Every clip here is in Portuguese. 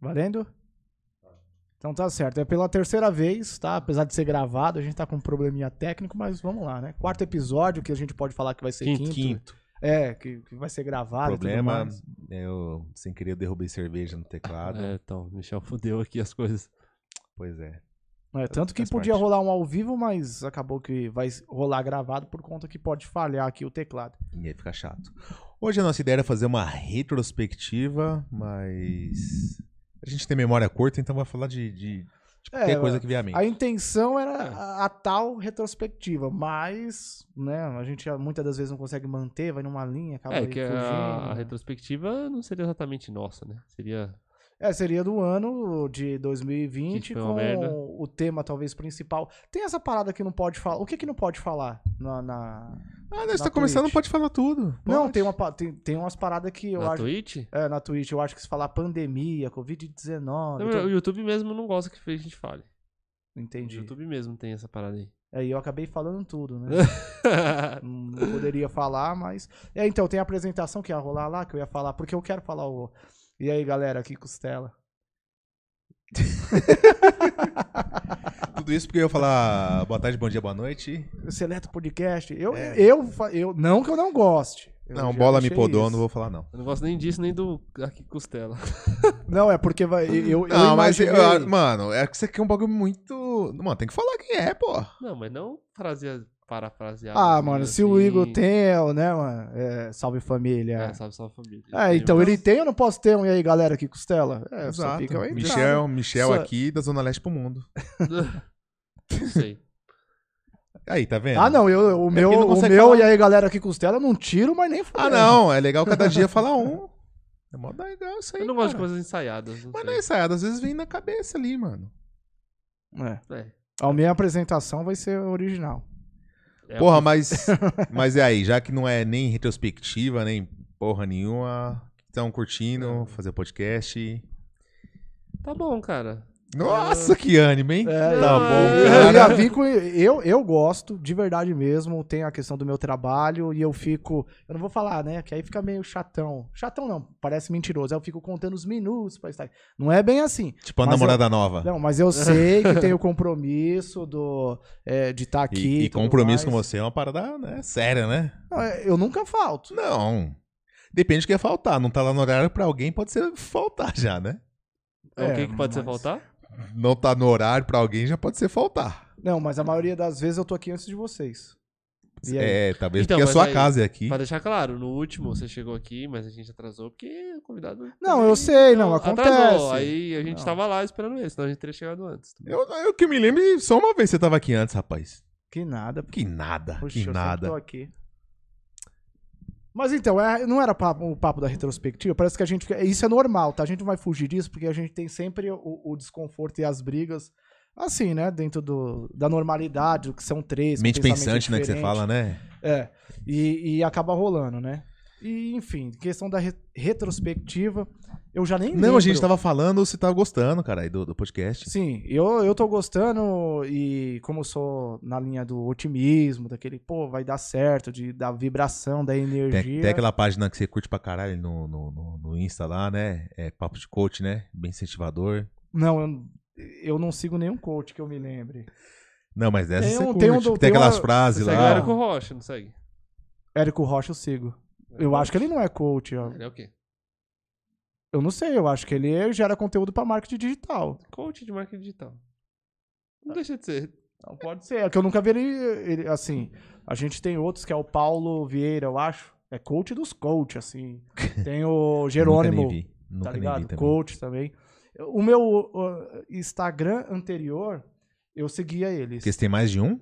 Valendo? Então tá certo. É pela terceira vez, tá? Apesar de ser gravado, a gente tá com um probleminha técnico, mas vamos lá, né? Quarto episódio, que a gente pode falar que vai ser Quinto, quinto. quinto. É, que, que vai ser gravado. tudo problema, eu, sem querer, eu derrubei cerveja no teclado. É, então, o Michel fudeu aqui as coisas. Pois é. É, tanto que podia parte. rolar um ao vivo, mas acabou que vai rolar gravado por conta que pode falhar aqui o teclado. E aí fica chato. Hoje a nossa ideia era fazer uma retrospectiva, mas. A gente tem memória curta, então vai falar de, de, de qualquer É, coisa que vier à mente. A intenção era É. a, a tal retrospectiva, mas, né, a gente muitas das vezes não consegue manter, vai numa linha, acaba é, aí que fugindo. a, a retrospectiva não seria exatamente nossa, né? Seria. É, seria do ano de 2020 Que foi uma com merda. o tema talvez principal. Tem essa parada que não pode falar. O que que não pode falar na... na- Ah, nós na tá começando, Twitch? pode falar tudo. Não, Pode. tem, uma, tem, tem umas paradas que eu na acho... Twitch? É, na Twitch, eu acho que se falar pandemia, Covid-19... Não, então- O YouTube mesmo não gosta que a gente fale. O Entendi. YouTube mesmo tem essa parada aí. É, e eu acabei falando tudo, né? Não poderia falar, mas. É, então, tem a apresentação que ia rolar lá, que eu ia falar, porque eu quero falar o. E aí, galera, aqui costela. Tudo isso porque eu ia falar boa tarde, bom dia, boa noite. Seleto Podcast. Eu, É. eu, fa- eu. Não que eu não goste. Eu não, bola me podou, isso. não vou falar não. Eu não gosto nem disso, nem do aqui costela. Não, é porque vai. Eu, eu Não, mas, imaginei- eu- mano, é que isso aqui é um bagulho muito. Mano, tem que falar quem é, pô. Não, mas não frase, parafrasear. Ah, assim, mano, se assim. o Igor tem, né, mano? É, salve família. É, salve, salve família. É, Tem então ele tem, eu não posso ter um. E aí, galera, aqui costela? É, só Exato. fica aí. Michel, Michel Só- aqui da Zona Leste pro mundo. Não sei. Aí, tá vendo? Ah, não, eu, o É meu, não o meu falar. e aí, galera, aqui costela, eu não tiro, mas nem Ah, fudendo. não, é legal cada dia falar um. É mó legal isso aí. Eu não gosto de cara. coisas ensaiadas. Não Mas não sei. é ensaiado, às vezes vem na cabeça ali, mano. É. É. A minha apresentação vai ser original. É Porra, mas. mas é aí, já que não é nem retrospectiva, nem porra nenhuma. Estão curtindo fazer podcast. Tá bom, cara. Nossa, que ânimo, hein? É, tá bom, é- Eu cara. ia vir com. Eu, eu gosto, de verdade mesmo. Tem a questão do meu trabalho e eu fico. Eu não vou falar, né? Que aí fica meio chatão. Chatão não, parece mentiroso. Aí eu fico contando os minutos pra estar. Não é bem assim. Tipo a namorada nova. Não, mas eu sei que tem o compromisso do, é, de estar aqui. E, e compromisso com mais. você é uma parada né, séria, né? Não, é, Eu nunca falto. Não. Depende do que é faltar. Não tá lá no horário pra alguém, pode ser faltar já, né? o que, É, que pode ser mas- faltar? Não tá no horário pra alguém, já pode ser faltar. Não, mas a maioria das vezes eu tô aqui antes de vocês. E? É, talvez Então, porque a sua aí- casa é aqui. Pra deixar claro, no último você chegou aqui, mas a gente atrasou porque o convidado. Não, eu sei, não, acontece. Atrasou. Aí a gente Não. tava lá esperando ele, senão a gente teria chegado antes. Eu, eu que me lembro, só uma vez você tava aqui antes, rapaz. Que nada. Que nada, Puxa, que eu nada. tô aqui. Mas então, é- não era papo- o papo da retrospectiva, parece que a gente. fica- Isso é normal, tá? A gente não vai fugir disso, porque a gente tem sempre o, o desconforto e as brigas, assim, né? Dentro do, da normalidade, o que são três. Mente pensante, né, que você fala, né? É. E, e acaba rolando, né? E, enfim, questão da re- retrospectiva, eu já nem Não, a gente lembro. tava falando, você tava gostando, cara, aí do, do podcast. Sim, eu, eu tô gostando e como eu sou na linha do otimismo, daquele, pô, vai dar certo, de, da vibração, da energia. Tem, tem aquela página que você curte pra caralho no, no, no, no Insta lá, né? É Papo de Coach, né? Bem incentivador. Não, eu, eu não sigo nenhum coach que eu me lembre. Não, mas dessa Tem você um- curte. tem Tem, um do- tem aquelas uma- frases Segue o lá. Érico Rocha, não segue? Érico Rocha eu sigo. Eu acho que ele não é coach. ó. Ele é o quê? Eu não sei, eu acho que ele gera conteúdo pra marketing digital. Coach de marketing digital. Não deixa de ser. Não pode ser, é que eu nunca vi ele, ele, assim. A gente tem outros que é o Paulo Vieira, eu acho. É coach dos coach, assim. Tem o Nunca Jerônimo. nem vi. Nunca tá nem ligado? vi também. Coach também. O meu Instagram anterior, eu seguia eles. Porque você tem mais de um?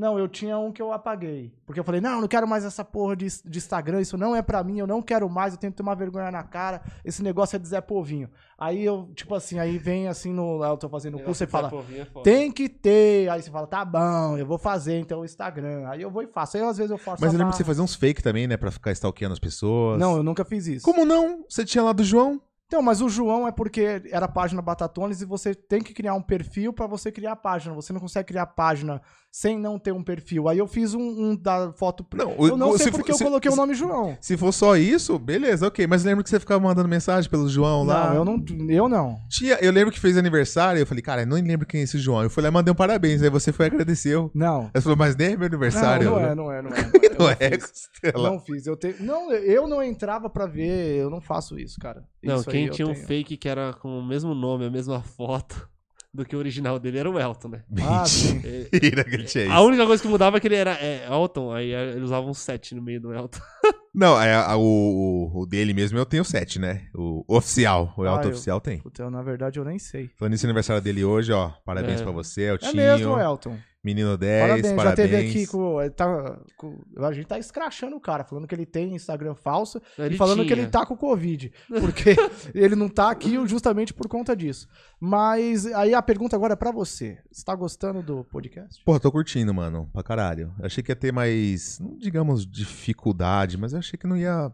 Não, eu tinha um que eu apaguei. Porque eu falei, não, eu não quero mais essa porra de, de Instagram, isso não é pra mim, eu não quero mais, eu tenho que tomar vergonha na cara, esse negócio é de Zé Povinho. Aí eu, tipo assim, aí vem assim no. Eu tô fazendo o curso, você fala, é tem que ter. Aí você fala, tá bom, eu vou fazer então o Instagram. Aí eu vou e faço. Aí às vezes eu faço. Mas a eu lembro que você fazia uns fake também, né? Pra ficar stalkeando as pessoas. Não, eu nunca fiz isso. Como não? Você tinha lá do João? Então, mas o João é porque era a página Batatones e você tem que criar um perfil pra você criar a página. Você não consegue criar página sem não ter um perfil. Aí eu fiz um, um da foto. Não, o- eu não o- sei se porque se- eu coloquei o se- nome João. Se for só isso, beleza, ok. Mas lembra que você ficava mandando mensagem pelo João lá? Não, eu não. Eu não. Tinha, eu lembro que fez aniversário, eu falei, cara, eu não lembro quem é esse João. Eu fui lá e mandei um parabéns, aí você foi e agradeceu. Não. Aí você falou, mas nem é meu aniversário. Não, não é, não é, não é. Não Eu é, fiz. Costela. Não fiz. Eu te... Não, eu não entrava pra ver. Eu não faço isso, cara. Não, Isso aí quem eu tinha um tenho. fake que era com o mesmo nome, a mesma foto do que o original dele era o Elton, né? Ah, sim. Mentira que ele tinha isso. A única coisa que mudava é que ele era é, Elton, aí é, ele usava um 7 no meio do Elton. Não, é, a- o, o- dele mesmo eu tenho sete, né? O oficial, o Ah, Elton eu- oficial tem. Puta, eu, na verdade, eu nem sei. Falando nisso, aniversário dele hoje, ó. Parabéns É. pra você, é o É Tinho. mesmo, Elton. Menino 10, Parabéns. parabéns. Já teve aqui com, ele tá, com- A gente tá escrachando o cara, falando que ele tem Instagram falso Ele e falando que tinha. ele tá com Covid. Porque ele não tá aqui justamente por conta disso. Mas aí a pergunta agora é pra você. Você tá gostando do podcast? Porra, tô curtindo, mano, pra caralho. Eu achei que ia ter mais, não digamos, dificuldade, mas eu achei que não ia.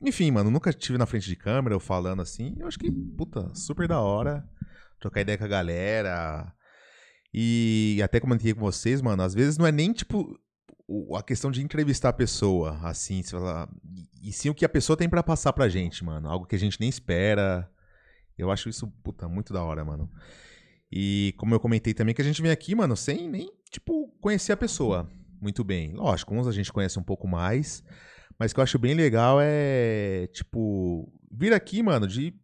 Enfim, mano, nunca estive na frente de câmera ou falando assim. Eu acho que, puta, super da hora. Trocar ideia com a galera. E até comentei com vocês, mano, às vezes não é nem tipo a questão de entrevistar a pessoa, assim, você fala, e, sim o que a pessoa tem pra passar pra gente, mano. Algo que a gente nem espera. Eu acho isso, puta, muito da hora, mano. E como eu comentei também, que a gente vem aqui, mano, sem nem, tipo, conhecer a pessoa muito bem. Lógico, uns a gente conhece um pouco mais, mas que eu acho bem legal é, tipo, vir aqui, mano, de,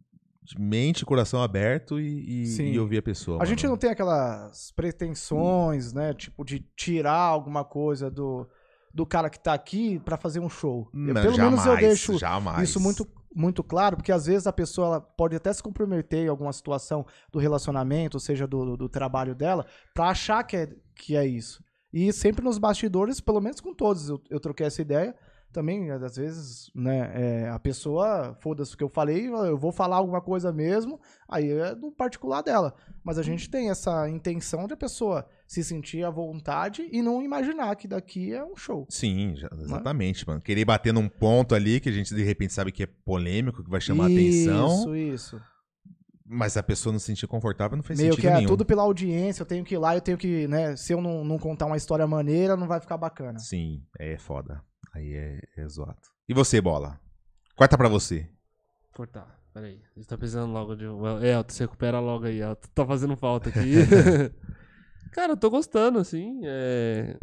de mente e coração aberto e, e, e ouvir a pessoa. A gente mano. não tem aquelas pretensões, né? Tipo, de tirar alguma coisa do, do cara que tá aqui pra fazer um show. Eu, Não, pelo menos eu jamais, deixo jamais. isso muito, muito claro, porque às vezes a pessoa ela pode até se comprometer em alguma situação do relacionamento, ou seja, do, do, trabalho dela, pra achar que é, que é isso. E sempre nos bastidores, pelo menos com todos, eu, eu troquei essa ideia. Também, às vezes, né, é, a pessoa, foda-se o que eu falei, eu vou falar alguma coisa mesmo, aí é do particular dela. Mas a gente tem essa intenção de a pessoa se sentir à vontade e não imaginar que daqui é um show. Sim, já- exatamente, mano. Querer bater num ponto ali que a gente de repente sabe que é polêmico, que vai chamar atenção, Isso, isso. mas a pessoa não se sentir confortável, não faz Meio sentido que é nenhum. tudo pela audiência, eu tenho que ir lá, eu tenho que, né, se eu não, não contar uma história maneira, não vai ficar bacana. Sim, é foda. Aí é, é zoado. E você, Bola? Corta pra você. Cortar, peraí. A gente tá precisando logo de. Elton, se recupera logo aí, Elton. Tá fazendo falta aqui. Cara, eu tô gostando, assim. é,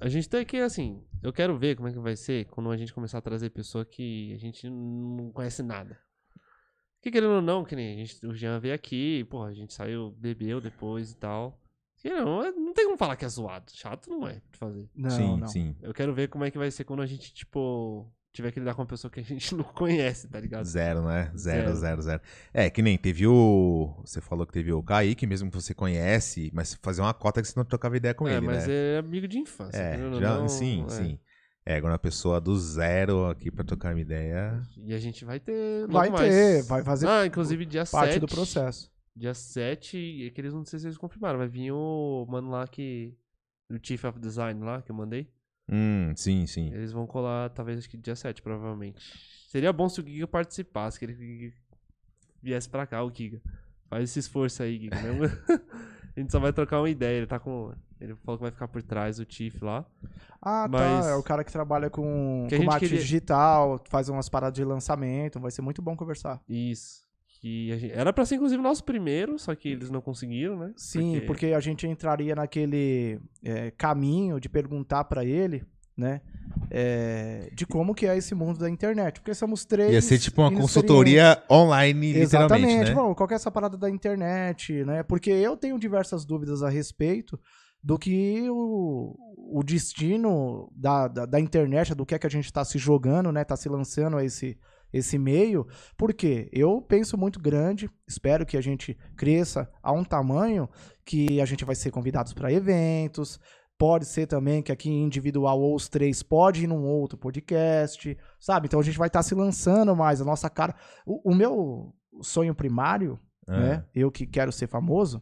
A gente tem que, assim. Eu quero ver como é que vai ser quando a gente começar a trazer pessoa que a gente não conhece nada. Que querendo ou não, que nem a gente, o Jean veio aqui, porra, a gente saiu, bebeu depois e tal. Não, é- não tem como falar que é zoado. Chato não é de fazer. Não, sim, não. sim. Eu quero ver como é que vai ser quando a gente, tipo, tiver que lidar com uma pessoa que a gente não conhece, tá ligado? Zero, né? Zero, Zero. zero, zero. É, que nem teve o. Você falou que teve o Kaique, mesmo que você conhece, mas fazer uma cota que você não trocava ideia com é, ele, mas né? é amigo de infância. É, ou já, não, sim, é. sim. É, agora uma pessoa do zero aqui pra trocar uma ideia. E a gente vai ter. Vai logo ter, mais. vai fazer Ah, inclusive dia parte 7. do processo. Dia 7, é que eles não sei se eles confirmaram. Vai vir o mano lá que. O Chief of Design lá que eu mandei. Hum, sim, sim. Eles vão colar, talvez, acho que dia 7, provavelmente. Seria bom se o Giga participasse, que ele viesse pra cá, o Giga. Faz esse esforço aí, Giga. Mesmo... a gente só vai trocar uma ideia. Ele tá com. Ele falou que vai ficar por trás, o Chief lá. Ah, Mas- tá. É o cara que trabalha com, Que com marketing queria- digital, faz umas paradas de lançamento. Vai ser muito bom conversar. Isso. Que a gente... Era pra ser, inclusive, o nosso primeiro, só que eles não conseguiram, né? Sim, porque, a gente entraria naquele é, caminho de perguntar pra ele, né? é, de como que é esse mundo da internet. Porque somos três. Ia ser tipo uma consultoria online, literalmente, Exatamente. né? Bom, qual que é essa parada da internet, né? Porque eu tenho diversas dúvidas a respeito do que o, o destino da, da, da internet, do que é que a gente está se jogando, né? Tá se lançando a esse, esse meio. Porque eu penso muito grande, espero que a gente cresça a um tamanho que a gente vai ser convidados para eventos. Pode ser também que aqui individual ou os três pode ir num outro podcast, sabe? Então a gente vai estar se lançando mais, a nossa cara. O, o meu sonho primário, Ah. né? Eu que quero ser famoso,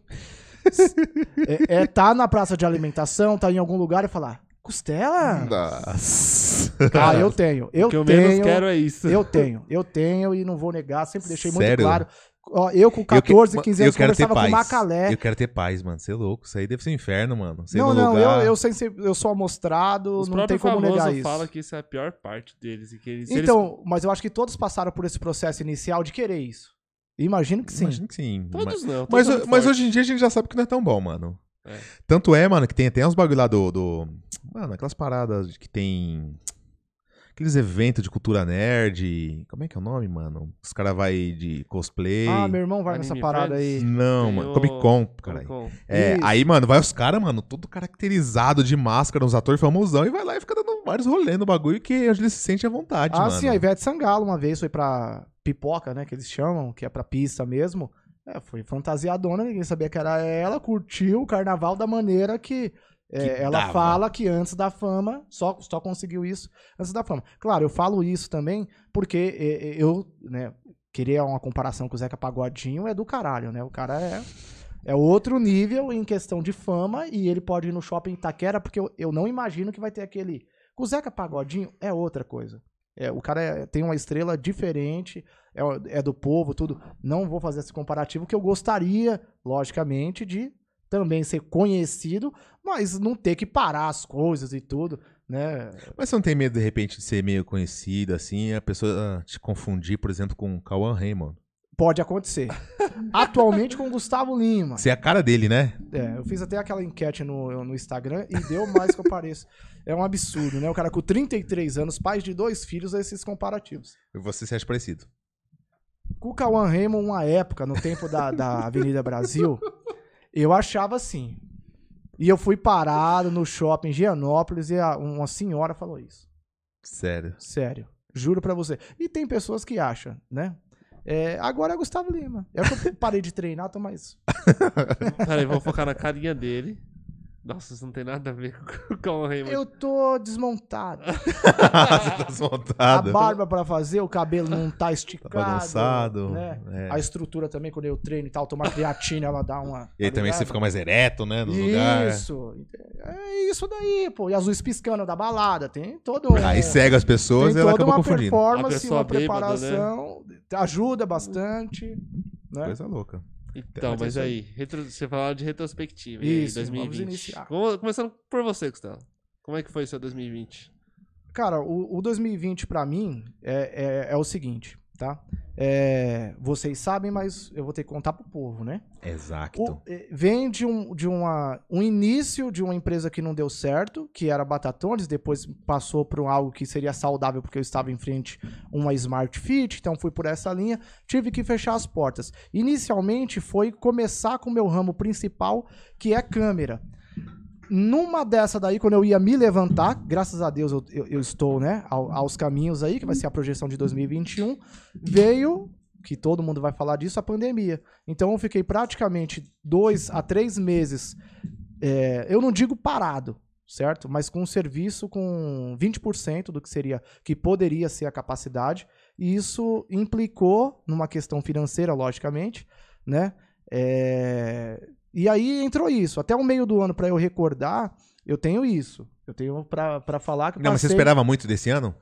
é, é tá na praça de alimentação, tá em algum lugar e falar, costela? Nossa. Ah, eu tenho. Eu o que eu tenho. menos quero é isso. Eu tenho, eu tenho e não vou negar, sempre deixei muito Sério? claro. Ó, eu com Eu que- 14, ma- 15 eu anos quero ter conversava com paz. Macalé. Eu quero ter paz, mano. Você é louco. Isso aí deve ser um inferno, mano. Ir Não, não, lugar... eu, eu, sem ser- eu sou amostrado, Os não tem como negar isso. falam que isso é a pior parte deles. E que eles, se eles- Então, mas eu acho que todos passaram por esse processo inicial de querer isso. Imagino que sim. Imagino que sim. Todos mas não. mas, mas hoje em dia a gente já sabe que não é tão bom, mano. É. Tanto é, mano, que tem até uns bagulho lá do, do... Mano, aquelas paradas que tem... Aqueles eventos de cultura nerd. Como é que é o nome, mano? Os caras vai de cosplay. Ah, meu irmão vai nessa Anime parada Friends? aí. Não, Tem mano. o- Comic Con. Con. É, Isso. aí, mano, vai os caras, mano, tudo caracterizado de máscara, uns atores famosão, e vai lá e fica dando vários rolês no bagulho que onde ele se sente à vontade, Ah, mano. sim, a Ivete Sangalo uma vez foi pra pipoca, né, que eles chamam, que é pra pista mesmo. É, foi fantasiadona, ninguém sabia que era ela, curtiu o carnaval da maneira que, é, ela dava. fala que antes da fama, só, só conseguiu isso antes da fama. Claro, eu falo isso também porque é, é, eu, né, querer uma comparação com o Zeca Pagodinho é do caralho, né, o cara é... É outro nível em questão de fama e ele pode ir no shopping Itaquera, porque eu, eu não imagino que vai ter aquele. Com o Zeca Pagodinho é outra coisa. É, o cara é- tem uma estrela diferente, é, é do povo, tudo. Não vou fazer esse comparativo, que eu gostaria, logicamente, de também ser conhecido, mas não ter que parar as coisas e tudo, né? Mas você não tem medo, de repente, de ser meio conhecido, assim, a pessoa ah, te confundir, por exemplo, com o Cauã Raymond? Pode acontecer. Atualmente com o Gustavo Lima. Você é a cara dele, né? É, eu fiz até aquela enquete no, no Instagram e deu mais que eu pareço. É um absurdo, né? O cara com 33 anos, pais de dois filhos, esses comparativos. E você se acha parecido. Com o Cauã Raymond, uma época, no tempo da, da Avenida Brasil, eu achava assim. E eu fui parado no shopping em Gianópolis e a- uma senhora falou isso. Sério. Sério. Juro pra você. E tem pessoas que acham, né? É, agora é Gustavo Lima. É que eu parei de treinar, tô mais. Peraí, vou focar na carinha dele. Nossa, isso não tem nada a ver com o Raymond. Eu tô desmontado. você tá A desmontado. barba pra fazer, o cabelo não tá esticado. bagunçado. Né? é. A estrutura também, quando eu treino e tal, tomar creatina, ela dá uma. E aí tá também ligado? você fica mais ereto, né, no lugar. Isso. É isso daí, pô. E as luzes piscando da balada. Tem todo. Aí cega as pessoas e ela toda acaba uma confundindo. A performance, pessoa uma bêbada, né? preparação. Ajuda bastante. Né? Coisa louca. Então, Mas é isso aí, retro- você falava de retrospectiva. E aí, Isso, vamos 2020. iniciar. Come- Começando por você, Gustavo. Como é que foi o seu 2020? Cara, o, o 2020 pra mim é, é, é o seguinte, tá? É, vocês sabem, mas eu vou ter que contar pro povo, né? Exato. O- eh, vem de, um, de uma, um início de uma empresa que não deu certo, que era Batatones, depois passou para algo que seria saudável porque eu estava em frente a uma Smart Fit, então fui por essa linha, tive que fechar as portas. Inicialmente foi começar com o meu ramo principal, que é câmera. Numa dessa daí, quando eu ia me levantar, graças a Deus eu, eu- eu estou, né, ao- aos caminhos aí, que vai ser a projeção de 2021, veio, que todo mundo vai falar disso, a pandemia. Então eu fiquei praticamente dois a três meses, é, eu não digo parado, certo? Mas com um serviço com 20% do que seria, que poderia ser a capacidade. E isso implicou numa questão financeira, logicamente, né? É, E aí entrou isso. Até o meio do ano, para eu recordar, eu tenho isso. Eu tenho pra pra falar que Não, mas você passei- esperava muito desse ano?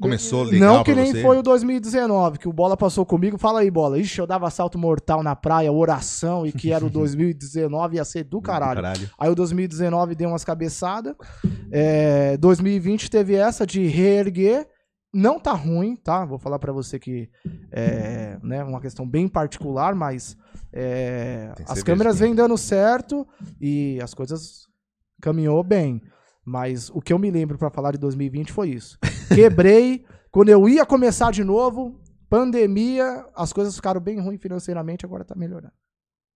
Começou legal não que nem você? foi o 2019, que o Bola passou comigo. Fala aí, Bola. Ixi, eu dava salto mortal na praia, oração, e que era o 2019, ia ser do caralho. Caralho. Aí o 2019 deu umas cabeçadas. É, 2020 teve essa de reerguer. Não tá ruim, tá? Vou falar pra você que é né, uma questão bem particular, mas é, as câmeras vêm dando certo e as coisas caminhou bem. Mas o que eu me lembro pra falar de 2020 foi isso. Quebrei. quando eu ia começar de novo, pandemia, as coisas ficaram bem ruins financeiramente, agora tá melhorando.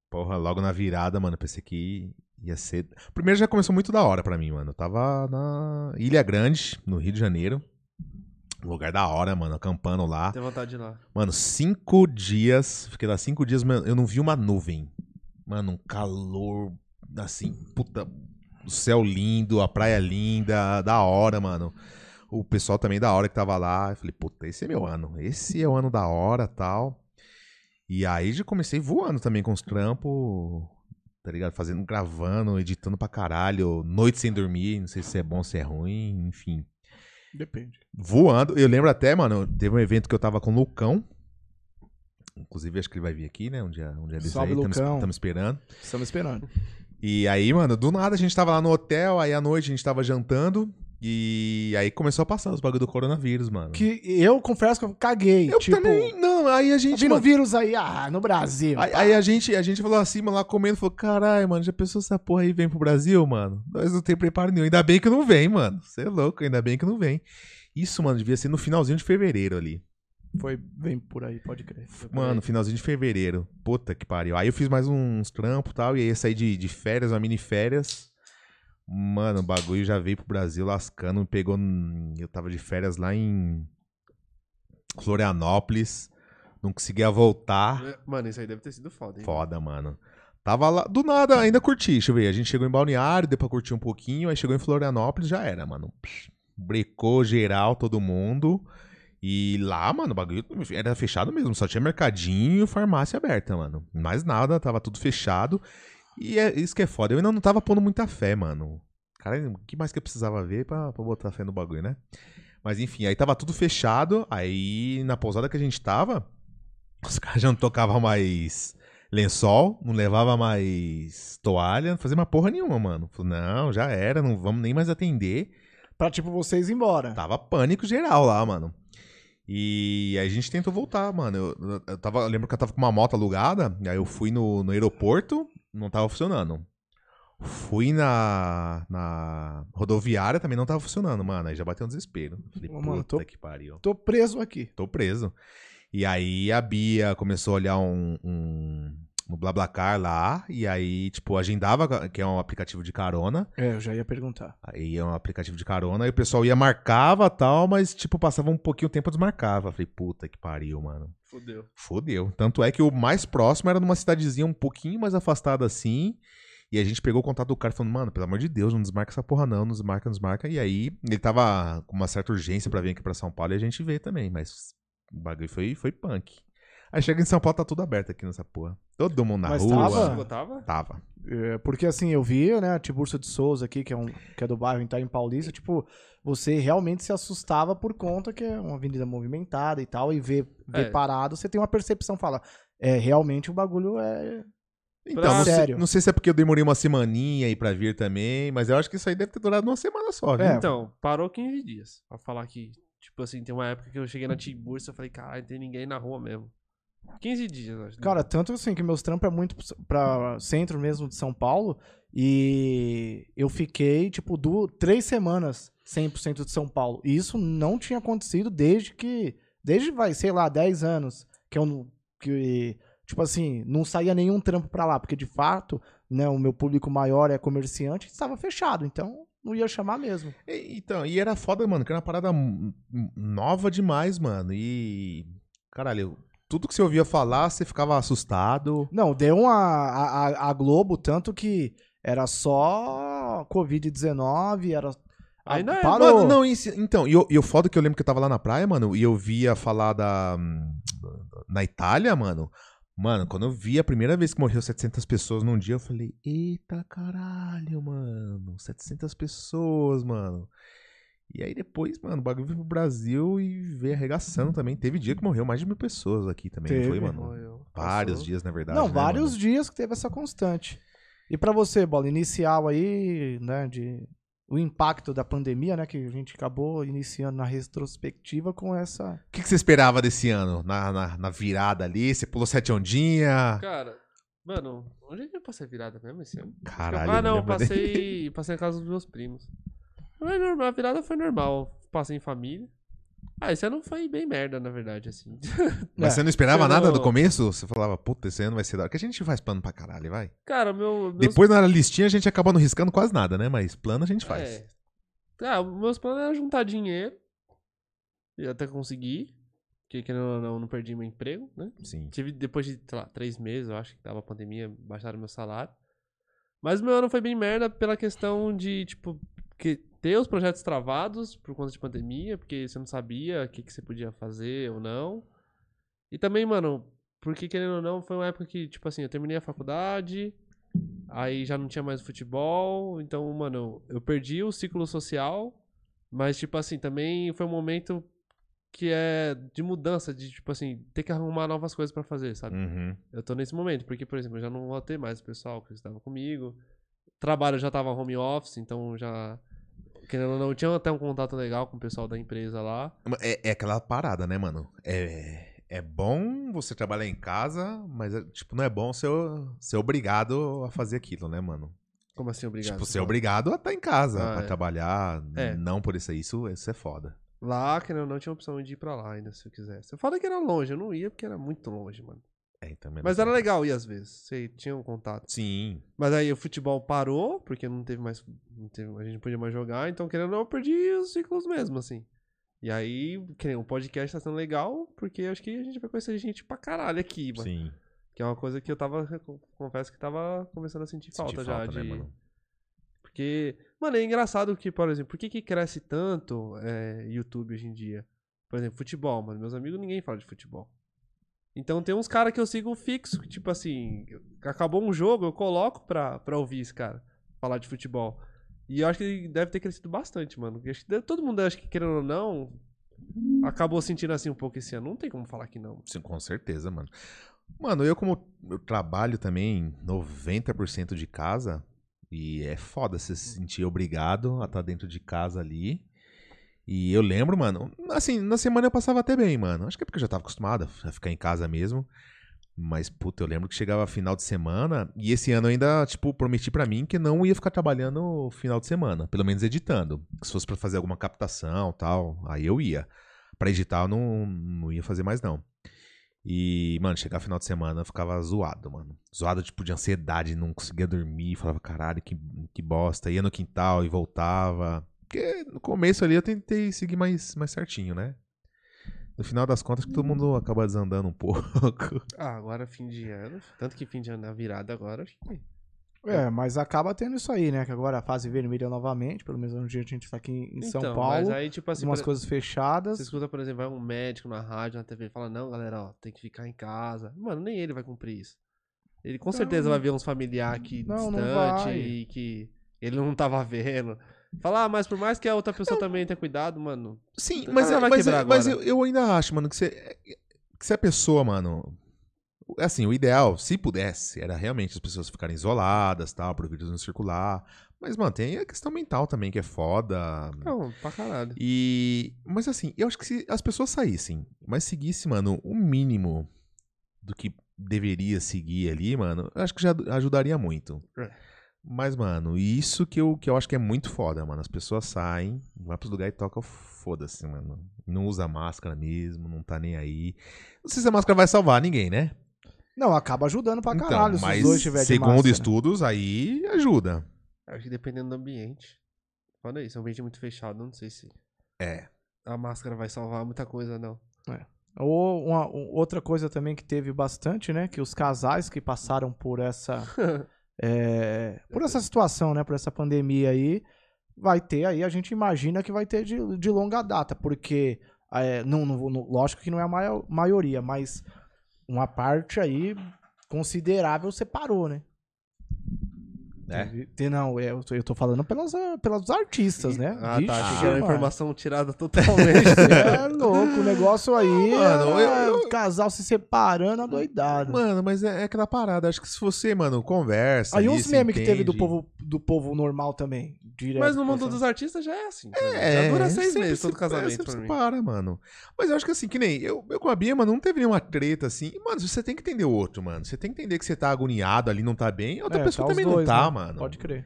Porra, logo na virada, mano, pensei que ia ser. Primeiro já começou muito da hora pra mim, mano. Eu tava na Ilha Grande, no Rio de Janeiro. Um lugar da hora, mano, acampando lá. Tem vontade de ir lá. Mano, cinco dias. Fiquei lá cinco dias, mano, eu não vi uma nuvem. Mano, um calor, assim, puta. O céu lindo, a praia linda, da hora, mano. O pessoal também da hora que tava lá. Eu falei, puta, esse é meu ano. Esse é o ano da hora tal. E aí já comecei voando também com os trampos, tá ligado? Fazendo, gravando, editando pra caralho. Noite sem dormir, não sei se é bom, se é ruim, enfim Depende. voando. Eu lembro até, mano, teve um evento que eu tava com o Lucão. Inclusive, acho que ele vai vir aqui, né? Um dia, um dia desse Salve, aí. Lucão. Estamos esperando. Estamos esperando. E aí, mano, do nada a gente tava lá no hotel, aí à noite a gente tava jantando. E aí começou a passar os bagulho do coronavírus, mano. Que eu confesso que eu caguei. eu tipo, também. Não, aí a gente. vindo mano, vírus aí, ah, no Brasil. Aí, aí a, gente, a gente falou assim, mano, lá comendo, falou, caralho, mano, já pensou essa porra aí vem pro Brasil, mano? Nós não tem preparo nenhum. Ainda bem que não vem, mano. Você é louco, ainda bem que não vem. Isso, mano, devia ser no finalzinho de fevereiro ali. Foi bem por aí, pode crer. Mano, finalzinho de fevereiro. Puta que pariu. Aí eu fiz mais uns trampos e tal, e aí eu saí de, de férias, uma mini férias. Mano, o bagulho já veio pro Brasil lascando, me pegou. Eu tava de férias lá em Florianópolis. Não conseguia voltar. Mano, isso aí deve ter sido foda, hein? Foda, mano. Tava lá, do nada, ainda curti, deixa eu ver. A gente chegou em Balneário, deu pra curtir um pouquinho, aí chegou em Florianópolis, já era, mano. Brecou geral, todo mundo. E lá, mano, o bagulho era fechado mesmo, só tinha mercadinho e farmácia aberta, mano. Mais nada, tava tudo fechado. E é isso que é foda. Eu ainda não tava pondo muita fé, mano. Cara, o que mais que eu precisava ver pra, pra botar fé no bagulho, né? Mas enfim, aí tava tudo fechado. Aí na pousada que a gente tava, os caras já não tocavam mais lençol, não levava mais toalha, não fazia uma porra nenhuma, mano. Falei, não, já era, não vamos nem mais atender. Pra, tipo, vocês ir embora. Tava pânico geral lá, mano. E aí a gente tentou voltar, mano. Eu, eu, tava, eu lembro que eu tava com uma moto alugada, aí eu fui no, no aeroporto, não tava funcionando. Fui na, na rodoviária, também não tava funcionando, mano. Aí já bateu um desespero. Falei, Ô, mano, puta tô- que pariu. Tô preso aqui. Tô preso. E aí a Bia começou a olhar um, um, no BlaBlaCar lá, e aí, tipo, agendava, que é um aplicativo de carona. É, eu já ia perguntar. Aí é um aplicativo de carona, e o pessoal ia, marcava tal, mas, tipo, passava um pouquinho o tempo, desmarcava. Falei, puta que pariu, mano. Fudeu. Fodeu. Tanto é que o mais próximo era numa cidadezinha um pouquinho mais afastada assim. E a gente pegou o contato do cara falando, mano, pelo amor de Deus, não desmarca essa porra não, não desmarca, não desmarca. E aí, ele tava com uma certa urgência pra vir aqui pra São Paulo e a gente vê também, mas o bagulho foi, foi punk. Aí chega em São Paulo, tá tudo aberto aqui nessa porra. Todo mundo na Mas rua. tava? Tava? Tava. É, porque assim, eu vi, né, a Tiburcio de Souza aqui, que é, um, que é do bairro Itaim Paulista, tipo, você realmente se assustava por conta que é uma avenida movimentada e tal, e ver, ver É. parado, você tem uma percepção, fala, é, realmente o bagulho é... Então, Pra- não sei, Sério. não sei se é porque eu demorei uma semaninha aí pra vir também, mas eu acho que isso aí deve ter durado uma semana só, viu? É. Então, parou 15 dias. Pra falar que, tipo assim, tem uma época que eu cheguei na Tiburcia e falei, caralho, não tem ninguém na rua mesmo. 15 dias, acho. Cara, tanto assim que meus trampos é muito pra centro mesmo de São Paulo, e eu fiquei, tipo, du três semanas 100% de São Paulo. E isso não tinha acontecido desde que, desde, vai, sei lá, 10 anos, que eu não, que, tipo assim, não saía nenhum trampo pra lá, porque de fato, né, o meu público maior é comerciante, estava fechado, então não ia chamar mesmo. E- Então, e era foda, mano, que era uma parada nova demais, mano. E. Caralho, tudo que você ouvia falar, você ficava assustado. Não, deu uma. A, a- a Globo, tanto que era só Covid-19, era. a- Ainda é, parou. Mano, não, isso- então, e eu, e o foda que eu lembro que eu tava lá na praia, mano, e eu via falar da. hum, Na Itália, mano. Mano, quando eu vi a primeira vez que morreu 700 pessoas num dia, eu falei: Eita caralho, mano. 700 pessoas, mano. E aí depois, mano, o bagulho veio pro Brasil e veio arregaçando também. Teve dia que morreu mais de mil pessoas aqui também, não foi, Teve. mano? Morreu. Vários Passou. dias, na verdade. Não, né, vários mano? dias que teve essa constante. E pra você, Bola, inicial aí, né, de o impacto da pandemia, né, que a gente acabou iniciando na retrospectiva com essa... O que, que você esperava desse ano? Na, na, na virada ali? Você pulou sete ondinha? Cara, mano, onde é que eu passei a virada mesmo esse ano? Caralho, ah, não, passei, passei na casa dos meus primos. Foi normal, a virada foi normal. Passei em família. Ah, esse ano foi bem merda, na verdade, assim. Mas É. você não esperava Você nada não- do começo? Você falava, puta, esse ano vai ser da hora. Que a gente faz plano pra caralho, vai. Cara, meu. Meus... Depois na listinha a gente acaba não riscando quase nada, né? Mas plano a gente faz. É. Ah, meus planos eram juntar dinheiro. E até conseguir. Porque querendo ou não, não perdi meu emprego, né? Sim. Tive, depois de, sei lá, três meses, eu acho que tava a pandemia, baixaram meu salário. Mas meu ano foi bem merda pela questão de, tipo, que ter os projetos travados por conta de pandemia, porque você não sabia o que, que você podia fazer ou não. E também, mano, porque querendo ou não, foi uma época que, tipo assim, eu terminei a faculdade, aí já não tinha mais futebol, então, mano, eu perdi o ciclo social, mas, tipo assim, também foi um momento que é de mudança, de tipo assim, ter que arrumar novas coisas pra fazer, sabe? Uhum. Eu tô nesse momento, porque, por exemplo, eu já não vou ter mais o pessoal que estava comigo. Trabalho já tava home office, então já. Querendo ou não, tinha até um contato legal com o pessoal da empresa lá. É, é aquela parada, né, mano? É, é bom você trabalhar em casa, mas, é, tipo, não é bom ser, ser obrigado a fazer aquilo, né, mano? Como assim, obrigado? tipo, ser obrigado a estar em casa, Ah, pra é. trabalhar, É. não por isso isso, isso é foda. Lá, querendo ou não, tinha a opção de ir pra lá ainda, se eu quisesse. Eu falei que era longe, eu não ia porque era muito longe, mano. É, então, Mas era legal ir às vezes, você tinha um contato. Sim, Mas aí o futebol parou, porque não teve mais. Não teve, a gente não podia mais jogar, então querendo ou não, eu perdi os ciclos mesmo, assim. E aí, que nem o podcast tá sendo legal, porque acho que a gente vai conhecer gente pra caralho aqui, mano. sim. Que é uma coisa que eu tava. Confesso que tava começando a sentir Senti falta, já. falta, né, de... mano? Porque, mano, é engraçado que, por exemplo, por que, que cresce tanto é, YouTube hoje em dia? Por exemplo, futebol, mano. Meus amigos, ninguém fala de futebol. Então tem uns caras que eu sigo fixo, que, tipo assim, acabou um jogo, eu coloco pra, pra ouvir esse cara falar de futebol. E eu acho que deve ter crescido bastante, mano. Acho que todo mundo, acho que querendo ou não, acabou sentindo assim um pouco esse ano. Não tem como falar que não. Sim, com certeza, mano. Mano, eu como eu trabalho também 90% de casa, e é foda se sentir obrigado a estar dentro de casa ali. E eu lembro, mano, assim, na semana eu passava até bem, mano. Acho que é porque eu já tava acostumado a ficar em casa mesmo. Mas, puta, eu lembro que chegava final de semana, e esse ano eu ainda, tipo, prometi pra mim que não ia ficar trabalhando final de semana, pelo menos editando. Se fosse pra fazer alguma captação tal, aí eu ia. Pra editar eu não, não ia fazer mais, não. E, mano, chegar final de semana eu ficava zoado, mano. Zoado, tipo, de ansiedade, não conseguia dormir. Falava, caralho, que, que bosta. Ia no quintal e voltava. Porque no começo ali eu tentei seguir mais, mais certinho, né? No final das contas, que todo mundo acaba desandando um pouco. Ah, agora fim de ano. Tanto que fim de ano é a virada agora, acho que. É, mas acaba tendo isso aí, né? Que agora a fase vermelha novamente, pelo menos no dia que a gente tá aqui em São Então, Paulo, Mas aí, tipo assim, umas por- coisas fechadas. Você escuta, por exemplo, vai um médico na rádio, na TV e fala, não, galera, ó, tem que ficar em casa. Mano, nem ele vai cumprir isso. Ele com certeza vai ver uns familiares aqui Não, não distante vai. e que ele não tava vendo. Falar, ah, mas por mais que a outra pessoa também tenha cuidado, mano. Sim, mas, é- mas, é- mas eu, eu ainda acho, mano, que você. Que se a pessoa, mano. Assim, o ideal, se pudesse, era realmente as pessoas ficarem isoladas, tal, pro vírus não circular. Mas, mano, tem a questão mental também, que é foda. Não, pra caralho. E. Mas assim, eu acho que se as pessoas saíssem, mas seguissem, mano, o mínimo do que deveria seguir ali, mano, eu acho que já ajudaria muito. É. Mas, mano, isso que eu, que eu acho que é muito foda, mano. As pessoas saem, vai pros lugares e tocam, foda-se, mano. Não usa máscara mesmo, não tá nem aí. Não sei se a máscara vai salvar ninguém, né? Não, acaba ajudando pra então, caralho se mas os dois tiverem segundo máscara. estudos, aí ajuda. Acho que dependendo do ambiente. Foda isso, é um ambiente muito fechado, não sei se É. a máscara vai salvar muita coisa, não. Ou uma, um- outra coisa também que teve bastante, né? Que os casais que passaram por essa. é, por essa situação, né? Por essa pandemia aí, vai ter aí, a gente imagina que vai ter de, de longa data, porque é, não, não- lógico que não é a maio- maioria, mas uma parte aí considerável separou, né? É. Teve- te- Não, é, eu tô, eu tô falando pelas, ah, pelos artistas, né? Ah, Vixe, tá. Achei uma informação tirada totalmente. É louco, o negócio aí. Mano, é eu- o casal se separando, adoidado. Mano, mas é, é aquela parada. Acho que se você, mano, conversa. Aí uns memes que teve do povo, do povo normal também. Direto, Mas no mundo dos artistas já é assim. É, já dura seis meses se- todo casamento pra se mim. para, mano. Mas eu acho que assim, que nem eu, eu com a Bia, mano, não teve nenhuma treta assim. Mano, você tem que entender o outro, mano. Você tem que entender que você tá agoniado ali, não tá bem. Outra É, pessoa tá também dois, não tá, né? mano. Pode crer.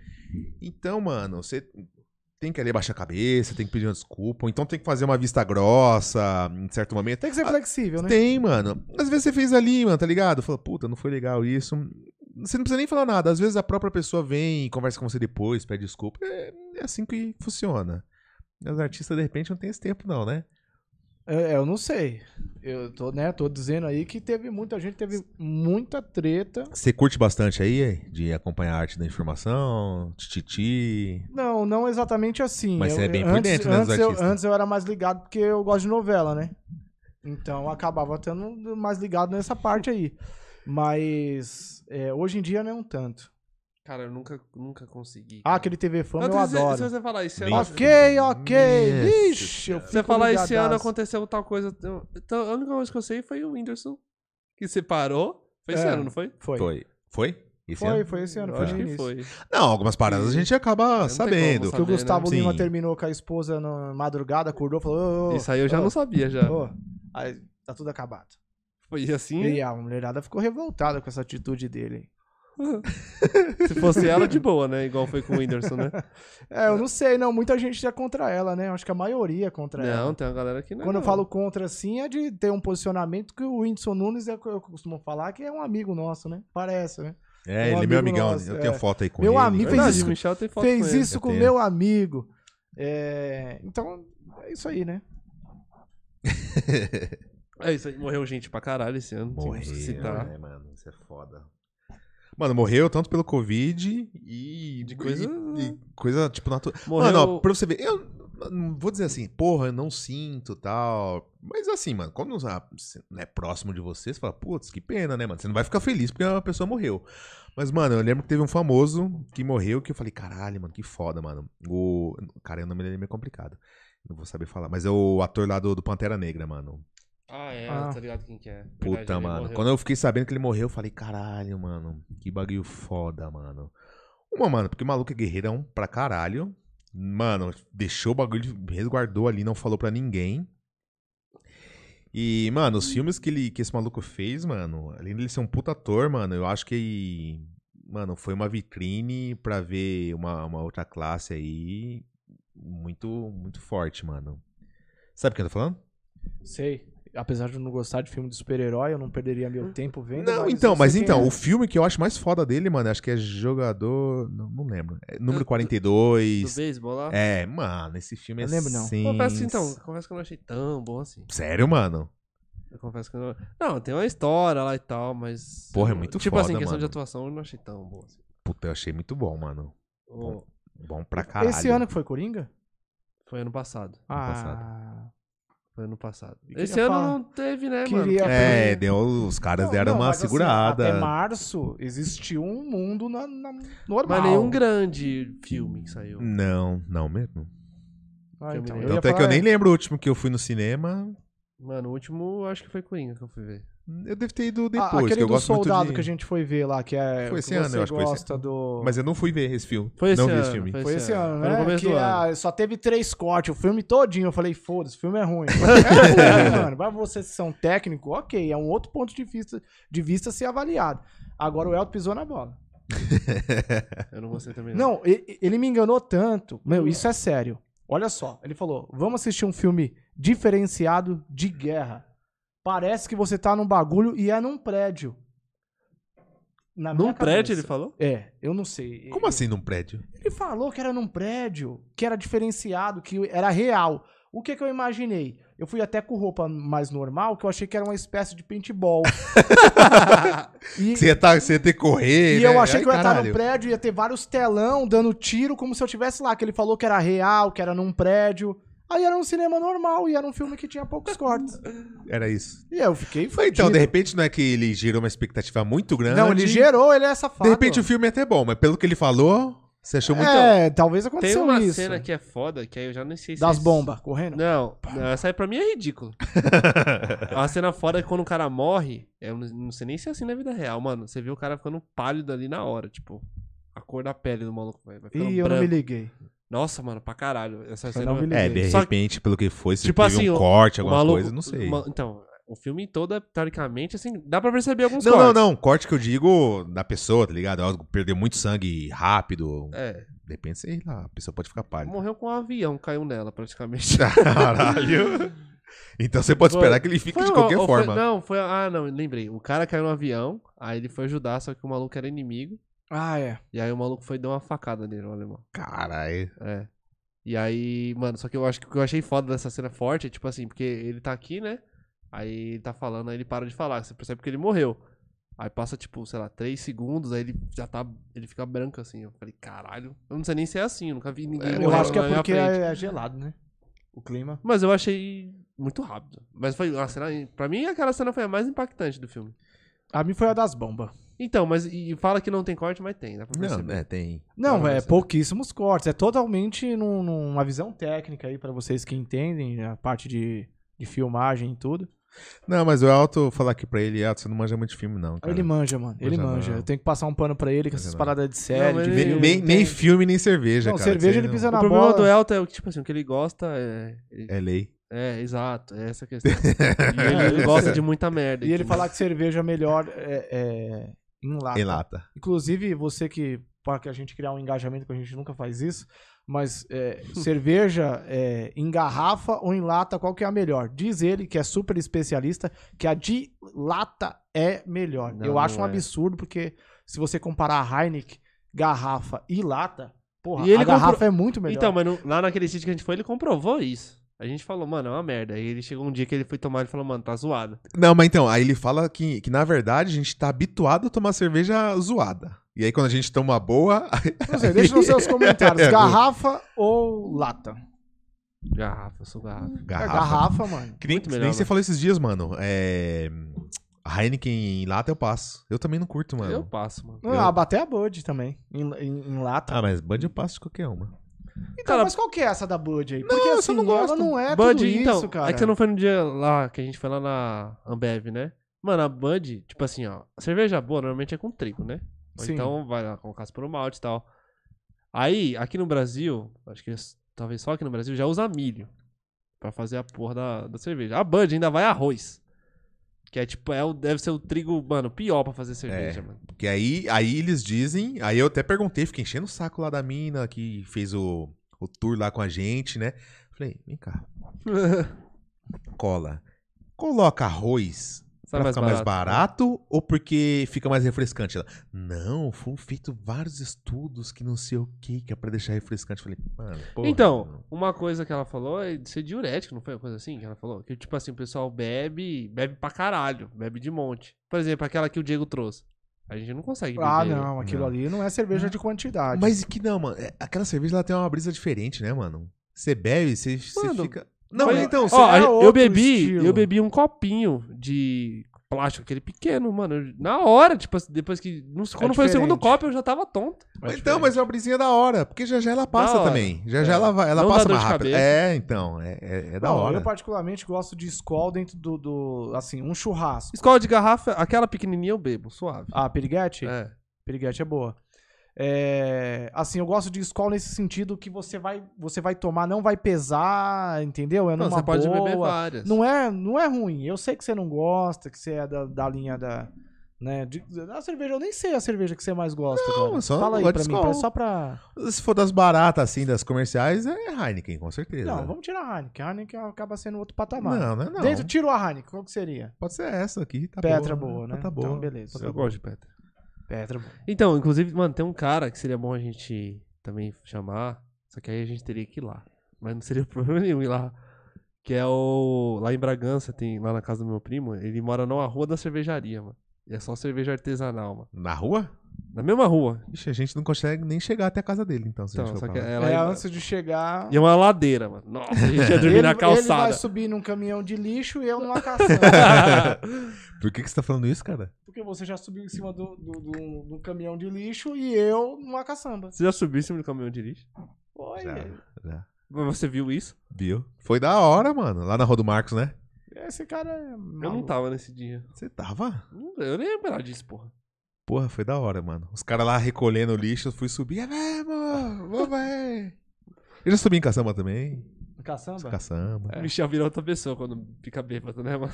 Então, mano, você tem que ali baixar a cabeça, tem que pedir uma desculpa. Ou então tem que fazer uma vista grossa em certo momento. Tem que ser flexível, né? Tem, mano. Às vezes você fez ali, mano, tá ligado? Fala, puta, não foi legal isso. Você não precisa nem falar nada. Às vezes a própria pessoa vem e conversa com você depois, pede desculpa. É, é assim que funciona. Os artistas, de repente, não tem esse tempo, não, né? É, eu não sei. Eu tô, né, tô dizendo aí que teve muita gente, teve muita treta. Você curte bastante aí de acompanhar a arte da informação, tititi. Não, não exatamente assim. Mas Eu- você é bem por antes, dentro, né, antes, eu, antes eu era mais ligado porque eu gosto de novela, né? Então eu acabava tendo mais ligado nessa parte aí. Mas é, hoje em dia não é um tanto. Cara, eu nunca, nunca consegui. Ah, aquele TV Fama eu se, adoro. se você falar esse ano. Ok, ok. Ixi, eu. Se você fico falar esse ano aconteceu tal coisa. Então, a única coisa que eu sei foi o Whindersson. Que separou. Foi esse É. ano, não foi? Foi. Foi. Foi? Esse Foi, ano? foi esse ano. Foi acho que foi. Não, algumas paradas a gente acaba sabendo. como Que o Saber, Gustavo né? Lima Sim. terminou com a esposa na madrugada, acordou e falou: ô, ô, Isso aí eu já ô, não sabia já. Aí tá tudo acabado. Foi assim. E a mulherada ficou revoltada com essa atitude dele. Se fosse ela, de boa, né? Igual foi com o Whindersson, né? É, eu não sei, não. Muita gente é contra ela, né? Eu acho que a maioria é contra Não, ela. tem uma galera que não. Quando eu falo contra, assim, é de ter um posicionamento que o Whindersson Nunes, é, eu costumo falar, que é um amigo nosso, né? Parece, né? É, Um ele é meu amigo amigão. nosso, eu é. tenho foto aí com Meu ele. amigo fez Verdade, isso- o Michel tem foto Fez com ele. isso com meu amigo. É, Então, é isso aí, né? É isso aí, morreu gente pra caralho esse ano. Morreu, Morreu. Citar. né, mano? Isso é foda. Mano, morreu tanto pelo Covid e. De coisa- E, e coisa, tipo, natural. Morreu. Mano, ó, pra você ver, eu não vou dizer assim, porra, eu não sinto tal. Mas assim, mano, quando ah, não é próximo de você, você fala, putz, que pena, né, mano? Você não vai ficar feliz porque a pessoa morreu. Mas, mano, eu lembro que teve um famoso que morreu que eu falei, caralho, mano, que foda, mano. O. Cara, o nome dele é meio complicado. Não vou saber falar. Mas é o ator lá do, do Pantera Negra, mano. Ah, é, Ah. tá ligado quem que é. Puta, Verdade, ele mano. morreu. Quando eu fiquei sabendo que ele morreu, eu falei, caralho, mano. Que bagulho foda, mano. Uma, mano, porque o maluco é guerreirão pra caralho. Mano, deixou o bagulho, resguardou ali, não falou pra ninguém. E, mano, os filmes que, ele, que esse maluco fez, mano, além dele ser um puta ator, mano, eu acho que, mano, foi uma vitrine pra ver uma, uma outra classe aí muito, muito forte, mano. Sabe o que eu tô falando? Sei. Apesar de eu não gostar de filme de super-herói, eu não perderia meu tempo vendo. Não, mas então, eu mas então, é. o filme que eu acho mais foda dele, mano, acho que é Jogador. Não, não lembro. É número Do- Do 42. beisebol lá. É, mano, esse filme é Eu lembro, não. sens- Confesso então, confesso que eu não achei tão bom assim. Sério, mano? Eu confesso que eu não. Não, tem uma história lá e tal, mas. Porra, é muito Tipo foda, assim, questão de mano. atuação eu não achei tão boa assim. Puta, eu achei muito bom, mano. Ô, Bom pra caralho. Esse ano que foi Coringa? Foi ano passado. Ah. Foi ano passado. Esse ano falar- não teve, né, Queria- mano? É, deu, os caras Não, deram não, uma assim, segurada. até março existiu um mundo na, na- normal. Mas nenhum grande filme que saiu. Não, não mesmo. Ah, então, Tanto é que eu nem lembro o último que eu fui no cinema. Mano, o último eu acho que foi Coringa que eu fui ver. Eu devo ter ido Ah, depois, aquele que eu do gosto soldado de... que a gente foi ver lá, que é. Foi esse ano, você eu acho que foi esse gosta do. Mas eu não fui ver esse filme. Foi esse não vi ano, esse filme. foi Foi esse ano, Foi no né? Que do ano. ah, só teve três cortes, o filme todinho. Eu falei, foda-se, o filme é ruim. é ruim, mano. Pra vocês são técnicos, ok, é um outro ponto de vista, de vista a ser avaliado. Agora o Elton pisou na bola. Eu não gostei também. Não, ele me enganou tanto. Meu, isso é sério. Olha só, ele falou: vamos assistir um filme diferenciado de guerra. Parece que você tá num bagulho e é num prédio. Na Num minha prédio cabeça. ele falou? É, eu não sei. Como assim num prédio? Ele falou que era num prédio, que era diferenciado, que era real. O que que eu imaginei? Eu fui até com roupa mais normal, que eu achei que era uma espécie de paintball. e Você ia, tá, você ia ter que correr, e né? eu achei Ai, que eu ia estar no caralho. prédio, ia ter vários telão dando tiro, como se eu estivesse lá. Que ele falou que era real, que era num prédio. Aí era um cinema normal e era um filme que tinha poucos cortes. Era isso. E eu fiquei Foi, então, de repente não é que ele gerou uma expectativa muito grande. Não, ele gerou, ele é safado. De repente o filme é até bom, mas pelo que ele falou, você achou muito. É, talvez Tem aconteceu uma isso. cena que é foda, que aí eu já não sei se Das é- bombas correndo. Não, não, essa aí pra mim é ridículo. a cena foda é quando o cara morre. Eu não não sei nem se é assim na vida real, mano. Você vê o cara ficando pálido ali na hora, tipo. A cor da pele do maluco vai, vai Ih, eu não branco. me liguei. Nossa, mano, pra caralho. Essa Eu cena. não me É, liguei. de Só que- repente, pelo que foi, se Tipo teve assim, um corte, alguma maluco- coisa, não sei. uma- então, o filme todo, é, teoricamente, assim, dá pra perceber alguns Não, não, cortes. não. Corte que eu digo da pessoa, tá ligado? Algo Perdeu muito sangue rápido. É, De repente, sei lá, a pessoa pode ficar pálida. morreu com um avião, caiu nela, praticamente. Caralho. Então você pode Foi- esperar que ele fique Foi de qualquer ou foi- forma. não, foi. Ah, não, lembrei. O cara caiu no avião, aí ele foi ajudar, só que o maluco era inimigo. Ah, é. E aí o maluco foi dar uma facada nele, o alemão. Caralho. É. E aí, mano, só que eu acho que o que eu achei foda dessa cena forte é, tipo assim, porque ele tá aqui, né? Aí ele tá falando, aí ele para de falar. Você percebe que ele morreu. Aí passa, tipo, sei lá, três segundos, aí ele já tá. Ele fica branco assim. Eu falei, caralho. Eu não sei nem se é assim, eu nunca vi ninguém Eu morrer acho que é porque é, é gelado, né? O clima. Mas eu achei muito rápido. Mas foi uma cena. Pra mim, aquela cena foi a mais impactante do filme. A mim foi a das bombas. Então, mas e fala que não tem corte, mas tem, dá pra Não, perceber. é, tem. Não, é pouquíssimos cortes. É totalmente num- numa visão técnica aí pra vocês que entendem a parte de, de filmagem e tudo. Não, mas o Elton, falar aqui pra ele, Elton, você não manja muito de filme, não, cara. Ele manja, mano. Ele Manja manja. não. Eu tenho que passar um pano pra ele com essas não. paradas de série, mas de ele- Nem, filme. nem, não filme, nem cerveja, Não, cara. cerveja ele não- pisa O na problema bola. do Elton é o que, tipo assim, o que ele gosta é. É lei. É, exato, é essa a questão. e ele, ele gosta de muita merda. E ele falar que cerveja é melhor é, é, em lata. Em lata. Inclusive, você que. Para que a gente criar um engajamento, que a gente nunca faz isso. Mas é, cerveja é, em garrafa ou em lata, qual que é a melhor? Diz ele, que é super especialista, que a de lata é melhor. Não, Eu acho um é. absurdo, porque se você comparar a Heineken, garrafa e lata, porra, E a garrafa é muito melhor. Então, mas lá naquele sítio que a gente foi, ele comprovou isso. A gente falou, mano, é uma merda. Aí ele chegou um dia que ele foi tomar e falou, mano, tá zoado. Não, mas então, aí ele fala que, que na verdade a gente tá habituado a tomar cerveja zoada. E aí quando a gente toma boa. Não sei, deixa nos seus comentários, É, garrafa ou lata? Garrafa, eu sou garrafa. É Garrafa. garrafa, mano. Que nem, Muito que nem você mano. falou esses dias, mano. É. A Heineken em lata eu passo. Eu também não curto, mano. Eu passo, mano. Não, a bater a Bud também, em, em- em lata. Ah, mas Bud eu passo de qualquer uma. Então, Cara, mas qual que é essa da Bud aí? Não, Porque eu assim, só não gosto. ela não é Bud, tudo então, isso, cara. é que você não foi no dia lá, que a gente foi lá na Ambev, né? Mano, a Bud, tipo assim, ó, cerveja boa normalmente é com trigo, né? Ou Sim. então vai lá com caspa no malte e tal. Aí, aqui no Brasil, acho que talvez só aqui no Brasil, já usa milho pra fazer a porra da, da cerveja. A Bud ainda vai arroz. Que é tipo, é o, deve ser o trigo, mano, pior pra fazer cerveja, É. mano. Porque aí, aí eles dizem. Aí eu até perguntei, fiquei enchendo o saco lá da mina que fez o, o tour lá com a gente, né? Falei, vem cá, cola. Coloca arroz Sai pra mais ficar mais barato, né? barato ou porque fica mais refrescante? Ela, não, foram feitos vários estudos que não sei o que, que é pra deixar refrescante. Falei, mano, porra. Então, uma coisa que ela falou é de ser diurético, não foi uma coisa assim que ela falou? Que tipo assim, o pessoal bebe, bebe pra caralho, bebe de monte. Por exemplo, aquela que o Diego trouxe. A gente não consegue beber. Ah, não, aquilo Não. ali não é cerveja de quantidade. Mas que não, mano. é- Aquela cerveja ela tem uma brisa diferente, né, mano? Você bebe, você, você Mano, fica. Não, Mas, então, ó, é eu bebi, estilo. eu bebi um copinho de plástico, aquele pequeno, mano. Na hora, tipo, assim, depois que. não- Quando foi o segundo É copo, eu já tava tonto. É então, mas é uma brisinha da hora, porque já já ela passa também. Já já É. ela, vai, ela Não passa mais rápido. cabeça. É, então, é, é, é da Não, hora. Eu particularmente gosto de Skol dentro do, do, assim, um churrasco. Escola de garrafa, aquela pequenininha eu bebo, suave. Ah, piriguete? É. Piriguete é boa. É, assim, eu gosto de Skol nesse sentido que você vai, você vai tomar, não vai pesar, entendeu? É Não, você pode boa. beber várias. Não é, não é ruim. Eu sei que você não gosta, que você é da, da linha da. Né, de, a cerveja, eu nem sei a cerveja que você mais gosta. Não, cara. só Fala aí pra mim, pra- só pra. Se for das baratas, assim, das comerciais, é Heineken, com certeza. Não, vamos tirar a Heineken. A Heineken acaba sendo outro patamar. Não, não é não. Dentro, tira a Heineken, qual que seria? Pode ser essa aqui, tá Petra boa. boa, né? Tá boa. Então, beleza. Tá Eu boa. gosto de Petra. Boa. Então, inclusive, mano, tem um cara que seria bom a gente também chamar, só que aí a gente teria que ir lá. Mas não seria problema nenhum ir lá. Que é o. Lá em Bragança, tem lá na casa do meu primo, ele mora numa rua da cervejaria, mano. E é só cerveja artesanal, mano. Na rua? Na mesma rua. Ixi, a gente não consegue nem chegar até a casa dele, então. Se a Então, só que lá. é É, antes de chegar. E é uma ladeira, mano. Nossa, a gente ia dormir ele, na ele calçada. vai subir num caminhão de lixo e eu numa caçamba. Por que, que você tá falando isso, cara? Porque você já subiu em cima do, do, do- do caminhão de lixo e eu numa caçamba. Você já subiu em cima do caminhão de lixo? Foi. Já, já. Mas Você viu isso? Viu? Foi da hora, mano. Lá na Rua do Marcos, né? Esse cara é. Eu não maluco. tava nesse dia. Você tava? Eu nem lembro disso, porra. Porra, foi da hora, mano. Os caras lá recolhendo o lixo, eu fui subir. É mesmo? Vamos aí. Eu já subi em caçamba também. Caçamba? Caçamba. O Michel vira outra pessoa quando fica bêbado, né, mano?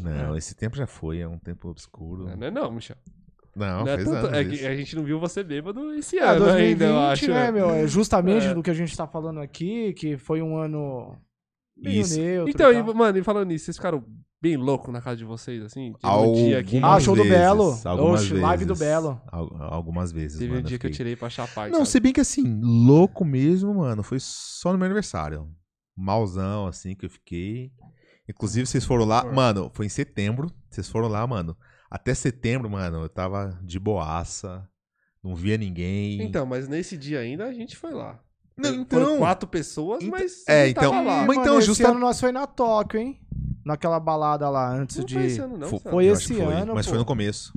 Não, esse tempo já foi, é um tempo obscuro. Não é não, Michel. Não, Não é, fez tanto- anos é que a gente não viu você bêbado esse É, ano 2020, ainda, eu acho. né, meu? É justamente É. do que a gente tá falando aqui, que foi um ano meio Isso. neutro. Então, e mano, e falando nisso, vocês ficaram bem loucos na casa de vocês, assim? Teve um dia que... Ah, show do vezes, Belo. Algumas Oxe, live do. Belo. Al- algumas vezes, Teve um mano. dia que eu fiquei- tirei pra chapar. Não, sabe? se bem que assim, louco mesmo, mano, foi só no meu aniversário. Malzão, assim, que eu fiquei. Inclusive, vocês foram lá, mano, foi em setembro. Vocês foram lá, mano. Até setembro, mano, eu tava de boaça. Não via ninguém. Então, mas nesse dia ainda a gente foi lá. Não, Foram então- quatro pessoas, mas é, então- tava lá. Mas Mano, então, esse justa- ano nós foi na Tóquio, hein? Naquela balada lá, antes Não de... foi esse ano, não? Foi eu esse foi, ano, Mas pô. foi no começo.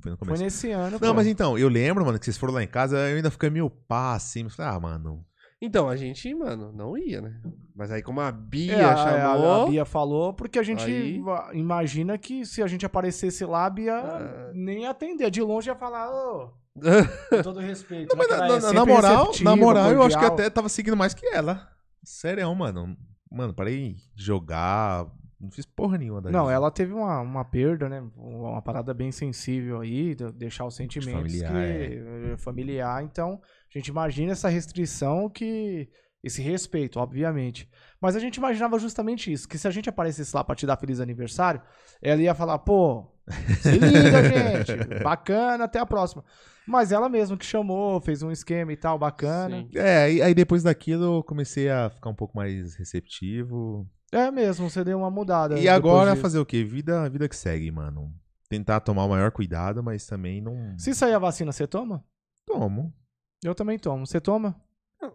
Foi no Foi começo. nesse ano. Não, pô. mas então, eu lembro, mano, que vocês foram lá em casa, eu ainda fiquei meio pá, assim. mas falei, ah, mano. Então, a gente, mano, não ia, né? Mas aí como a Bia É, a- chamou... a, a Bia falou, porque a gente Aí- imagina que se a gente aparecesse lá, a Bia Ah. nem ia atender. De longe ia falar, ô, com todo respeito. Não, né, na, é na- na moral, na moral, eu acho que até tava seguindo mais que ela. Sério, mano. Mano, parei de jogar. Não fiz porra nenhuma daí. Não, ela teve uma, uma perda, né? Uma parada bem sensível aí, de- deixar os sentimentos Familiar, que, eh, familiar. Então, a gente imagina essa restrição que. Esse respeito, obviamente. Mas a gente imaginava justamente isso: que se a gente aparecesse lá pra te dar feliz aniversário, ela ia falar, pô, se liga, gente, bacana, até a próxima. Mas ela mesma que chamou, fez um esquema e tal, bacana. Sim. É, aí, aí depois daquilo eu comecei a ficar um pouco mais receptivo. É mesmo, você deu uma mudada. E agora disso. fazer o quê? Vida, vida que segue, mano. Tentar tomar o maior cuidado, mas também não. Se sair a vacina, você toma? Tomo. Eu também tomo. Você toma?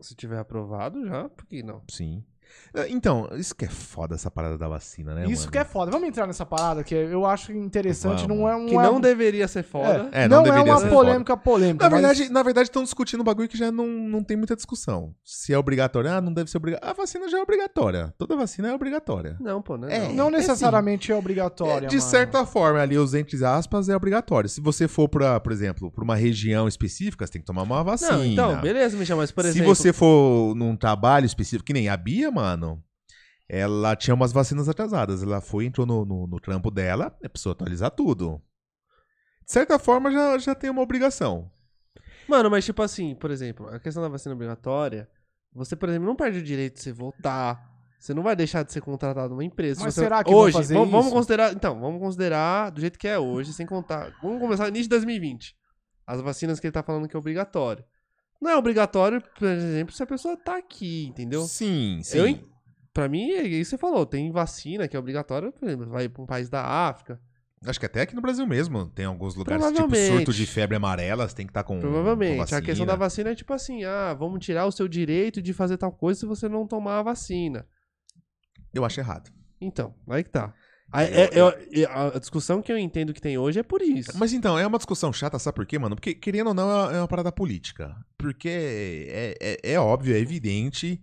Se tiver aprovado já, por que não? Sim. É, Então, isso que é foda essa parada da vacina, né? Isso mano? que é foda. Vamos entrar nessa parada que eu acho interessante. Vamos. Não é um. Que não deveria ser foda. É, não, não é uma ser polêmica polêmica. Na mas- verdade, na verdade, estão discutindo um bagulho que já não, não tem muita discussão. Se é obrigatório, ah, não deve ser obrigatório. A vacina já é obrigatória. Toda vacina é obrigatória. Não, pô, né? É, não. não necessariamente é, obrigatória. É, de mano. certa forma, ali, os entre aspas, é obrigatório. Se você for pra, por exemplo, pra uma região específica, você tem que tomar uma vacina. Não, então, beleza, Michel, mas por Se exemplo... você for num trabalho específico, que nem a Bia, mano, ela tinha umas vacinas atrasadas. Ela foi, entrou no, no, no trampo dela, é precisou atualizar tudo. De certa forma, já, já tem uma obrigação. Mano, mas tipo assim, por exemplo, a questão da vacina obrigatória, você, por exemplo, não perde o direito de você voltar. Você não vai deixar de ser contratado numa empresa. Se Mas você- será que hoje, fazer vamos, vamos isso? considerar, então, vamos considerar do jeito que é hoje, sem contar. Vamos começar início de 2020. As vacinas que ele tá falando que é obrigatório. Não é obrigatório, por exemplo, se a pessoa tá aqui, entendeu? Sim, sim. Eu, pra mim, é isso que você falou. Tem vacina que é obrigatória, por exemplo, vai pra um país da África. Acho que até aqui no Brasil mesmo. Tem alguns lugares, tipo surto de febre amarela, você tem que estar com. Provavelmente. com A questão da vacina é tipo assim: ah, vamos tirar o seu direito de fazer tal coisa se você não tomar a vacina. Eu acho errado. Então, aí que tá. É- é- é- a discussão que eu entendo que tem hoje é por isso. Mas então, é uma discussão chata, sabe por quê, mano? Porque, querendo ou não, é uma- é parada política. Porque é, é, é óbvio, é evidente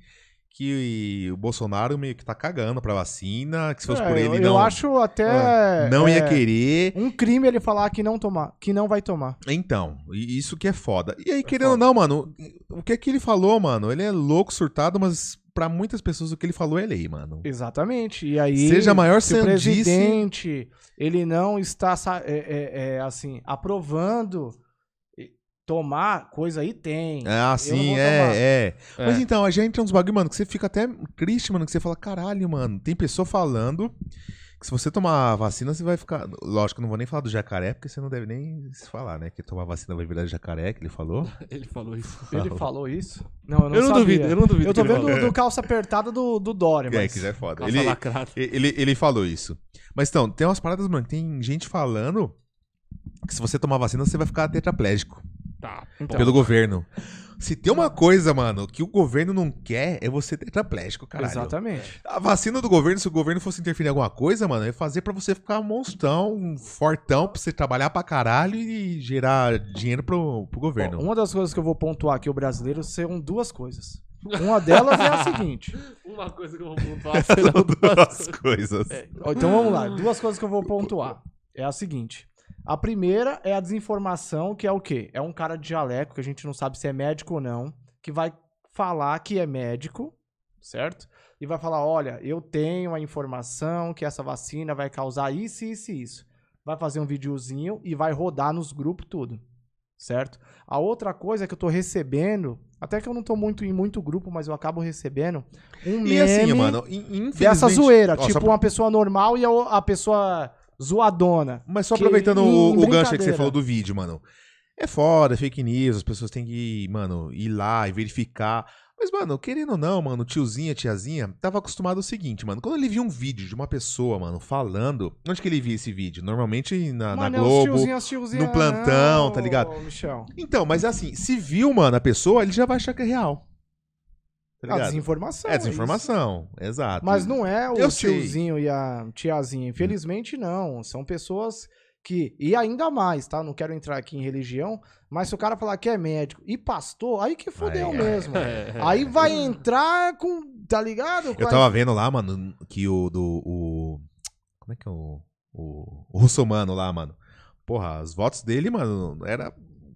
que o Bolsonaro meio que tá cagando pra vacina, que se fosse É, por eu, ele eu não, acho até. não ia é, querer. Um crime ele falar que não tomar, que não vai tomar. Então, isso que é foda. E aí, querendo ou não, mano, o que é que ele falou, mano? Ele é louco, surtado, mas pra muitas pessoas o que ele falou é lei, mano. Exatamente. E aí, Seja a maior se o sandice- presidente ele não está é, é, é, assim aprovando tomar coisa aí tem. Ah, sim, é, é. É. Mas então, a gente entra uns bagulho, mano, que você fica até triste, mano, que você fala, caralho, mano, tem pessoa falando se você tomar vacina, você vai ficar. Lógico, não vou nem falar do jacaré, porque você não deve nem se falar, né? Que tomar vacina vai virar jacaré, que ele falou. Ele falou isso. Ele falou isso? Não, eu não, Eu não sabia. duvido, eu não duvido. Eu tô vendo falou. do, do calça apertada do, do Dória, É, mas... que já é foda. Calça Ele, lacrada. ele, ele falou isso. Mas então, tem umas paradas, mano, que tem gente falando que se você tomar vacina, você vai ficar tetraplégico. Tá. Então, pelo governo. Se tem uma coisa, mano, que o governo não quer, é você tetraplégico, caralho. Exatamente. A vacina do governo, se o governo fosse interferir em alguma coisa, mano, é fazer pra você ficar monstrão, fortão, pra você trabalhar pra caralho e gerar dinheiro pro, pro governo. Ó, uma das coisas que eu vou pontuar aqui, o brasileiro, são duas coisas. Uma delas é a seguinte. Uma coisa que eu vou pontuar serão duas coisas. Ó, Então vamos lá. Duas coisas que eu vou pontuar. É a seguinte. A primeira é a desinformação, que é o quê? É um cara de jaleco, que a gente não sabe se é médico ou não, que vai falar que é médico, certo? E vai falar: olha, eu tenho a informação que essa vacina vai causar isso, isso e isso. Vai fazer um videozinho e vai rodar nos grupos tudo, certo? A outra coisa é que eu tô recebendo, até que eu não tô muito em muito grupo, mas eu acabo recebendo um meme E assim, mano, in- infelizmente... dessa zoeira, Ó, tipo pra- uma pessoa normal e a, a pessoa zoadona. Mas só aproveitando o, o gancho que você falou do vídeo, mano. É foda, é fake news, as pessoas têm que, mano, ir lá e verificar. Mas, mano, querendo ou não, mano, o tiozinho, a tiazinha, tava acostumado ao seguinte, mano. Quando ele via um vídeo de uma pessoa, mano, falando. Onde que ele via esse vídeo? Normalmente na, na Mano, é os Globo. tiozinhos, as tiozinhas, no plantão, tá ô, ligado? Michel. Então, mas assim, se viu, mano, a pessoa, ele já vai achar que é real. Tá A ligado? desinformação. É isso. desinformação, exato. Mas não é o Eu sei. tiozinho e a tiazinha. Infelizmente, não. São pessoas que, e ainda mais, tá? Não quero entrar aqui em religião, mas se o cara falar que é médico e pastor, aí que fodeu mesmo. É. Aí vai entrar com, tá ligado? Eu tava vendo lá, mano, que o do. O, como é que é o. O, o russomano lá, mano. Porra, os votos dele, mano, era.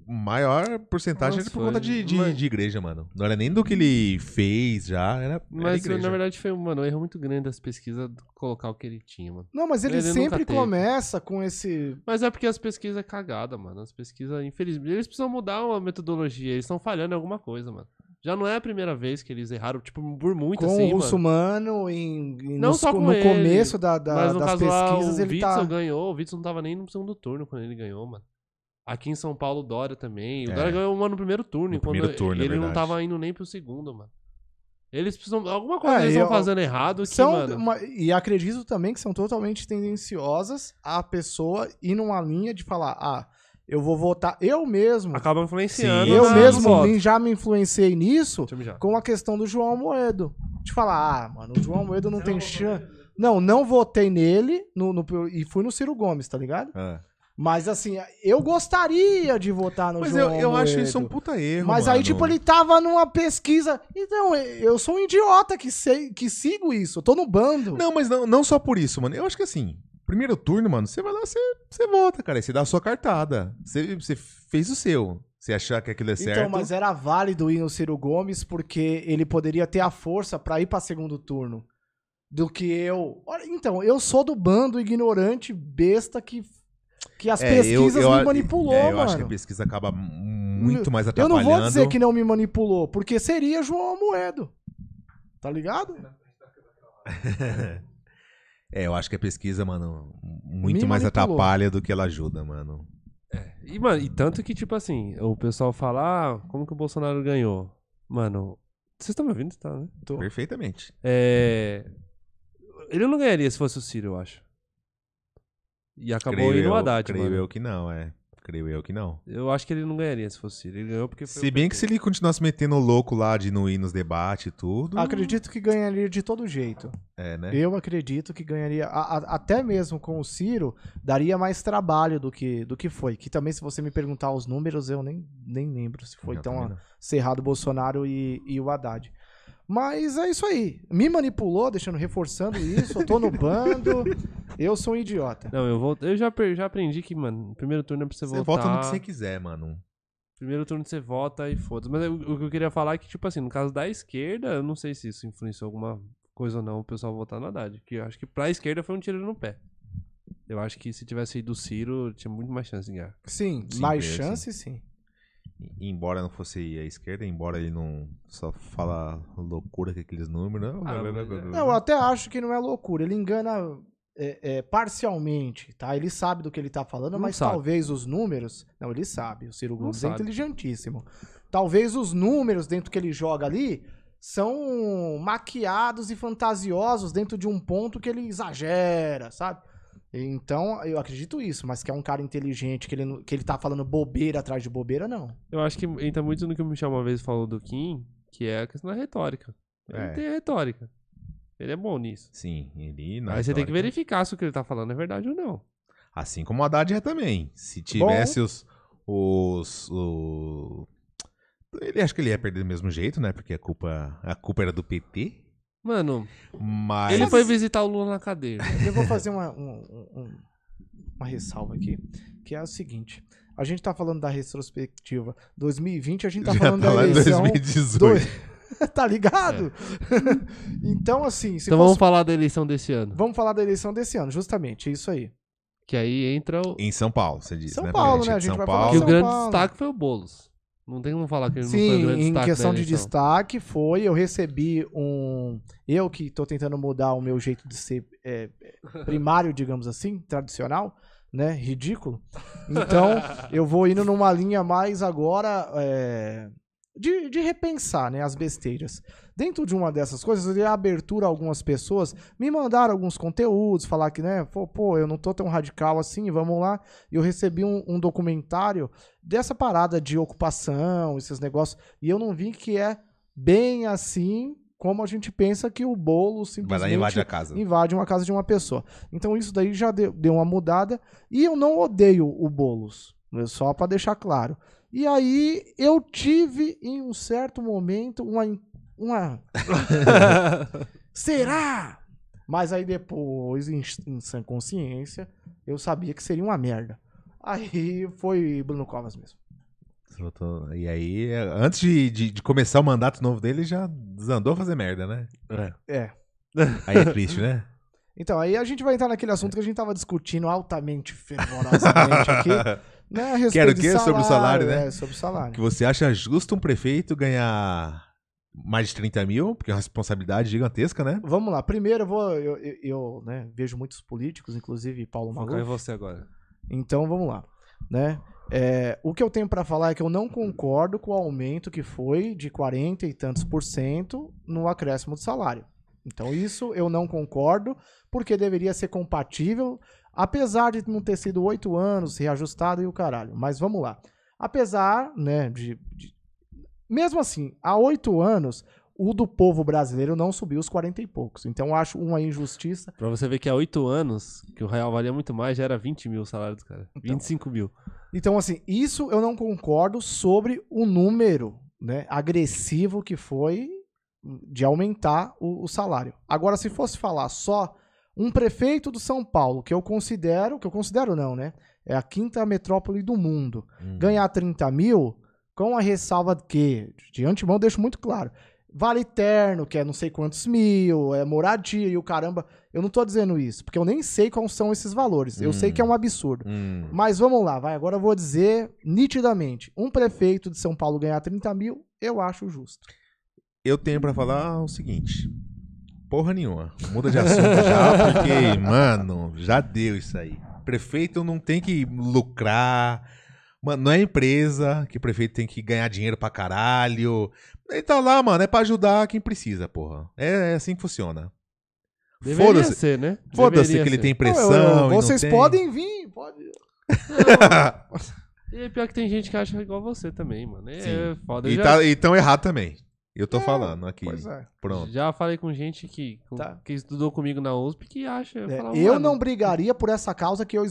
Maior porcentagem Nossa, era por conta foi- de, de, mas- de igreja, mano. Não era nem do que ele fez já, era. era Mas igreja. na verdade foi, mano, um erro muito grande das pesquisas colocar o que ele tinha, mano. Não, mas ele, Ele sempre começa com esse. Mas é porque as pesquisas é cagada, mano. As pesquisas, infelizmente, eles precisam mudar uma metodologia. Eles estão falhando em alguma coisa, mano. Já não é a primeira vez que eles erraram, tipo, por muito com assim, o mano. russomano em, em- Não nos- só com no ele, começo da, da- Mas no das caso lá, pesquisas o ele Witzel tá. ganhou. O Witzel não tava nem no segundo turno quando ele ganhou, mano. Aqui em São Paulo, o Dória também. O É. Dória ganhou uma no primeiro turno. No primeiro turno, é ele não verdade. tava indo nem pro segundo, mano. Eles precisam. Alguma coisa É, eles estão fazendo errado que, São mano. uma- e acredito também que são totalmente tendenciosas a pessoa ir numa linha de falar, ah, eu vou votar eu mesmo. Acabam influenciando. Sim, eu mesmo me- já me influenciei nisso com a questão do João Moedo. De falar, ah, mano, o João Moedo não tem chance. Não, não votei nele no, no- e fui no Ciro Gomes, tá ligado? É. Mas assim, eu gostaria de votar no Mas eu, João eu acho Moedo. isso um puta erro. Mas aí, mano. tipo, ele tava numa pesquisa. Então, eu sou um idiota que, sei, que sigo isso. Eu tô no bando. Não, mas não, não só por isso, mano. Eu acho que assim, primeiro turno, mano, você vai lá, você, você vota, cara. Aí Você dá a sua cartada. Você, você fez o seu. Você achar que aquilo é certo. Então, mas era válido ir no Ciro Gomes porque ele poderia ter a força pra ir pra segundo turno. Do que eu. Então, eu sou do bando ignorante, besta que, que as É, eu- pesquisas eu, me manipulou, é, eu mano. acho que a pesquisa acaba muito mais eu atrapalhando. não vou dizer que não me manipulou, porque seria João Moedo. Tá ligado? É, eu acho que a pesquisa, mano, muito Me mais manipulou. atrapalha do que ela ajuda, mano. E, mano, e tanto que, tipo assim, o pessoal fala, ah, como que o Bolsonaro ganhou? Mano, vocês estão me ouvindo? Tá, né? Tô. Perfeitamente. É. Ele não ganharia se fosse o Ciro, eu acho. E acabou creio indo o Haddad, creio mano. eu que não, é. Creio eu que não. Eu acho que ele não ganharia se fosse Ciro. Ele ganhou porque foi. Se bem que se ele continuasse metendo louco lá de não ir nos debates e tudo. Acredito que ganharia de todo jeito. É, né? Eu acredito que ganharia, a- a- até mesmo com o Ciro, daria mais trabalho do que, do que foi. Que também, se você me perguntar os números, eu nem, nem lembro se foi Eu tão também não. cerrado o Bolsonaro e, e o Haddad. Mas é isso aí. Me manipulou, deixando, reforçando isso. Eu tô no bando. Eu sou um idiota. Não, eu vou. Eu já, já aprendi que, mano, no primeiro turno é pra você, Você votar. vota no que você quiser, mano. Primeiro turno você vota e foda-se. Mas eu- o que eu queria falar é que, tipo assim, no caso da esquerda, eu não sei se isso influenciou alguma coisa ou não o pessoal votar no Haddad. Que eu acho que pra esquerda foi um tiro no pé. Eu acho que se tivesse ido o Ciro, tinha muito mais chance de ganhar. Sim, Sim, mais chance, sim. Embora não fosse a esquerda, embora ele não só fala loucura com aqueles números. Não, Ah, mas é- Não, eu até acho que não é loucura. Ele engana é, é, parcialmente, tá? Ele sabe do que ele tá falando, Não mas sabe. talvez os números. Não, ele sabe. O Ciro Não Gomes é inteligentíssimo. Talvez os números dentro que ele joga ali são maquiados e fantasiosos dentro de um ponto que ele exagera, sabe? Então, eu acredito isso, mas que é um cara inteligente, que ele, que ele tá falando bobeira atrás de bobeira, não. Eu acho que entra muito no que o Michel uma vez falou do Kim, que é a questão da retórica. Ele É. tem a retórica. Ele é bom nisso. Sim, ele. na Aí você tem que verificar se o que ele tá falando é verdade ou não. Assim como o Haddad é também. Se tivesse os. os o... Ele acho que ele ia perder do mesmo jeito, né? Porque a culpa, a culpa era do PT. Mano, Mas. ele foi visitar o Lula na cadeira. Eu vou fazer uma, um- um- um- uma ressalva aqui, que é o seguinte. A gente tá falando da retrospectiva 2020, a gente tá Já falando tá da eleição... 2018. dois- tá ligado? então, assim, se então fosse- vamos falar da eleição desse ano. vamos falar da eleição desse ano, justamente, é isso aí. Que aí entra o. Em São Paulo, você disse, São né? Paulo, né? A gente São vai falar Paulo. Que o grande Paulo. destaque foi o Boulos. Não tem como falar que ele não foi Sim, grande em destaque. questão da de eleição. destaque, foi. Eu recebi um. Eu que tô tentando mudar o meu jeito de ser é, primário, digamos assim, tradicional, né? Ridículo. Então, eu vou indo numa linha mais agora é, de, de repensar, né? As besteiras. Dentro de uma dessas coisas, eu dei abertura a algumas pessoas, me mandaram alguns conteúdos, falar que, né, pô, pô, eu não tô tão radical assim, vamos lá. E eu recebi um, um documentário dessa parada de ocupação, esses negócios, e eu não vi que é bem assim como a gente pensa que o bolo Vai simplesmente lá e invade a casa. invade uma casa de uma pessoa. Então isso daí já deu, deu uma mudada. E eu não odeio o Boulos, né, só para deixar claro. E aí eu tive, em um certo momento, uma. Uma Será? Mas aí depois, em, em sã consciência, eu sabia que seria uma merda. Aí foi Bruno Covas mesmo. E aí, antes de, de, de começar o mandato novo dele, já desandou a fazer merda, né? É. Aí é triste, né? Então, aí a gente vai entrar naquele assunto que a gente tava discutindo altamente, fervorosamente aqui. Né, a respeito Que era o quê? Sobre o salário, né? É, sobre o salário. Que você acha justo um prefeito ganhar mais de 30 mil, porque é uma responsabilidade gigantesca, né? Vamos lá. Primeiro, eu vou. Eu, eu, eu, né, vejo muitos políticos, inclusive Paulo Focar em Maluf. você agora. Então, vamos lá. Né? É, o que eu tenho pra falar é que eu não concordo com o aumento que foi de 40 e tantos por cento no acréscimo do salário. Então, isso eu não concordo, porque deveria ser compatível, apesar de não ter sido oito anos, reajustado e o caralho. Mas vamos lá. Apesar, né, de. de- mesmo assim, há oito anos, o do povo brasileiro não subiu os 40 e poucos. Então, eu acho uma injustiça. Pra você ver que há oito anos, que o real valia muito mais, já era 20 mil o salário dos caras. Então. 25 mil. Então, assim, isso eu não concordo sobre o número né, agressivo que foi de aumentar o, o salário. Agora, se fosse falar só um prefeito do São Paulo, que eu considero, que eu considero não, né? É a quinta metrópole do mundo, Hum. ganhar 30 mil, com a ressalva de que, de antemão, eu deixo muito claro. Vale terno, que é não sei quantos mil, é moradia e o caramba. Eu não tô dizendo isso, porque eu nem sei quais são esses valores. Eu Hum. sei que é um absurdo. Hum. Mas vamos lá, vai. Agora eu vou dizer nitidamente: um prefeito de São Paulo ganhar 30 mil, eu acho justo. Eu tenho pra falar o seguinte. Porra nenhuma. Muda de assunto já, porque, mano, já deu isso aí. Prefeito não tem que lucrar. Mano, não é empresa que prefeito tem que ganhar dinheiro pra caralho. Ele tá lá, mano, é pra ajudar quem precisa, porra. É, é assim que funciona. Foda-se. ser, né? Foda-se que ele tem Não, pressão. e não vocês tem. podem vir, pode. E é pior que tem gente que acha igual você também, mano. É Sim. foda. E já, tá, e tão errado também. Eu tô É, falando aqui. Pois é. Pronto. já falei com gente que, com- Tá. que estudou comigo na USP que acha. É, falava, eu "Mano, não brigaria por essa causa que eu,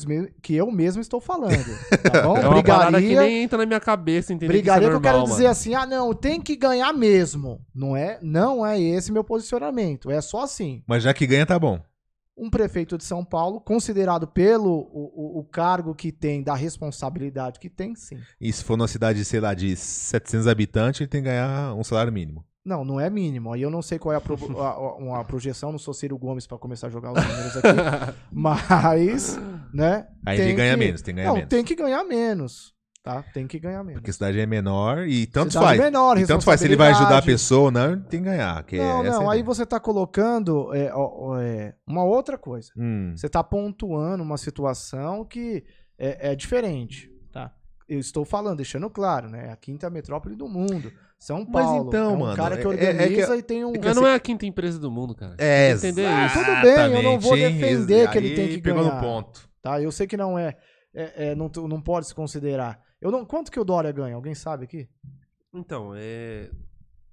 que eu mesmo estou falando. Tá bom? É uma parada que brigaria. nem entra na minha cabeça, entendeu? Brigaria que, eu quero normal, dizer mano. assim, ah, não, tem que ganhar mesmo. Não é, não é esse meu posicionamento. É só assim. Mas já que ganha, tá bom. Um prefeito de São Paulo, considerado pelo o, o- o cargo que tem, da responsabilidade que tem, sim. E se for numa cidade, sei lá, de 700 habitantes, ele tem que ganhar um salário mínimo. Não, não é mínimo. Aí eu não sei qual é a, pro- a- a- uma projeção, não sou Ciro Gomes pra começar a jogar os números aqui. mas, né? Aí ele ganha que- menos, tem que ganhar Não, menos. tem que ganhar menos. Tá? Tem que ganhar menos. Porque a cidade é menor e tanto Cidade faz. menor, e tanto faz. Se ele vai ajudar a pessoa ou não, tem que ganhar. Que Não, é não, aí você tá colocando é, é, uma outra coisa. Hum. Você tá pontuando uma situação que é, é diferente, tá? Eu estou falando, deixando claro, né? A quinta metrópole do mundo. São Mas Paulo. então, é um mano, cara que é- é- é que- organiza e tem um... Mas não é a quinta empresa do mundo, cara. É, entender isso. tudo bem, eu não vou defender que ele tem que pegou ganhar. no ponto. Tá? Eu sei que não é, é, é, não, não pode se considerar. Eu não, quanto que o Dória ganha? Alguém sabe aqui? Então, é.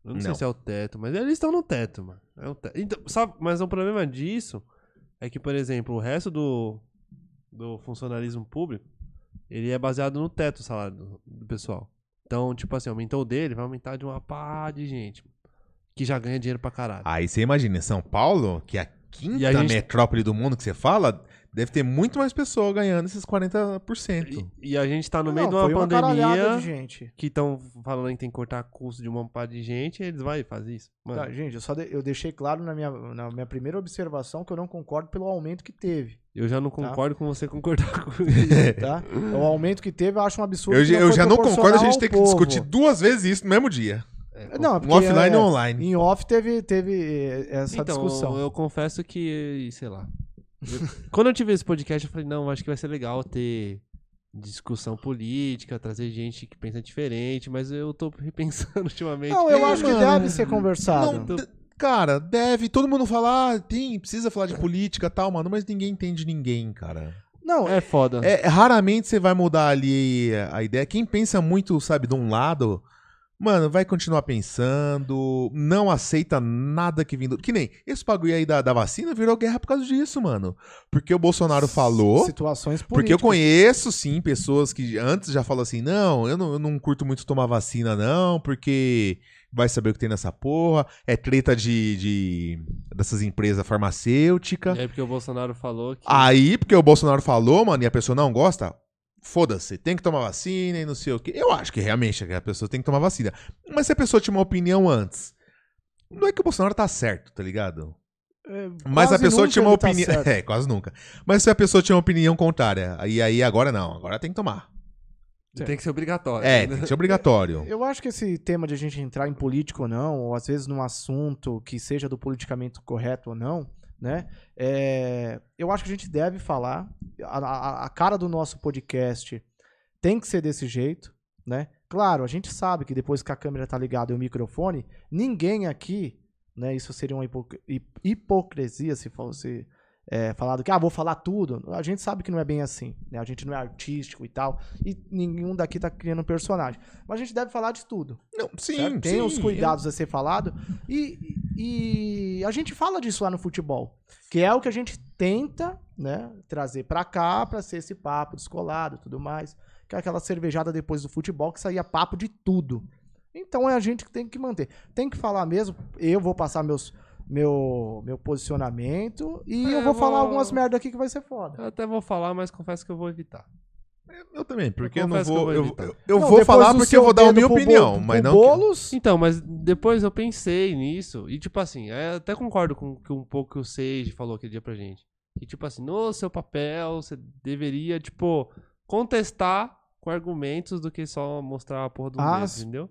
Eu não, Não. sei se é o teto, mas eles estão no teto, mano. É o teto. Então, sabe, mas o problema disso é que, por exemplo, o resto do, do funcionalismo público, ele é baseado no teto o salário do, do pessoal. Então, tipo assim, aumentou o dele, vai aumentar de uma pá de gente que já ganha dinheiro pra caralho. Aí você imagina, em São Paulo, que é a quinta a gente- metrópole do mundo que você fala, deve ter muito mais pessoas ganhando esses 40%. E, e a gente tá no meio não, de uma foi uma pandemia de gente. que estão falando que tem que cortar custo de uma pá de gente, eles vão fazer isso. Mano, Tá, gente, eu só de- eu deixei claro na minha, na minha primeira observação que eu não concordo pelo aumento que teve, eu já não Tá. concordo com você concordar com isso. tá? o aumento que teve eu acho um absurdo. Eu, eu já não concordo a gente ter que povo. discutir duas vezes isso no mesmo dia. É, Não, Um porque offline é- e online. Em off teve, teve eh, essa então, discussão. eu confesso que, sei lá. Quando eu tive esse podcast, eu falei, não, acho que vai ser legal ter discussão política, trazer gente que pensa diferente, mas eu tô repensando ultimamente. Não, eu É, acho que mano. deve ser conversado. Não, cara, deve. Todo mundo fala, ah, tem, precisa falar de política e tal, mano, mas ninguém entende ninguém, cara. Não, É foda. É, raramente você vai mudar ali a ideia. Quem pensa muito, sabe, de um lado, Mano, vai continuar pensando, não aceita nada que vindo. Que nem esse bagulho aí da, da vacina virou guerra por causa disso, mano. Porque o Bolsonaro falou. Situações políticas. Porque eu conheço, sim, pessoas que antes já falam assim: não eu, não, eu não curto muito tomar vacina, não, porque vai saber o que tem nessa porra. É treta de, de dessas empresas farmacêuticas. É porque o Bolsonaro falou que. Aí, porque o Bolsonaro falou, mano, e a pessoa não gosta, foda-se, tem que tomar vacina e não sei o quê. Eu acho que realmente a pessoa tem que tomar vacina. Mas se a pessoa tinha uma opinião antes, não é que o Bolsonaro tá certo, tá ligado? É, Mas a pessoa tinha uma tá opinião. certo. é, quase nunca. Mas se a pessoa tinha uma opinião contrária, e aí agora não, agora tem que tomar. Tem que ser obrigatório. É, né? tem que ser obrigatório. Eu acho que esse tema de a gente entrar em político ou não, ou às vezes num assunto que seja do politicamente correto ou não, né? é, eu acho que a gente deve falar. A, a- a cara do nosso podcast tem que ser desse jeito, né? Claro, a gente sabe que depois que a câmera tá ligada e o microfone, ninguém aqui, né? Isso seria uma hipo- hi- hipocrisia se fosse é, falado que, ah, vou falar tudo. A gente sabe que não é bem assim, né? A gente não é artístico e tal, e nenhum daqui tá criando um personagem. Mas a gente deve falar de tudo. Não, sim, certo? Tem sim, os cuidados a ser falado. E, e a gente fala disso lá no futebol. Que é o que a gente tenta né, trazer pra cá pra ser esse papo descolado e tudo mais. Que é aquela cervejada depois do futebol que saía papo de tudo. Então é a gente que tem que manter. Tem que falar mesmo. Eu vou passar meus, meu, meu posicionamento e É, eu vou falar vou- algumas merda aqui que vai ser foda. Eu até vou falar, mas confesso que eu vou evitar. Eu também, porque Eu eu, não vou. eu Eu, eu- eu Não, vou falar porque eu vou dar a minha opinião, mas não. que- Boulos, Então, mas depois eu pensei nisso, e tipo assim, eu até concordo com que um pouco que o Sage falou aquele dia pra gente. Que tipo assim, no seu papel, você deveria, tipo, contestar com argumentos do que só mostrar a porra do Ah, entendeu?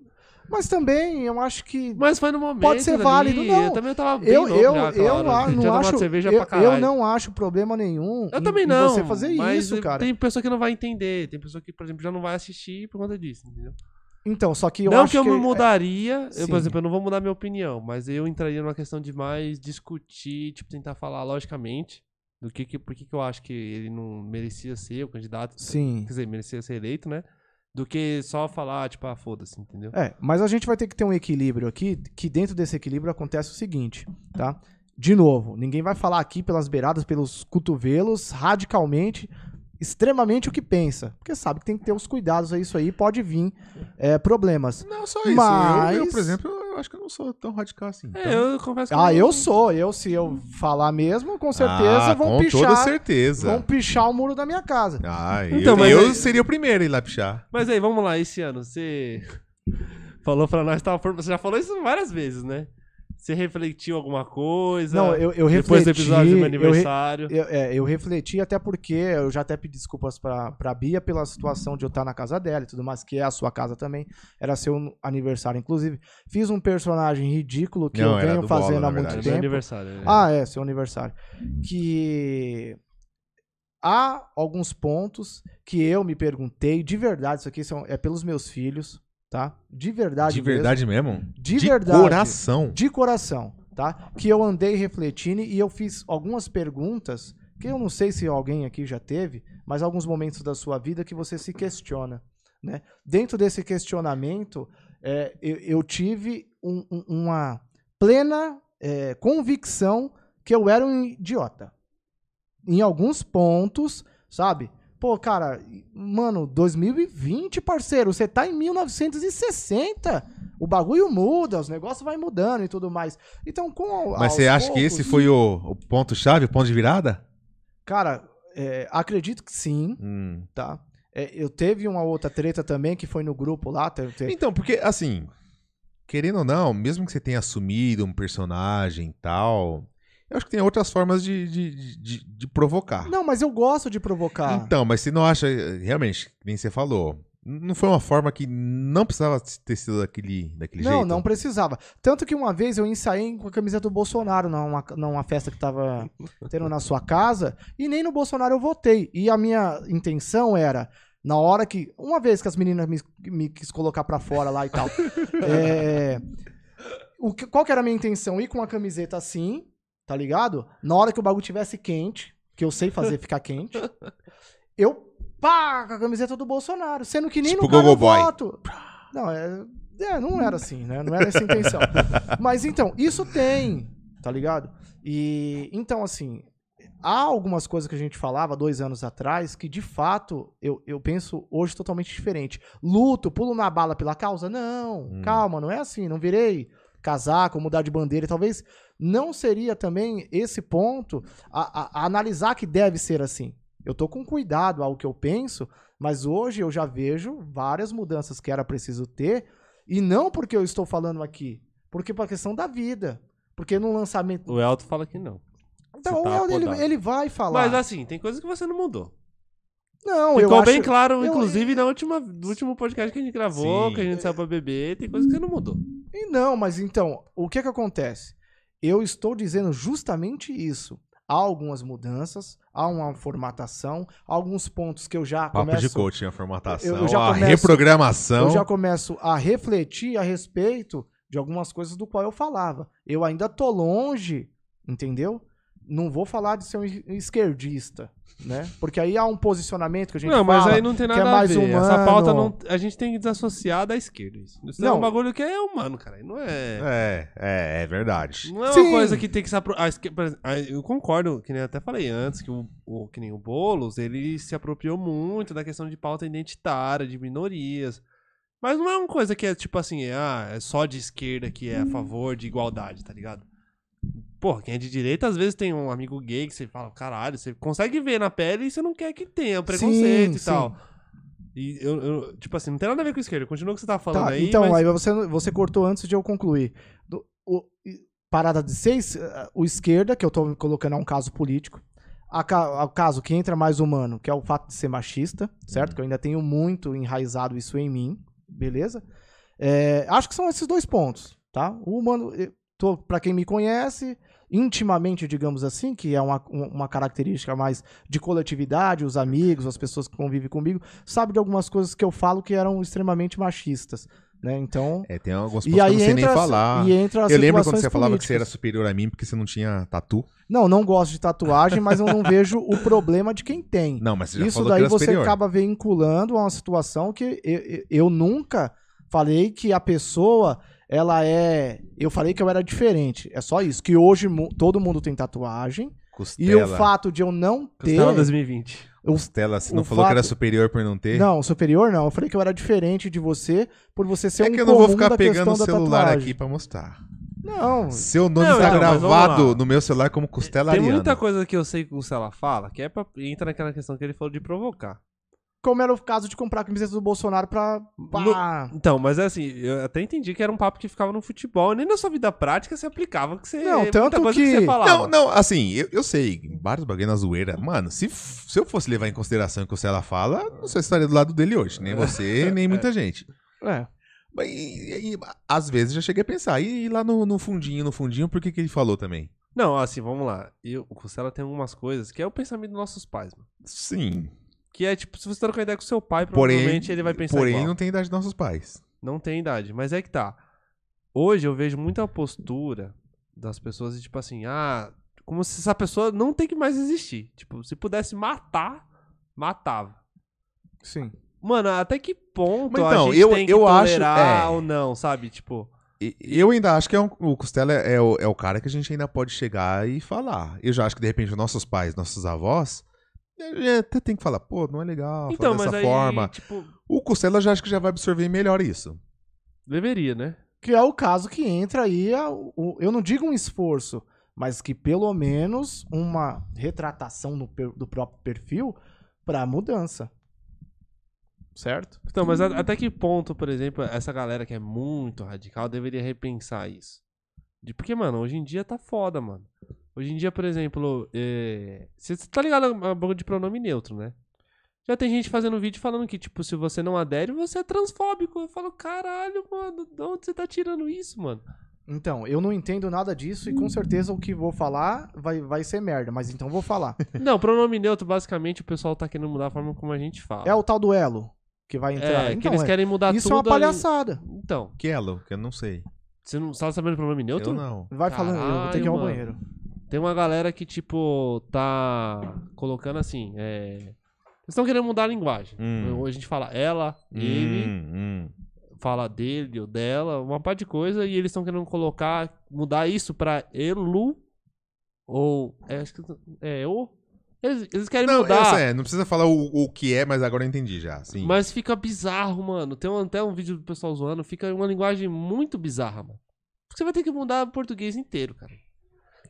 Mas também eu acho que Mas foi no momento. Pode ser ali, válido, não. Eu também tava eu, eu, já eu, hora. a- não acho, eu, eu não acho problema nenhum Eu em- também não. você fazer isso, cara. Tem pessoa que não vai entender. Tem pessoa que, por exemplo, já não vai assistir por conta disso, entendeu? Então, só que eu não acho que eu que me mudaria, eu, Sim. por exemplo, eu não vou mudar minha opinião, mas eu entraria numa questão de mais discutir, tipo, tentar falar logicamente do que, que por que, que eu acho que ele não merecia ser o candidato, Sim. quer dizer, merecia ser eleito, né? Do que só falar, tipo, ah, foda-se, entendeu? É, mas a gente vai ter que ter um equilíbrio aqui, que dentro desse equilíbrio acontece o seguinte, tá? De novo, ninguém vai falar aqui pelas beiradas, pelos cotovelos, radicalmente, extremamente o que pensa. Porque sabe que tem que ter os cuidados a isso aí, pode vir é, problemas. Não, só isso. Eu- Mas- Eu, por exemplo, eu acho que eu não sou tão radical assim. É, então- eu confesso que Ah, não- eu sou, eu se eu falar mesmo, com certeza Ah, vão com pichar, toda certeza. vão pichar o muro da minha casa. Ah, Então, eu, mas eu aí- seria o primeiro a ir lá pichar. Mas aí, vamos lá, esse ano, você falou pra nós, tava, você já falou isso várias vezes, né? Você refletiu alguma coisa? Não, eu, eu Depois do refleti, episódio do meu eu re- aniversário. Eu, é, eu refleti até porque eu já até pedi desculpas pra, pra Bia pela situação de eu estar na casa dela e tudo mais, que é a sua casa também. Era seu aniversário, inclusive. Fiz um personagem ridículo que Não, eu venho do Bola, fazendo na há muito verdade. É meu tempo. aniversário. né? Ah, é, seu aniversário. Que há alguns pontos que eu me perguntei, de verdade, isso aqui são, é pelos meus filhos, tá? De verdade De mesmo. verdade mesmo? De verdade. coração. de coração, tá? Que eu andei refletindo e eu fiz algumas perguntas que eu não sei se alguém aqui já teve, mas alguns momentos da sua vida que você se questiona, né? Dentro desse questionamento, é, eu, eu tive um- um- uma plena é, convicção que eu era um idiota. Em alguns pontos, sabe? Pô, cara, mano, 2020, parceiro, você tá em 1960. O bagulho muda, os negócios vai mudando e tudo mais. Então, com Mas você acha que poucos- esse foi o, o ponto-chave, o ponto de virada? Cara, é, acredito que sim, Hum. tá? É, eu teve uma outra treta também que foi no grupo lá. te- te- Então, porque, assim, querendo ou não, mesmo que você tenha assumido um personagem e tal, eu acho que tem outras formas de, de, de, de provocar. Não, mas eu gosto de provocar. Então, mas você não acha, realmente, nem você falou, não foi uma forma que não precisava ter sido daquele, daquele não, jeito? não precisava. Tanto que uma vez eu ensaiei com a camisa do Bolsonaro numa, numa festa que tava tendo na sua casa, e nem no Bolsonaro eu votei. E a minha intenção era, na hora que. Uma vez que as meninas me, me quis colocar pra fora lá e tal. é, o que- qual que era a minha intenção? Ir com a camiseta assim, tá ligado? Na hora que o bagulho tivesse quente, que eu sei fazer ficar quente, eu pá, com a camiseta do Bolsonaro. Sendo que nem Tipo no cara eu voto. Não, é, É, não era assim, né? Não era essa a intenção. Mas então, isso tem, tá ligado? E então, assim, há algumas coisas que a gente falava dois anos atrás que, de fato, eu, eu penso hoje totalmente diferente. Luto, pulo na bala pela causa? Não, Hum. calma, não é assim. Não virei casaco, mudar de bandeira. Talvez não seria também esse ponto a, a- a analisar que deve ser assim. Eu tô com cuidado ao que eu penso, mas hoje eu já vejo várias mudanças que era preciso ter, e não porque eu estou falando aqui, porque por questão da vida. Porque no lançamento. O Elton fala que não. Então, Você tá ele, podado. ele vai falar. Mas assim, tem coisas que você não mudou. não, eu Ficou acho... bem claro, eu- inclusive, na última, no último podcast que a gente gravou, Sim. que a gente saiu pra beber, tem coisas que você não mudou. E Não, mas então, o que que acontece? Eu estou dizendo justamente isso. Há algumas mudanças, há uma formatação, há alguns pontos que eu já Papo começo... de coaching, a formatação, eu- eu já a começo- reprogramação. eu já começo a refletir a respeito de algumas coisas do qual eu falava. Eu ainda tô longe, entendeu? Não vou falar de ser um es- esquerdista, né? Porque aí há um posicionamento que a gente Não, mas fala aí não tem que nada é a mais ver. humano. Essa pauta não. A gente tem que desassociar da esquerda. Isso, isso é Não. um bagulho que é humano, cara. Não é. É, é, é verdade. Não é uma Sim. coisa que tem que se apro... a esque- por exemplo, a- Eu concordo, que nem eu até falei antes, que o, o- que nem o Boulos, ele se apropriou muito da questão de pauta identitária, de minorias. Mas não é uma coisa que é tipo assim, é, ah, é só de esquerda que é a favor de igualdade, tá ligado? Porra, quem é de direita às vezes tem um amigo gay que você fala, caralho, você consegue ver na pele e você não quer que tenha preconceito Sim, e sim. tal. E eu, eu- tipo assim, não tem nada a ver com esquerda. Continua o que você tá falando Tá, aí. então, mas... aí você, você cortou antes de eu concluir. Do- o- parada de seis, eh, o esquerda, que eu tô colocando é um caso político. A, o caso que entra mais humano, que é o fato de ser machista, certo? Que eu ainda tenho muito enraizado isso em mim, beleza? É, acho que são esses dois pontos, tá? O humano, pra quem me conhece, intimamente, digamos assim, que é uma, um- uma característica mais de coletividade, os amigos, as pessoas que convivem comigo, sabe de algumas coisas que eu falo que eram extremamente machistas, né? Então, É, tem pontos e que eu não sei nem entra, falar. e as Eu lembro quando você falava que você era superior a mim porque você não tinha tatu. Não, não gosto de tatuagem, mas eu não vejo o problema de quem tem. Não, mas você já Isso falou daí que era você superior. acaba vinculando a uma situação que eu, eu- eu nunca falei que a pessoa, ela é... Eu falei que eu era diferente. É só isso. Que hoje todo mundo tem tatuagem. Costela. E o fato de eu não ter... Costela 2020. o- Costela, você não o falou que era fato- superior por não ter? Não, superior não. Eu falei que eu era diferente de você por você ser é um que eu não vou ficar pegando questão o celular tatuagem. aqui pra mostrar. Não, Seu nome Não, tá então, gravado no meu celular como Costela Tem Ariana. muita coisa que eu sei que o Cela fala, que é pra... entra naquela questão que ele falou de provocar. Como era o caso de comprar a camiseta do Bolsonaro pra... pá. Então, mas é assim, eu até entendi que era um papo que ficava no futebol, e nem na sua vida prática se aplicava que você. Não, muita tanto coisa que- você falava. Não, não, assim, eu, eu sei, vários bagulho na zoeira. Mano, se, se eu fosse levar em consideração o que o Cela fala, não sei se estaria do lado dele hoje. Nem você, nem muita gente. É. Mas, e, e, às vezes já cheguei a pensar, e, lá no, no fundinho, no fundinho, por que, que ele falou também? Não, assim, vamos lá. Eu, o Costela tem algumas coisas que é o pensamento dos nossos pais, mano. Sim. Que é tipo, se você trocar ideia com seu pai, Porém, provavelmente ele vai pensar porém igual. não tem idade dos nossos pais. Não tem idade. Mas é que tá. Hoje eu vejo muita postura das pessoas de tipo assim, ah, como se essa pessoa não tem que mais existir. Tipo, se pudesse matar, matava. Sim. Mano, até que ponto Mas então, a gente eu- tem que eu acho- tolerar é. ou não, sabe? Tipo, Eu ainda acho que é um- o Costela é o, é o cara que a gente ainda pode chegar e falar. Eu já acho que, de repente, os nossos pais, nossos avós, é, até tem que falar, pô, não é legal então, falar dessa aí, forma. tipo, O Costela já acho que já vai absorver melhor isso. deveria, né? Que é o caso que entra aí, a- o- eu não digo um esforço, mas que pelo menos uma retratação no do próprio perfil pra mudança. Certo? Então, mas a- até que ponto, por exemplo, essa galera que é muito radical deveria repensar isso? De, porque, mano, hoje em dia tá foda, mano. Hoje em dia, por exemplo, é, você tá ligado a bagulho de pronome neutro, né? Já tem gente fazendo vídeo falando que, tipo, se você não adere, você é transfóbico. Eu falo, caralho, mano, de onde você tá tirando isso, mano? Então, eu não entendo nada disso e com certeza o que vou falar vai, vai ser merda, mas então vou falar. Não, pronome neutro, basicamente, o pessoal tá querendo mudar a forma como a gente fala. É o tal do elo que vai entrar. É, que Então, eles é- querem mudar Isso é tudo. uma ali. palhaçada. Então, Que elo, que eu não sei. você não tá sabendo pronome neutro? Eu não. Vai falando, eu vou ter que ir ao Caralho, banheiro. Tem uma galera que, tipo, tá colocando assim, é... Eles estão querendo mudar a linguagem. Hum. Hoje a gente fala ela, ele, Hum, hum. fala dele ou dela, uma parte de coisa, e eles estão querendo colocar, mudar isso pra elu ou. É. É, o. Eles, eles querem Não, mudar. eu sei, não precisa falar o, o que é, mas agora eu entendi já. Sim. Mas fica bizarro, mano. Tem um- até um vídeo do pessoal zoando, fica uma linguagem muito bizarra, mano. Porque você vai ter que mudar o português inteiro, cara.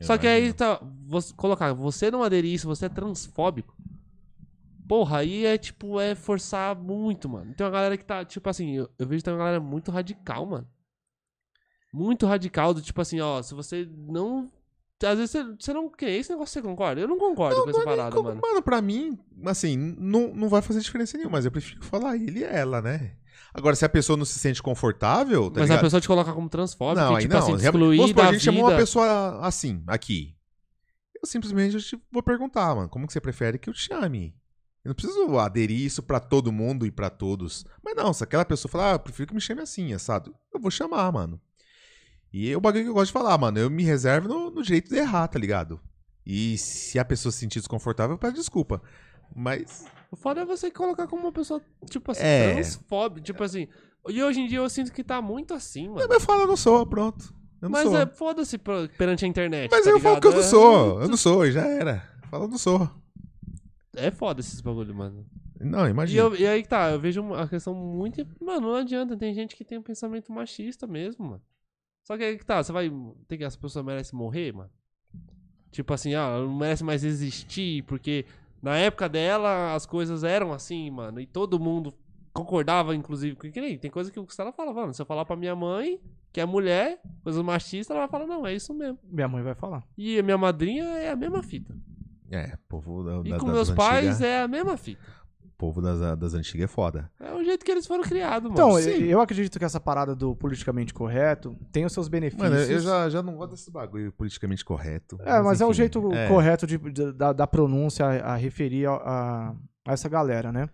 Só que aí tá. Você, colocar, você não aderir isso, você é transfóbico. Porra, aí é tipo, é forçar muito, mano. Tem uma galera que tá, tipo assim, eu, eu vejo que tem uma galera muito radical, mano. Muito radical, do tipo assim, ó, se você não. Às vezes você, você não quer esse negócio, você concorda? Eu não concordo com essa parada, mano. Mano, pra mim, assim, não, não vai fazer diferença nenhuma, mas eu prefiro falar ele e ela, né? Agora, se a pessoa não se sente confortável, tá Mas a ligado? pessoa te colocar como transfóbico, não, tipo não. assim, excluir Vamos supor, a gente chamou uma vida. pessoa assim, aqui. Eu simplesmente te- vou perguntar, mano, como que você prefere que eu te chame? Eu não preciso aderir isso pra todo mundo e pra todos. Mas não, se aquela pessoa falar, ah, eu prefiro que me chame assim, assado, eu vou chamar, mano. E é o bagulho que eu gosto de falar, mano. Eu me reservo no, no direito de errar, tá ligado? E se a pessoa se sentir desconfortável, eu peço desculpa. Mas. O foda é você colocar como uma pessoa, tipo assim, É. transfóbica. Tipo assim. E hoje em dia eu sinto que tá muito assim, mano. Eu falo, eu não sou, pronto. Eu não Mas sou. é foda-se perante a internet. Mas tá eu falo ligado? que eu não É- sou. Eu não sou, já era. Eu falo, eu não sou. É foda esses bagulho, mano. Não, E, imagina. eu- e aí que tá, eu vejo uma- a questão muito. Mano, não adianta, tem gente que tem um pensamento machista mesmo, mano. Só que aí que tá, você vai. Tem que essa pessoa merece morrer, mano? Tipo assim, ah, não merece mais existir, porque na época dela as coisas eram assim, mano, e todo mundo concordava, inclusive, que nem tem coisa que o Gustavo fala, mano, se eu falar pra minha mãe, que é mulher, coisas machistas, ela vai falar, não, é isso mesmo. Minha mãe vai falar. E a minha madrinha é a mesma fita. É, povo da, E da- com das meus antigas- pais é a mesma fita. Povo das, das antigas é foda. É o jeito que eles foram criados, mano. Então, Sim. eu acredito que essa parada do politicamente correto tem os seus benefícios. Mano, eu já, já não gosto desse bagulho politicamente correto. É, mas é o enfim, jeito é. correto de, de- da, da pronúncia a, a referir a, a- a essa galera, né?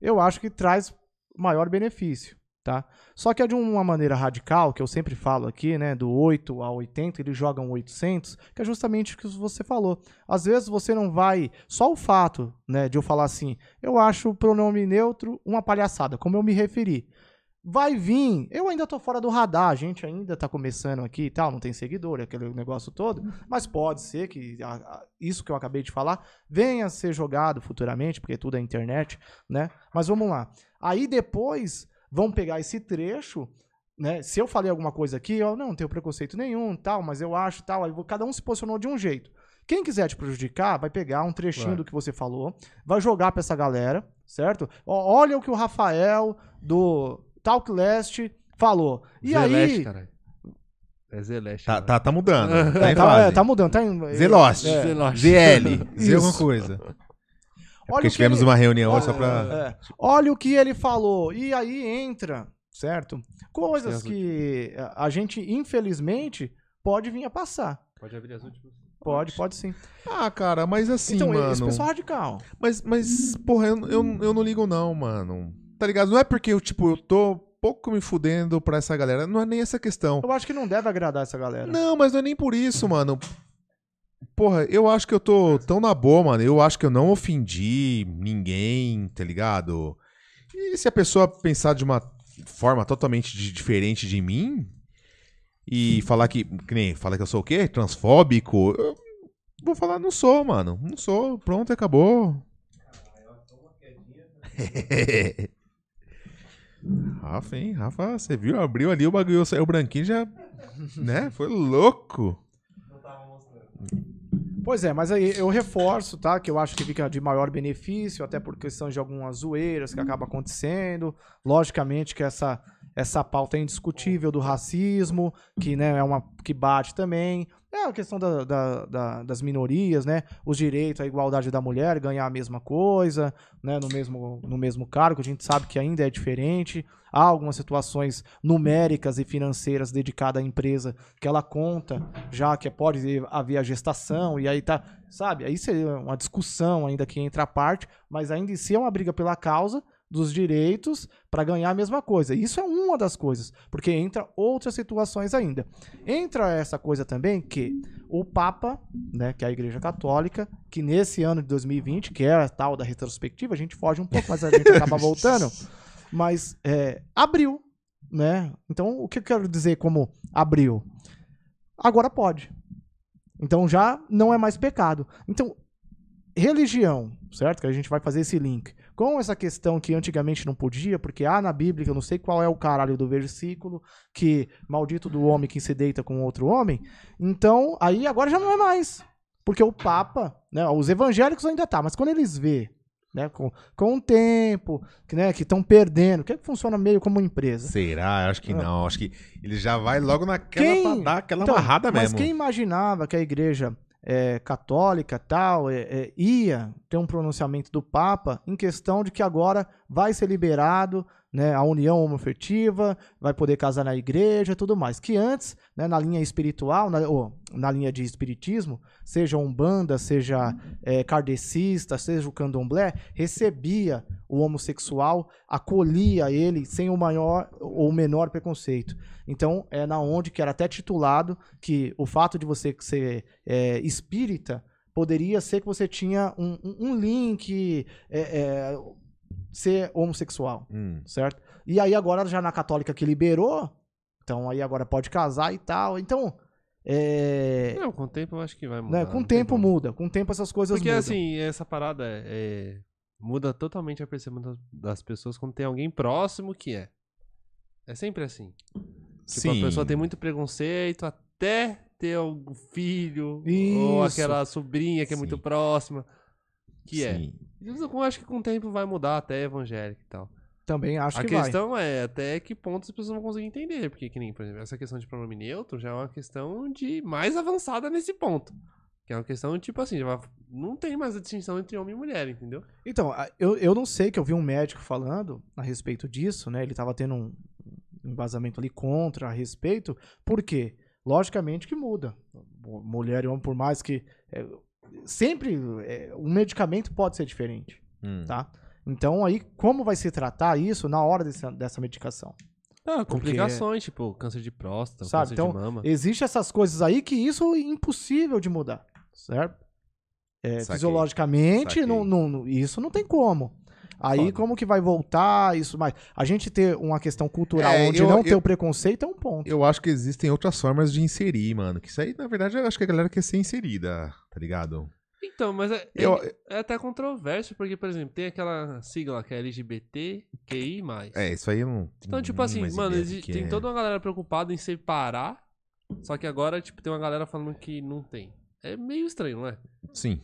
Eu acho que traz maior benefício, tá? Só que é de uma maneira radical, que eu sempre falo aqui, né? Do 8 a 80, eles jogam 800, que é justamente o que você falou. Às vezes você não vai... Só o fato, né, de eu falar assim, eu acho o pronome neutro uma palhaçada, como eu me referi. Vai vir, eu ainda tô fora do radar, a gente ainda tá começando aqui e tal, não tem seguidor, aquele negócio todo, mas pode ser que a- a- isso que eu acabei de falar venha a ser jogado futuramente, porque tudo é internet, né? Mas vamos lá. Aí depois vão pegar esse trecho, né? Se eu falei alguma coisa aqui, eu não, não tenho preconceito nenhum, tal, mas eu acho tal, aí cada um se posicionou de um jeito. Quem quiser te prejudicar, vai pegar um trechinho Claro. do que você falou, vai jogar pra essa galera, certo? Ó, olha o que o Rafael do Talklast falou. E Zeleste, aí. caralho. É Zeleste. Tá, mano. tá, tá mudando. Tá É, em tá, fase. é, tá mudando, tá em. Zelost. é. Zelost. ZL. Z alguma coisa. É Olha porque tivemos ele- uma reunião hoje só Olha, pra. é. Olha o que ele falou. E aí entra, certo? Coisas Certo. que a a gente, infelizmente, pode vir a passar. Pode abrir as últimas. Pode, pode sim. Ah, cara, mas assim, então, mano. esse pessoal radical. Mas, mas, porra, eu, eu, eu não ligo, não, mano. Tá ligado? Não é porque eu, tipo, eu tô pouco me fudendo pra essa galera. Não é nem essa questão. Eu acho que não deve agradar essa galera. Não, mas não é nem por isso, mano. Porra, eu acho que eu tô tão na boa, mano. Eu acho que eu não ofendi ninguém, tá ligado? E se a pessoa pensar de uma forma totalmente di- diferente de mim e falar que, que nem, falar que eu sou o quê? Transfóbico, eu vou falar, não sou, mano. Não sou, pronto, acabou. Rafa, hein? Rafa, você viu? Abriu ali o bagulho, saiu branquinho já. Né? Foi louco. Pois é, mas aí eu reforço, tá? Que eu acho que fica de maior benefício, até por questão de algumas zoeiras que acaba acontecendo. Logicamente que essa, essa pauta é indiscutível do racismo, que né, é uma que bate também. É a questão da- da- da- das minorias, né? Os direitos, a igualdade da mulher, ganhar a mesma coisa, né? No mesmo, no mesmo cargo, a gente sabe que ainda é diferente. Há algumas situações numéricas e financeiras dedicadas à empresa que ela conta, já que pode haver a gestação, e aí tá, sabe? Aí seria uma discussão ainda que entra a parte, mas ainda em si é uma briga pela causa dos direitos para ganhar a mesma coisa. Isso é uma das coisas, porque entra outras situações ainda. Entra essa coisa também que o Papa, né, que é a Igreja Católica, que nesse ano de 2020, que é a tal da retrospectiva, a gente foge um pouco, mas a gente acaba voltando, mas é, abriu né? Então, o que eu quero dizer como abriu? Agora pode. Então já não é mais pecado. Então, religião, certo? Que a gente vai fazer esse link. Com essa questão que antigamente não podia, porque há na Bíblia, eu não sei qual é o caralho do versículo, que maldito do homem que se deita com outro homem. Então, aí agora já não é mais. Porque o Papa, né, os evangélicos ainda tá, mas quando eles vê, né, com, com o tempo, que né, que estão perdendo, que, é que funciona meio como empresa. Será? Eu acho que Ah. não. Acho que ele já vai logo naquela Quem- pra dar aquela Então, amarrada mas mesmo. quem imaginava que a igreja é, católica tal é, é, ia ter um pronunciamento do Papa em questão de que agora vai ser liberado né, a união homoafetiva, vai poder casar na igreja tudo mais. Que antes, né, na linha espiritual, na, ou, na linha de espiritismo, seja umbanda, seja é, kardecista, seja o candomblé, recebia o homossexual, acolhia ele sem o maior ou menor preconceito. Então, é na onde que era até titulado que o fato de você ser é, espírita poderia ser que você tinha um, um- um link, é, é, ser homossexual, Hum. certo? E aí agora já na católica que liberou, então aí agora pode casar e tal. Então, é, Não, com o tempo eu acho que vai mudar. né, com não o tem tempo muda, com o tempo essas coisas Porque mudam. assim, essa parada é, é- muda totalmente a percepção das, pessoas quando tem alguém próximo que é. É sempre assim. Tipo, Sim. a pessoa tem muito preconceito até ter algum filho ou Isso. aquela sobrinha que é muito Sim. próxima. Que é. Sim. Eu acho que com o tempo vai mudar até evangélico e tal. Também acho a que vai. questão é até que ponto as pessoas vão conseguir entender. Porque, que nem, por exemplo, essa questão de pronome neutro já é uma questão de mais avançada nesse ponto. Que é uma questão, tipo assim, não tem mais a distinção entre homem e mulher, entendeu? Então, a- eu, eu não sei que eu vi um médico falando a respeito disso, né? Ele tava tendo um embasamento ali contra a respeito. Por quê? Logicamente que muda. Mu- Mulher e homem, por mais que. Sempre é, um medicamento pode ser diferente, Hum. tá? Então, aí, como vai se tratar isso na hora dessa, dessa medicação? Ah, complicações, tipo câncer de próstata, Sabe, câncer então, de mama. Existem essas coisas aí que isso é impossível de mudar, certo? É, fisiologicamente, não, não- isso não tem como. Aí, Foda. como que vai voltar isso mais? A gente ter uma questão cultural É, onde eu- não ter eu- o preconceito é um ponto. Eu acho que existem outras formas de inserir, mano. Que isso aí, na verdade, eu acho que a galera quer ser inserida, tá ligado? Então, mas é, Eu- é- é até controverso, porque, por exemplo, tem aquela sigla que é LGBTQI+. É, isso aí eu não. Então, tipo assim, mano, tem é. toda uma galera preocupada em separar, só que agora, tipo, tem uma galera falando que não tem. É meio estranho, não é? Sim.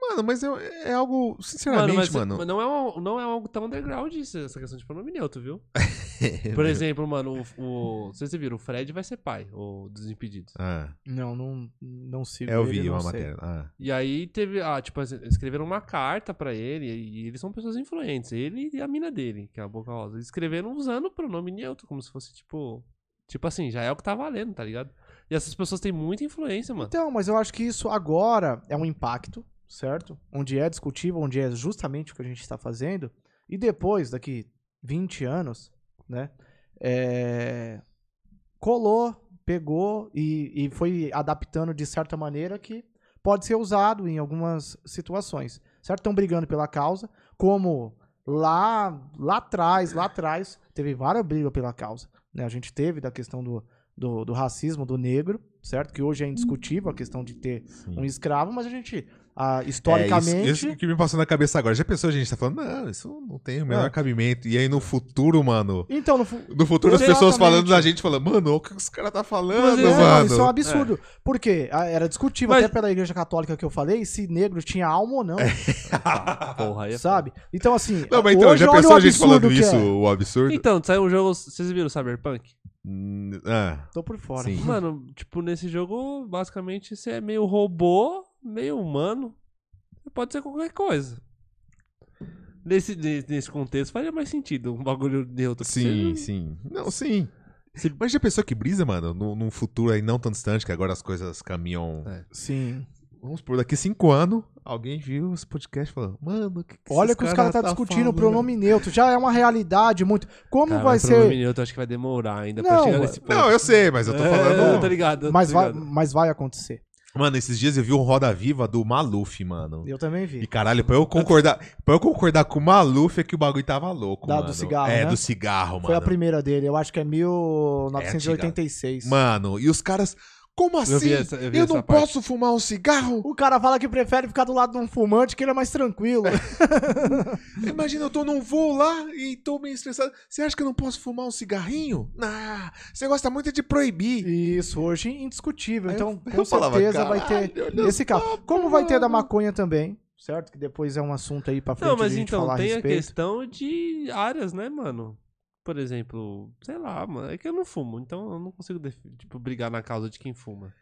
Mano, mas é, é algo, Mano, sinceramente, mas, mano. mas não, é um- não é algo tão underground isso, essa questão de pronome neutro, viu? Por exemplo, mano, o, o, vocês viram, o Fred vai ser pai, o dos impedidos. Ah, Não, não, não sigo é, eu ele, vi não uma sei. matéria. Ah, E aí teve, ah, tipo, escreveram uma carta pra ele, e eles são pessoas influentes, ele e a mina dele, que é a Boca Rosa. Eles escreveram usando o pronome neutro, como se fosse, tipo, tipo assim, já é o que tá valendo, tá ligado? E essas pessoas têm muita influência, mano. Então, mas eu acho que isso agora é um impacto, certo? Onde é discutível, onde é justamente o que a gente está fazendo. E depois, daqui 20 anos, né? é, colou, pegou e, e foi adaptando de certa maneira que pode ser usado em algumas situações, certo? Estão brigando pela causa, como lá, lá atrás, lá atrás, teve várias brigas pela causa. Né? A gente teve da questão do, do, do racismo do negro, certo? Que hoje é indiscutível a questão de ter sim. um escravo, mas a gente, ah, É, historicamente... isso, isso que me passou na cabeça agora. Já pensou, a gente tá falando, não, isso não tem o menor É. cabimento. E aí no futuro, mano. Então, no, fu- No futuro as pessoas falando da gente, falando, mano, o que os caras tá falando, Mas é, É, não, mano. isso é um absurdo. Por quê? Ah, Era discutível Mas- até pela igreja católica que eu falei se negro tinha alma ou não, Porra, aí é sabe? Então, assim, Não, mas então, hoje já pensou a gente falando isso, é. o absurdo? Então, saiu um jogo, vocês viram o Cyberpunk? Hum, ah, Tô por fora. Sim. Mano, tipo, nesse jogo, basicamente, você é meio robô, meio humano. Pode ser qualquer coisa. Nesse, nesse, contexto, faria mais sentido um bagulho neutro. que sim, você- sim. Não, sim. Se- Mas já pensou que brisa, mano? Num, num futuro aí não tão distante, que agora as coisas caminham. É. Sim. Vamos por daqui cinco anos, alguém viu esse podcast e falou, mano, o que, que Olha que os caras cara tá discutindo o falando?" pronome neutro. Já é uma realidade muito. Como Cara, vai o pronome ser. neutro, acho que vai demorar ainda Não, pra chegar nesse ponto. Não, eu sei, mas eu tô É, falando. tá ligado? Mas tá vai, ligado. mas vai acontecer. Mano, esses dias eu vi um Roda Viva do Maluf, mano. Eu também E vi. caralho, pra eu concordar, pra eu concordar com o Maluf é que o bagulho tava louco, Da- do mano. cigarro, É, né? do cigarro, Foi a mano. primeira dele, eu acho que é 1986. Mano, e os caras, como assim? Eu Eu, vi essa- eu vi não essa parte. posso fumar um cigarro? O cara fala que prefere ficar do lado de um fumante que ele é mais tranquilo. Imagina, eu tô num voo lá e tô meio estressado. Você acha que eu não posso fumar um cigarrinho? Ah, você gosta muito de proibir. Isso, hoje indiscutível. Aí Então, eu- com eu falava, certeza vai ter "Caralho, olha esse carro. Como vai ter da mano." maconha também, certo? Que depois é um assunto aí pra frente Não, mas de a gente então, falar a tem a respeito. questão de áreas, né, mano? Por exemplo, sei lá, mano, é que eu não fumo, então eu não consigo, tipo, brigar na causa de quem fuma.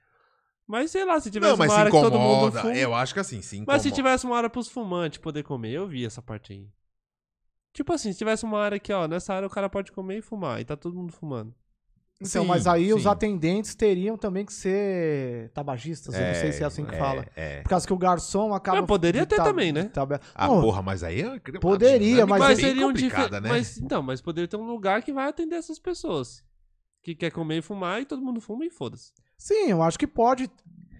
Mas sei lá, se tivesse Não, mas uma área que todo mundo fuma... Eu acho que assim, incomoda. Mas se tivesse uma área pros fumantes poder comer, eu vi essa parte aí. Tipo assim, se tivesse uma área aqui, ó, nessa área o cara pode comer e fumar, e tá todo mundo fumando. Então, Sim, mas aí os sim. atendentes teriam também que ser tabagistas, eu não sei se é assim que é, fala. É. Por causa que o garçom acaba. Ah, poderia de ter também, né? de tabe- Ah, Não, porra, mas aí é Poderia, dinâmica mas Mas seria um dife- complicada, né? Mas, então, mas poderia ter um lugar que vai atender essas pessoas. Que quer comer e fumar, e todo mundo fuma e foda-se. Sim, eu acho que pode.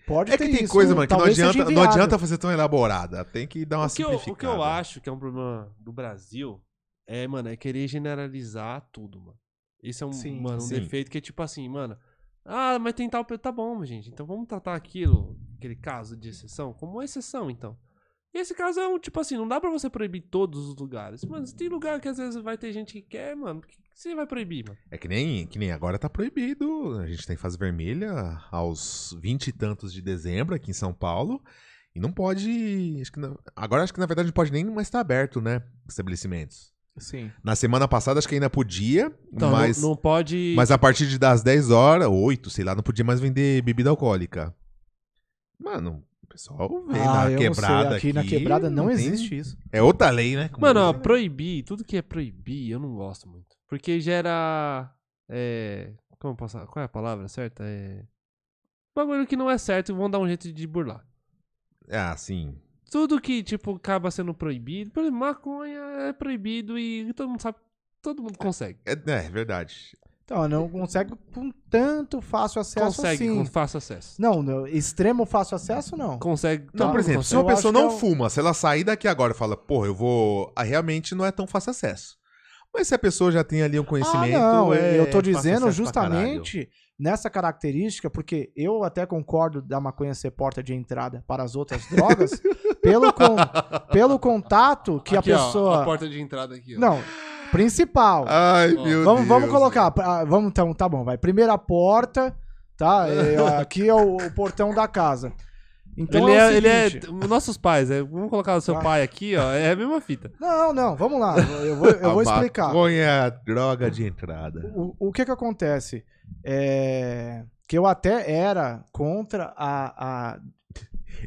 Pode É ter que tem isso, coisa, mano, que não adianta, não adianta fazer tão elaborada. Tem que dar uma O que, eu, simplificada. o que eu acho que é um problema do Brasil é, mano, é querer generalizar tudo, mano. Esse é um, Sim, mano, um sim. defeito que é tipo assim, mano. Ah, mas tem tal. Tá bom, gente. Então vamos tratar aquilo, aquele caso de exceção, como uma exceção, então. E esse caso é um, tipo assim, não dá pra você proibir todos os lugares. Mano, tem lugar que às vezes vai ter gente que quer, mano, por que você vai proibir, mano? É que nem, que nem agora tá proibido. A gente tem fase vermelha aos 20 e tantos de dezembro aqui em São Paulo. E não pode. Acho que na- agora acho que na verdade não pode nem mais estar aberto, né? Estabelecimentos. Sim. Na semana passada acho que ainda podia, Então, mas, não, não pode. mas a partir de das 10 horas, 8, sei lá, não podia mais vender bebida alcoólica. Mano, o pessoal vem Ah, na eu quebrada não sei. Aqui, na quebrada não, tem- existe isso. É outra lei, né? Como Mano, ó, diz, né? proibir, tudo que é proibir, eu não gosto muito. Porque gera. É. Como posso. Qual é a palavra certa? É. Bagulho que não é certo e vão dar um jeito de burlar. Ah, sim. Tudo que, tipo, acaba sendo proibido. Por exemplo, maconha é proibido e todo mundo sabe. Todo mundo consegue. É, é verdade. Então, não consegue com tanto fácil acesso Consegue assim. com fácil acesso. Não, não, extremo fácil acesso, não. Consegue. Não, por exemplo, se consegue. uma Eu pessoa não é fuma, se ela sair daqui agora e fala, porra, eu vou. Ah, realmente não é tão fácil acesso. Mas se a pessoa já tem ali um conhecimento. Ah, não, é eu tô dizendo justamente nessa característica, porque eu até concordo da maconha ser porta de entrada para as outras drogas, pelo, con- pelo contato que Aqui, a ó, pessoa. a porta de entrada aqui, ó. Não, principal. Ai, Ó, meu vamos, Deus. vamos colocar. ah, Vamos, então, tá bom, vai. Primeira porta, tá? É, aqui é o, o portão da casa. Então ele é, é, o ele é. seguinte- Nossos pais, é, vamos colocar o seu Ah. pai aqui, ó. É a mesma fita. Não, não, vamos lá. Eu vou, eu vou explicar. Maconha é a droga de entrada. O, o que que acontece? É, que eu até era contra a. a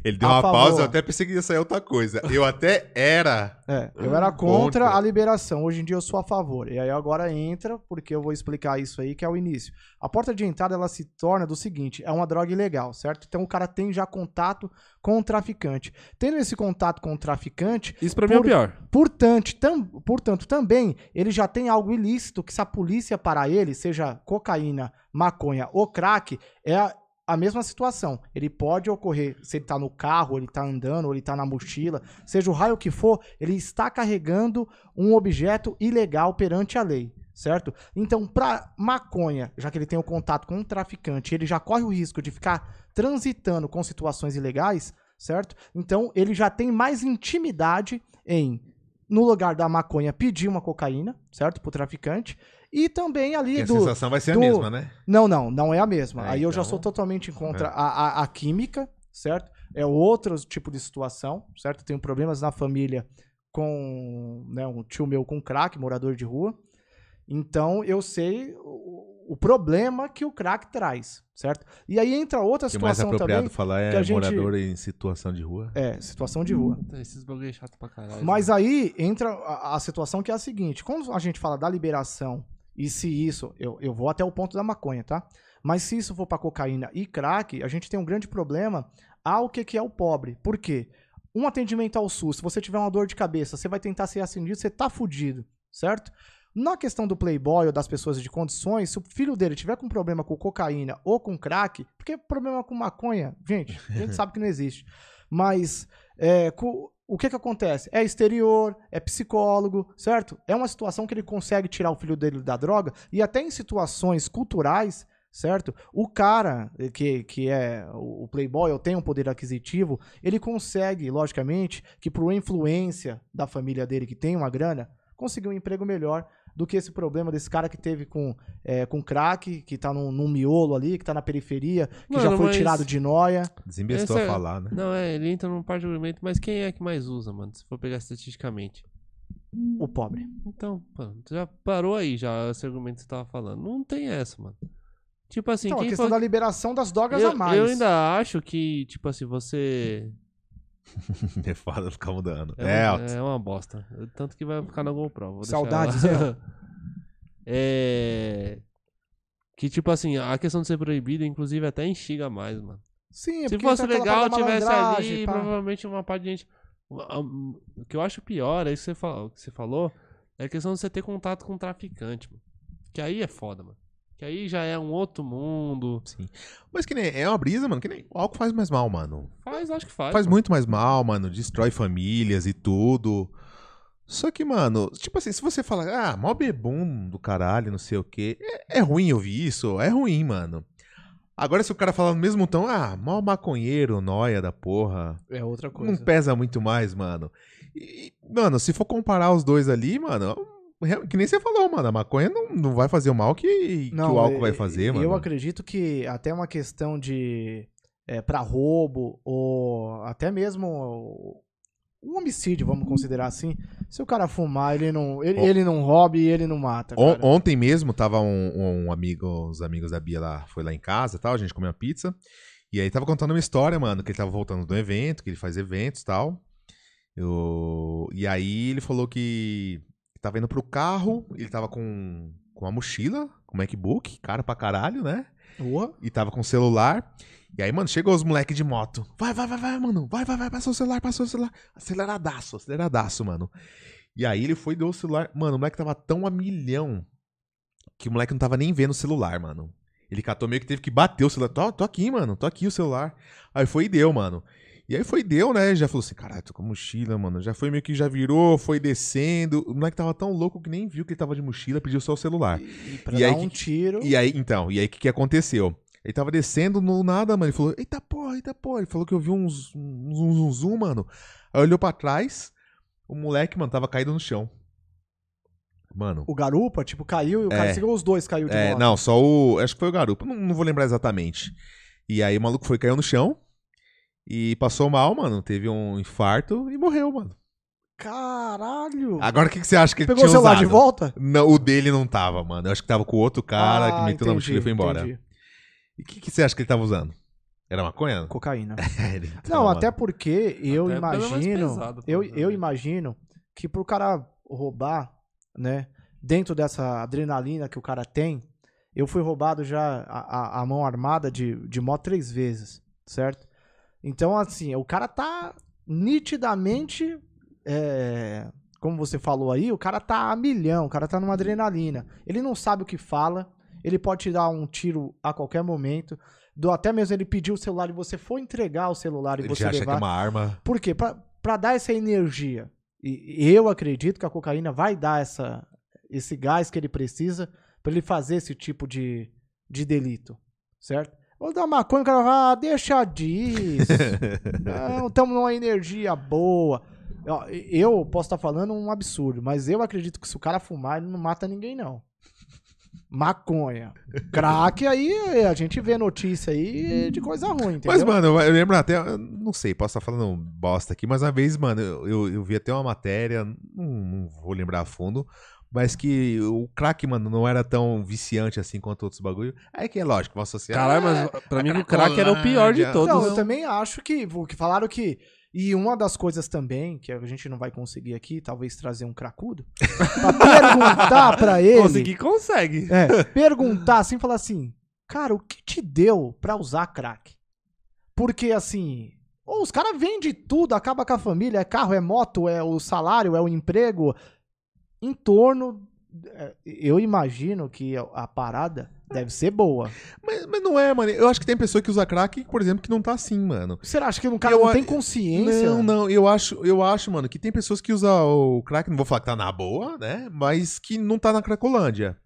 Ele deu A uma favor. pausa, eu até pensei que ia sair outra coisa. Eu até era. é, eu era contra, Contra. a liberação. Hoje em dia eu sou a favor. E aí agora entra, porque eu vou explicar isso aí, que é o início. A porta de entrada ela se torna do seguinte: é uma droga ilegal, certo? Então o cara tem já contato com o traficante. Tendo esse contato com o traficante, Isso pra mim é o Por- pior. Portanto, tam- portanto, também ele já tem algo ilícito que se a polícia parar ele, seja cocaína, maconha ou crack, é a, mesma situação. Ele pode ocorrer, se ele tá no carro, ele tá andando, ele tá na mochila, seja o raio que for, ele está carregando um objeto ilegal perante a lei. Certo? Então, para maconha, já que ele tem o contato com um traficante, ele já corre o risco de ficar transitando com situações ilegais, certo? Então, ele já tem mais intimidade em, no lugar da maconha, pedir uma cocaína, certo? Pro traficante. E também ali Que a do. sensação vai ser do- a mesma, né? Não, não, não é a mesma. É, Aí eu já então- sou totalmente contra a, a, a química, certo? É outro tipo de situação, certo? Tenho problemas na família com né, um tio meu com crack, morador de rua. Então eu sei o, o problema que o crack traz, certo? E aí entra outra O que é mais situação apropriado também. falar é gente- morador em situação de rua. É, situação de rua. Puta, Esses bagulho é chato pra caralho. Mas aí entra a, a situação que é a seguinte: quando a gente fala da liberação, e se isso, eu, eu vou até o ponto da maconha, tá? Mas se isso for pra cocaína e crack, a gente tem um grande problema ao que, que é o pobre. Por quê? Um atendimento ao SUS, se você tiver uma dor de cabeça, você vai tentar ser atendido, você tá fudido, certo? Na questão do playboy ou das pessoas de condições, se o filho dele tiver com problema com cocaína ou com crack, porque problema com maconha, gente, a gente sabe que não existe. Mas é, co- o que que acontece? É exterior, é psicólogo, certo? É uma situação que ele consegue tirar o filho dele da droga e até em situações culturais, certo? O cara eh, que, que é o o playboy ou tem um poder aquisitivo, ele consegue, logicamente, que por influência da família dele que tem uma grana, conseguir um emprego melhor do que esse problema desse cara que teve com, é, com crack, que tá num, num miolo ali, que tá na periferia, que já Mano, foi mas- tirado de noia. Desembestou Essa a é- falar, né? Não, é, ele entra num par de argumento, mas quem é que mais usa, mano? Se for pegar estatisticamente. O pobre. Então, tu já parou aí já esse argumento que você tava falando. Não tem essa, mano. Tipo assim, então, a questão for... da liberação das drogas eu, a mais. eu ainda acho que, tipo assim, você. É foda ficar mudando. É, É, é uma bosta. Tanto que vai ficar na GoPro. Vou Saudades, ela- É. Que, tipo assim, a questão de ser proibido, inclusive, até instiga mais, mano. Sim, é Se fosse aquela legal, tivesse ali, pá. provavelmente uma parte de gente. O que eu acho pior é isso que você falou, que você falou é a questão de você ter contato com traficante, mano. Que aí é foda, mano. Que aí já é um outro mundo. Sim. Mas que nem. É uma brisa, mano. Que nem. O álcool faz mais mal, mano. Faz, acho que faz. Faz mano. muito mais mal, mano. Destrói famílias e tudo. Só que, mano, tipo assim, se você fala, ah, mó bebum do caralho, não sei o quê, é, é ruim ouvir isso, é ruim, mano. Agora, se o cara falar no mesmo tom, ah, mó maconheiro, noia da porra, É outra não coisa. pesa muito mais, mano. E, mano, se for comparar os dois ali, mano, que nem você falou, mano, a maconha não, não vai fazer o mal que, que o álcool é- vai fazer, eu mano. acredito que até uma questão de é, para roubo ou até mesmo um homicídio, vamos considerar assim. Se o cara fumar, ele não, ele, ele não rouba e ele não mata. On- ontem mesmo tava um, um amigo, os amigos da Bia lá, foi lá em casa e tal, a gente comeu uma pizza. E aí tava contando uma história, mano, que ele tava voltando do evento, que ele faz eventos e tal. Eu- E aí ele falou que tava indo pro carro, ele tava com, com uma mochila, com MacBook, cara pra caralho, né? Boa. E tava com o celular. E aí, mano, chegou os moleques de moto. Vai, vai, vai, vai, mano. Vai, vai, vai, passou o celular, passou o celular. Aceleradaço, aceleradaço, mano. E aí ele foi e deu o celular. Mano, o moleque tava tão a milhão que o moleque não tava nem vendo o celular, mano. Ele catou meio que teve que bater o celular. Tô, tô aqui, mano. Tô aqui o celular. Aí foi e deu, mano. E aí foi e deu, né? Já falou assim, caralho, tô com mochila, mano. Já foi meio que já virou, foi descendo. O moleque tava tão louco que nem viu que ele tava de mochila, pediu só o celular. E, pra E dar aí um que- tiro. E aí, então, e aí o que, que aconteceu? Ele tava descendo no nada, mano. Ele falou, eita porra, eita porra. Ele falou que eu vi um zum, um zum, zum, zum, mano. Aí olhou pra trás, o moleque, mano, tava caído no chão. Mano. O garupa, tipo, caiu e o cara É. seguiu os dois, caiu de É, moto. não, só o. Acho que foi o garupa. Não, não vou lembrar exatamente. E aí o maluco foi, caiu no chão. E passou mal, mano. Teve um infarto e morreu, mano. Caralho. Agora o que, que você acha que ele Pegou o tinha celular usado? de volta? Não, o dele não tava, mano. Eu acho que tava com o outro cara que Ah, meteu na entendi, mochila e foi embora. entendi. E o que, que você acha que ele tava usando? Era maconha? Cocaína. Ele Não, tava- até porque eu Até pelo imagino. pesado, eu, eu provavelmente. imagino que pro cara roubar, né? Dentro dessa adrenalina que o cara tem, eu fui roubado já a, a- a mão armada de, de moto três vezes, certo? Então, assim, o cara tá nitidamente. é, como você falou aí, o cara tá a milhão, o cara tá numa adrenalina. Ele não sabe o que fala, ele pode te dar um tiro a qualquer momento. Do, até mesmo ele pedir o celular e você for entregar o celular e Ele você já acha levar. que é uma arma. Por quê? Pra, pra dar essa energia. E eu acredito que a cocaína vai dar essa, esse gás que ele precisa pra ele fazer esse tipo de, de delito. Certo? Ou da maconha, o cara vai, ah, deixa disso. Não, estamos numa energia boa. Eu posso estar falando um absurdo, mas eu acredito que se o cara fumar, ele não mata ninguém, não. Maconha. Crack, aí a gente vê notícia aí de coisa ruim, entendeu? Mas, mano, eu lembro até. eu Não sei, posso estar falando bosta aqui, mas uma vez, mano, eu, eu, eu vi até uma matéria, não, não vou lembrar a fundo, mas que o crack, mano, não era tão viciante assim quanto outros bagulho. Aí que é lógico, vou associar. Caralho, mas pra a mim o crack era o pior de Cracolândia. todos. Não, eu também acho que, que falaram que. E uma das coisas também, que a gente não vai conseguir aqui, talvez trazer um cracudo, pra perguntar pra ele. Conseguir, consegue. É, perguntar assim, falar assim, cara, o que te deu pra usar crack? Porque assim, ou os caras vendem tudo, acaba com a família, é carro, é moto, é o salário, é o emprego, em torno é, eu imagino que a, parada deve ser boa. Mas, mas não é, mano. Eu acho que tem pessoa que usa crack, por exemplo, que não tá assim, mano. Você acha que o cara Eu não tem consciência? Não, não, eu acho, eu acho, mano, que tem pessoas que usam o crack, não vou falar que tá na boa, né? Mas que não tá na Cracolândia.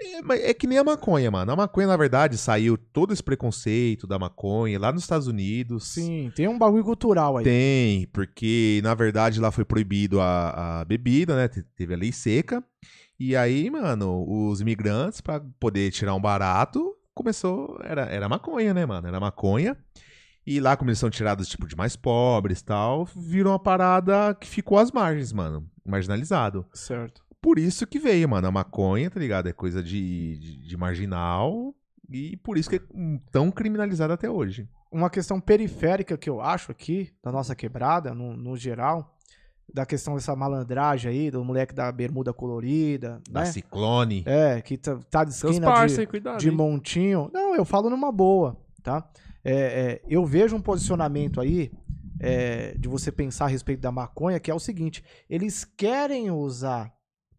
É, é que nem a maconha, mano. A maconha, na verdade, saiu todo esse preconceito da maconha lá nos Estados Unidos. Sim, tem um bagulho cultural aí. Tem, porque na verdade lá foi proibido a, a bebida, né? Te- Teve a lei seca. E aí, mano, os imigrantes, pra poder tirar um barato, começou. Era, era maconha, né, mano? Era maconha. E lá, como eles são tirados, tipo, de mais pobres e tal, virou uma parada que ficou às margens, mano. Marginalizado. Certo. Por isso que veio, mano. A maconha, tá ligado? É coisa de, de, de marginal. E por isso que é tão criminalizada até hoje. Uma questão periférica que eu acho aqui, da nossa quebrada, no, no geral, da questão dessa malandragem aí, do moleque da bermuda colorida, Da né? ciclone. É, que tá, tá de esquina parça, de? Cuidado. de montinho. Não, eu falo numa boa, tá? É, é, eu vejo um posicionamento aí é, de você pensar a respeito da maconha, que é o seguinte: eles querem usar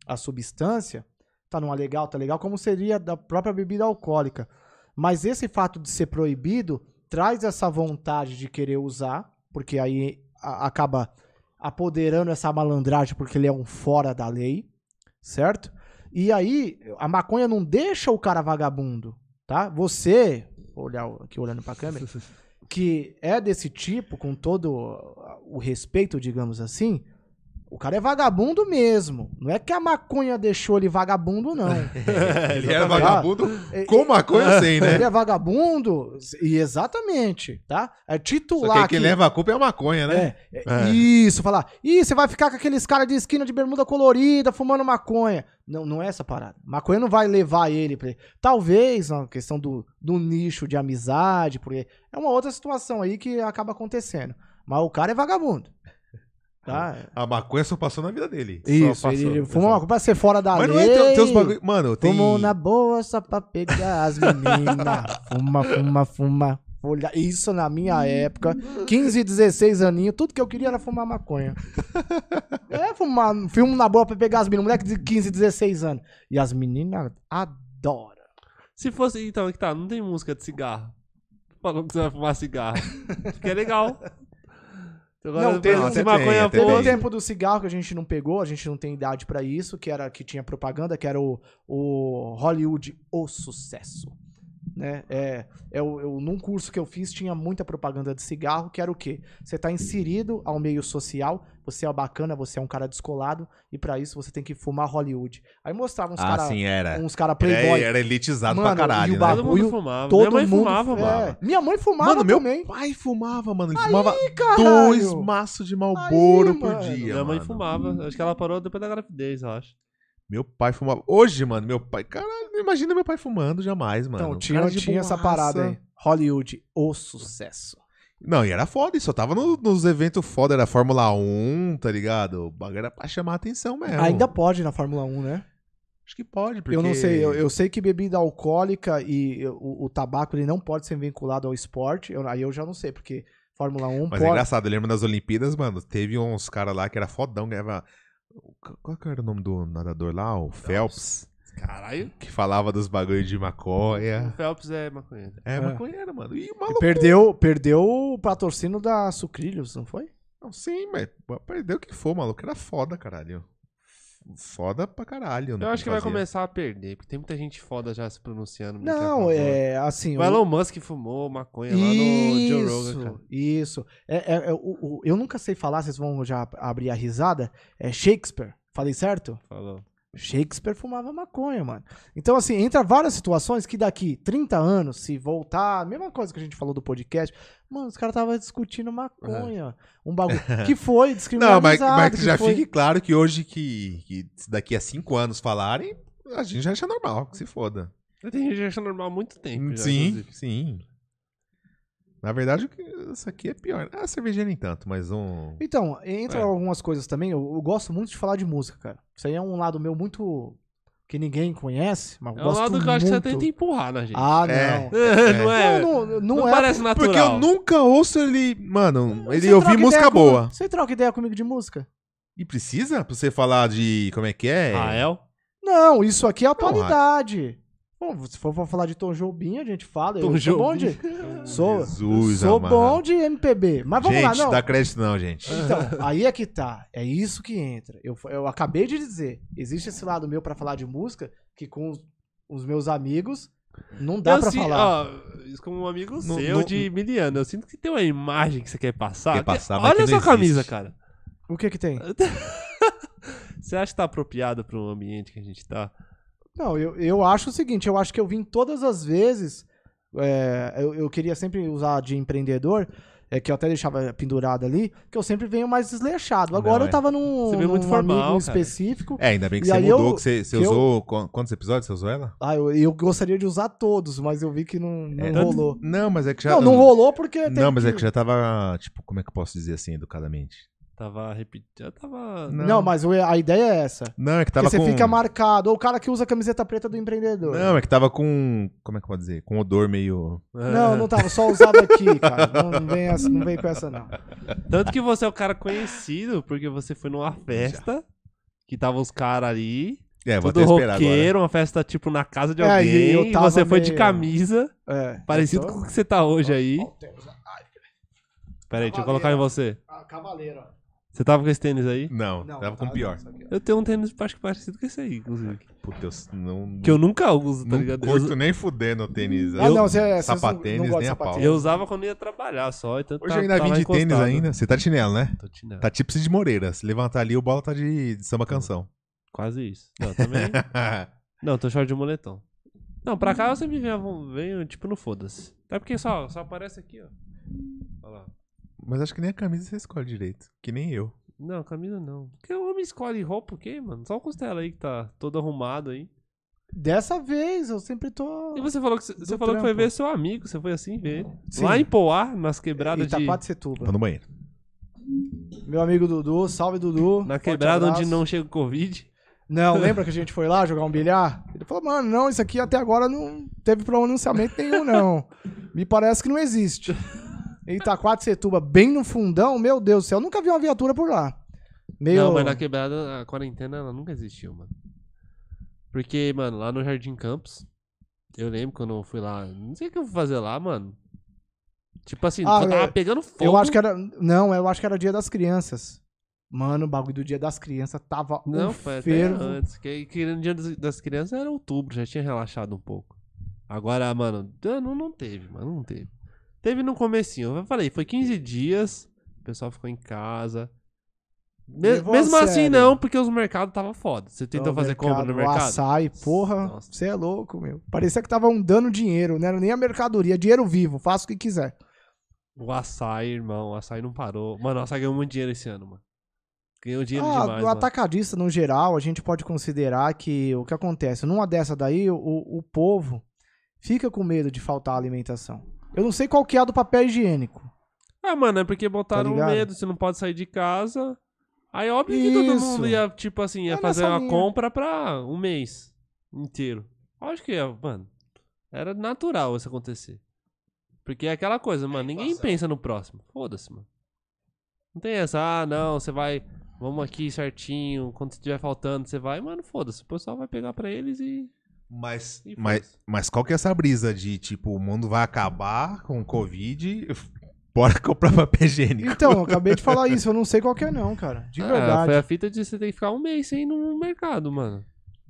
a substância, tá numa legal, tá legal, como seria da própria bebida alcoólica. Mas esse fato de ser proibido traz essa vontade de querer usar, porque aí a- acaba apoderando essa malandragem porque ele é um fora da lei, certo? E aí a maconha não deixa o cara vagabundo, tá? Você, vou olhar aqui olhando pra câmera, que é desse tipo, com todo o respeito, digamos assim, o cara é vagabundo mesmo. Não é que a maconha deixou ele vagabundo, não. Ele era vagabundo É, com maconha sem, né? Ele é vagabundo, e exatamente, tá? É Só titular que quem aqui. leva a culpa é a maconha, né? É, é, É. Isso, falar. Ih, você vai ficar com aqueles caras de esquina de bermuda colorida fumando maconha. Não, não é essa parada. Maconha não vai levar ele pra. Talvez na questão do, do nicho de amizade, porque é uma outra situação aí que acaba acontecendo. Mas o cara é vagabundo. Tá? A maconha só passou na vida dele. Isso, Só ele passou, fuma maconha pra ser fora da Mas não lei. é, tem, tem uns bagulho. Mano, tem. Fumo na boa só pra pegar as meninas. fuma, fuma, fuma. Olha, Isso na minha época, 15, 16 aninhos, tudo que eu queria era fumar maconha. É, fumar, filme na boa pra pegar as meninas, moleque de 15, 16 anos. E as meninas adoram. Se fosse, então, que tá, não tem música de cigarro. Falando que você vai fumar cigarro. que é legal. Agora, Não, tem- se não, até maconha tem, Teve tempo do cigarro que a gente não pegou, a gente não tem idade pra isso, que era que tinha propaganda, que era o, o Hollywood O Sucesso. Né? É, eu, eu- num curso que eu fiz tinha muita propaganda de cigarro, que era o quê? Você tá inserido ao meio social, você é bacana, você é um cara descolado, e pra isso você tem que fumar Hollywood. Aí mostrava uns Ah, cara, sim, era. uns cara Era, playboy. era elitizado Mano, pra caralho, e o né? Todo mundo bagulho, fumava. Todo Minha mãe mundo fumava, é. mano. Minha mãe fumava Mano, meu também. pai fumava, mano. Ele fumava Ih, caralho. dois maços de Malboro Aí, por mano. dia. Minha mãe mano. fumava. Acho que ela parou depois da gravidez, eu acho. Meu pai fumava. Hoje, mano, meu pai. Não imagina meu pai fumando jamais, mano. Então, tinha, cara tinha essa parada aí. Hollywood, o sucesso. Não, e era foda, só tava no- nos eventos foda, era Fórmula 1, tá ligado? O bagulho era pra chamar a atenção mesmo. Ainda pode na Fórmula 1, né? Acho que pode, porque... Eu não sei, eu, eu sei que bebida alcoólica e o, o tabaco ele não pode ser vinculado ao esporte. Eu- aí eu já não sei, porque Fórmula 1 Mas é pode. engraçado, eu lembro nas Olimpíadas, mano, teve uns caras lá que era fodão, ganhava... Qual que era o nome do nadador lá? O Phelps. Caralho. Que falava dos bagulhos de O maconha. Phelps é maconheiro. É, É. maconheiro, mano. E o E maluco... perdeu, perdeu o patrocínio da Sucrilhos, não foi? Não, sim, mas perdeu o que for, maluco. Era foda, caralho. Foda pra caralho. Eu acho que vai fazia. começar a perder, porque tem muita gente foda já se pronunciando. Não, é assim. O o- Elon Musk fumou maconha lá no Joe Rogan, cara. Isso, isso. É, é- é o- o- eu nunca sei falar, vocês vão já abrir a risada. É Shakespeare. Falei certo? Falou. Shakespeare fumava maconha, mano. Então, assim, entra várias situações que daqui 30 anos, se voltar, a mesma coisa que a gente falou do podcast, mano, os caras estavam discutindo maconha. Um bagulho que foi Não, discriminado. mas, mas que que já foi- fique claro que hoje, que, que se daqui a cinco anos falarem, a gente já acha normal, que se foda. Tem gente que acha normal há muito tempo. já, sim, inclusive. sim. Na verdade, isso aqui é pior. Ah, cerveja nem tanto, mas um. Então, entra É. algumas coisas também. Eu, eu gosto muito de falar de música, cara. Isso aí é um lado meu muito. que ninguém conhece, mas eu É um gosto lado que eu acho que você muito. tenta empurrar na gente. Ah, É. não. não é? Não, Não, não, não é. parece natural. Porque eu nunca ouço ele. Mano, ele Você ouvir música com- boa. Você troca ideia comigo de música? E precisa pra você falar de. Como é que é? Rael? Não, isso aqui é atualidade. Bom, se for pra falar de Tom Jobim, a gente fala. Tom eu sou bom Jobim. de. Sou, Jesus sou amado. bom de MPB. Mas vamos gente, lá, não. dá crédito não, gente. Então, aí é que tá. É isso que entra. Eu, eu acabei de dizer. Existe esse lado meu pra falar de música que com os, os meus amigos não dá eu pra si- falar. Ó, isso como um amigo Não- seu não- de miliano. Eu sinto que tem uma imagem que você quer passar. Quer que- passar, mas Olha a sua existe. camisa, cara. O que que tem? Você acha que tá apropriado para o ambiente que a gente tá? Não, eu, eu acho o seguinte, eu acho que eu vim todas as vezes. é, eu, eu queria sempre usar de empreendedor, é, que eu até deixava pendurado ali, que eu sempre venho mais desleixado. Agora Não, eu é. tava num, Você veio muito num formal, amigo cara. específico. É, ainda bem que E você aí mudou, eu- que você, você que eu- usou... qu- Quantos episódios você usou ela? Ah, eu, eu gostaria de usar todos, mas eu vi que não, não É. rolou. Não, mas é que já... Não, não rolou porque. Não, mas é que já tava, tipo, como é que eu posso dizer assim, educadamente? Tava repetindo. Já tava. Não. Não, mas o- a ideia é essa. Não, é que tava Porque você com... fica marcado. Ou o cara que usa a camiseta preta do empreendedor. Não, é que tava com... Como é que eu posso dizer? Com odor meio... Não, não tava, só usava aqui, cara. Não, não, vem essa, não vem com essa, não. Tanto que você é o cara conhecido porque você foi numa festa que tava os caras ali. É, vou Tudo esperar agora. roqueiro, uma festa tipo na casa de É, e alguém. eu e tava você foi de meio- camisa, É. parecido tô- com o que você tá hoje aí. Ó, o tênis. Pera aí, deixa eu colocar em você. Ah, cavaleiro, ó. Você tava com esse tênis aí? Não, Não, tava com tá, pior. aqui, ó. Eu tenho um tênis acho que parecido com esse aí, inclusive. Puta, eu não... Que eu nunca uso, tá não ligado? Eu, curto nem fuder no tênis. Ah, Eu- não, você é. vocês não- sapatênis, não gostam nem de a pau. sapatênis. eu usava quando ia trabalhar só. Então Hoje tá, eu ainda tá vim de tênis encostado. ainda. Você tá de chinelo, né? Tô de chinelo. Tá tipo Cid Moreira. Se levantar ali, o bola tá de, de samba canção. Quase isso. Não, também. não, tô short de moletom. Não, pra cá eu sempre venho, venho tipo, no foda-se. Até porque só, só aparece aqui, ó. Olha lá. Mas acho que nem a camisa você escolhe direito. Que nem eu. Não, camisa não. Porque o homem escolhe roupa o quê, mano? Só o Costela aí que tá todo arrumado aí. Dessa vez, eu sempre tô. E você falou que, você falou que foi ver seu amigo, você foi assim ver. Sim. Lá em Poá, nas quebradas de. Itaquaquecetuba. Vou no banheiro. Meu amigo Dudu, salve Dudu. Na quebrada onde não chega o Covid. Não, lembra que a gente foi lá jogar um bilhar? Ele falou, mano, não, isso aqui até agora não teve pronunciamento nenhum, não. Me parece que não existe. Itaquaquecetuba, bem no fundão, meu Deus do céu, eu nunca vi uma viatura por lá. Meio... Não, mas na quebrada a quarentena ela nunca existiu, mano. Porque, mano, lá no Jardim Campos, eu lembro quando eu fui lá, não sei o que eu fui fazer lá, mano. Tipo assim, Ah, tava é, pegando fogo. Eu acho que era. Não, eu acho que era dia das crianças. Mano, o bagulho do dia das crianças tava Não, um foi até fervo. antes. Que, que no dia das, das crianças era outubro, já tinha relaxado um pouco. Agora, mano, não, não teve, mano, não teve. Teve no comecinho, eu falei, foi 15 dias, o pessoal ficou em casa. Me- mesmo assim sério. não, porque os mercados tava foda. Você tentou O fazer compra no o mercado? Açaí, porra, você é louco, meu. Parecia que tava dando dinheiro, não era nem a mercadoria, dinheiro vivo, faça o que quiser. O açaí, irmão, o açaí não parou. Mano, o açaí ganhou muito dinheiro esse ano, mano. Ganhou dinheiro Ah, demais, o atacadista, no geral, a gente pode considerar que o que acontece, numa dessa daí, o, o povo fica com medo de faltar alimentação. Eu não sei qual que é a do papel higiênico. Ah, mano, é porque botaram ligado? medo, você não pode sair de casa. Aí óbvio que todo Isso. mundo ia, tipo assim, ia É fazer uma linha. compra pra um mês inteiro. Acho que, é, mano, era natural isso acontecer. Porque é aquela coisa, mano, ninguém pensa no próximo. Foda-se, mano. Não tem essa, ah, não, você vai, vamos aqui certinho, quando estiver faltando, você vai, mano, foda-se. O pessoal vai pegar pra eles e... Mas, mas, mas qual que é essa brisa de, tipo, o mundo vai acabar com o Covid, bora comprar papel higiênico? Então, eu acabei de falar isso, eu não sei qual que é não, cara. De Ah, verdade. foi a fita de você ter que ficar um mês sem ir no mercado, mano.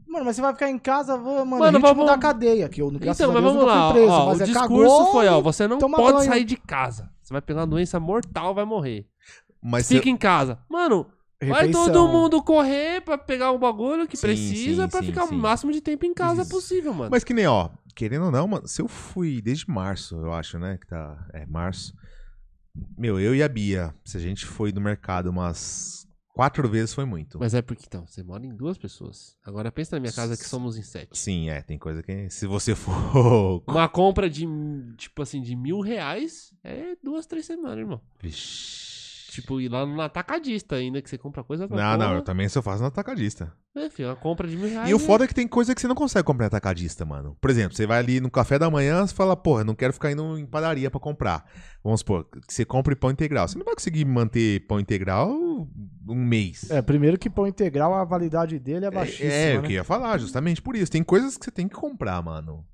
Mano, mas você vai ficar em casa, mano, Mano, ritmo vamos- da cadeia, que eu, graças Então, a mas Deus, vamos nunca lá, preso, ó, mas o é discurso cagou foi, ó, você não pode banho. sair de casa. Você vai pegar uma doença mortal, vai morrer. Mas Fica em casa. Mano, vai todo mundo correr pra pegar o bagulho que Sim, precisa sim, pra sim, ficar o máximo de tempo em casa Isso. possível, mano. Mas que nem, ó, querendo ou não, mano, se eu fui desde março, eu acho, né, que tá, é, março. Meu, eu e a Bia, se a gente foi no mercado umas quatro vezes, foi muito. Mas é porque, então, você mora em duas pessoas. Agora pensa na minha casa que somos em sete. Sim, é, tem coisa que, se você for... Uma compra de, tipo assim, de mil reais é duas, três semanas, irmão. Vixe. Tipo, ir lá no atacadista ainda, que você compra coisa pra Não, não, porra. eu também só faço no atacadista. É, filho, uma compra de mil reais. E o né? foda é que tem coisa que você não consegue comprar em atacadista, mano. Por exemplo, você vai ali no café da manhã, você fala, porra, eu não quero ficar indo em padaria pra comprar. Vamos supor, que você compre pão integral. Você não vai conseguir manter pão integral um mês. É, primeiro que pão integral, a validade dele é baixíssima. É, é, eu né? queria falar, justamente por isso. Tem coisas que você tem que comprar, mano.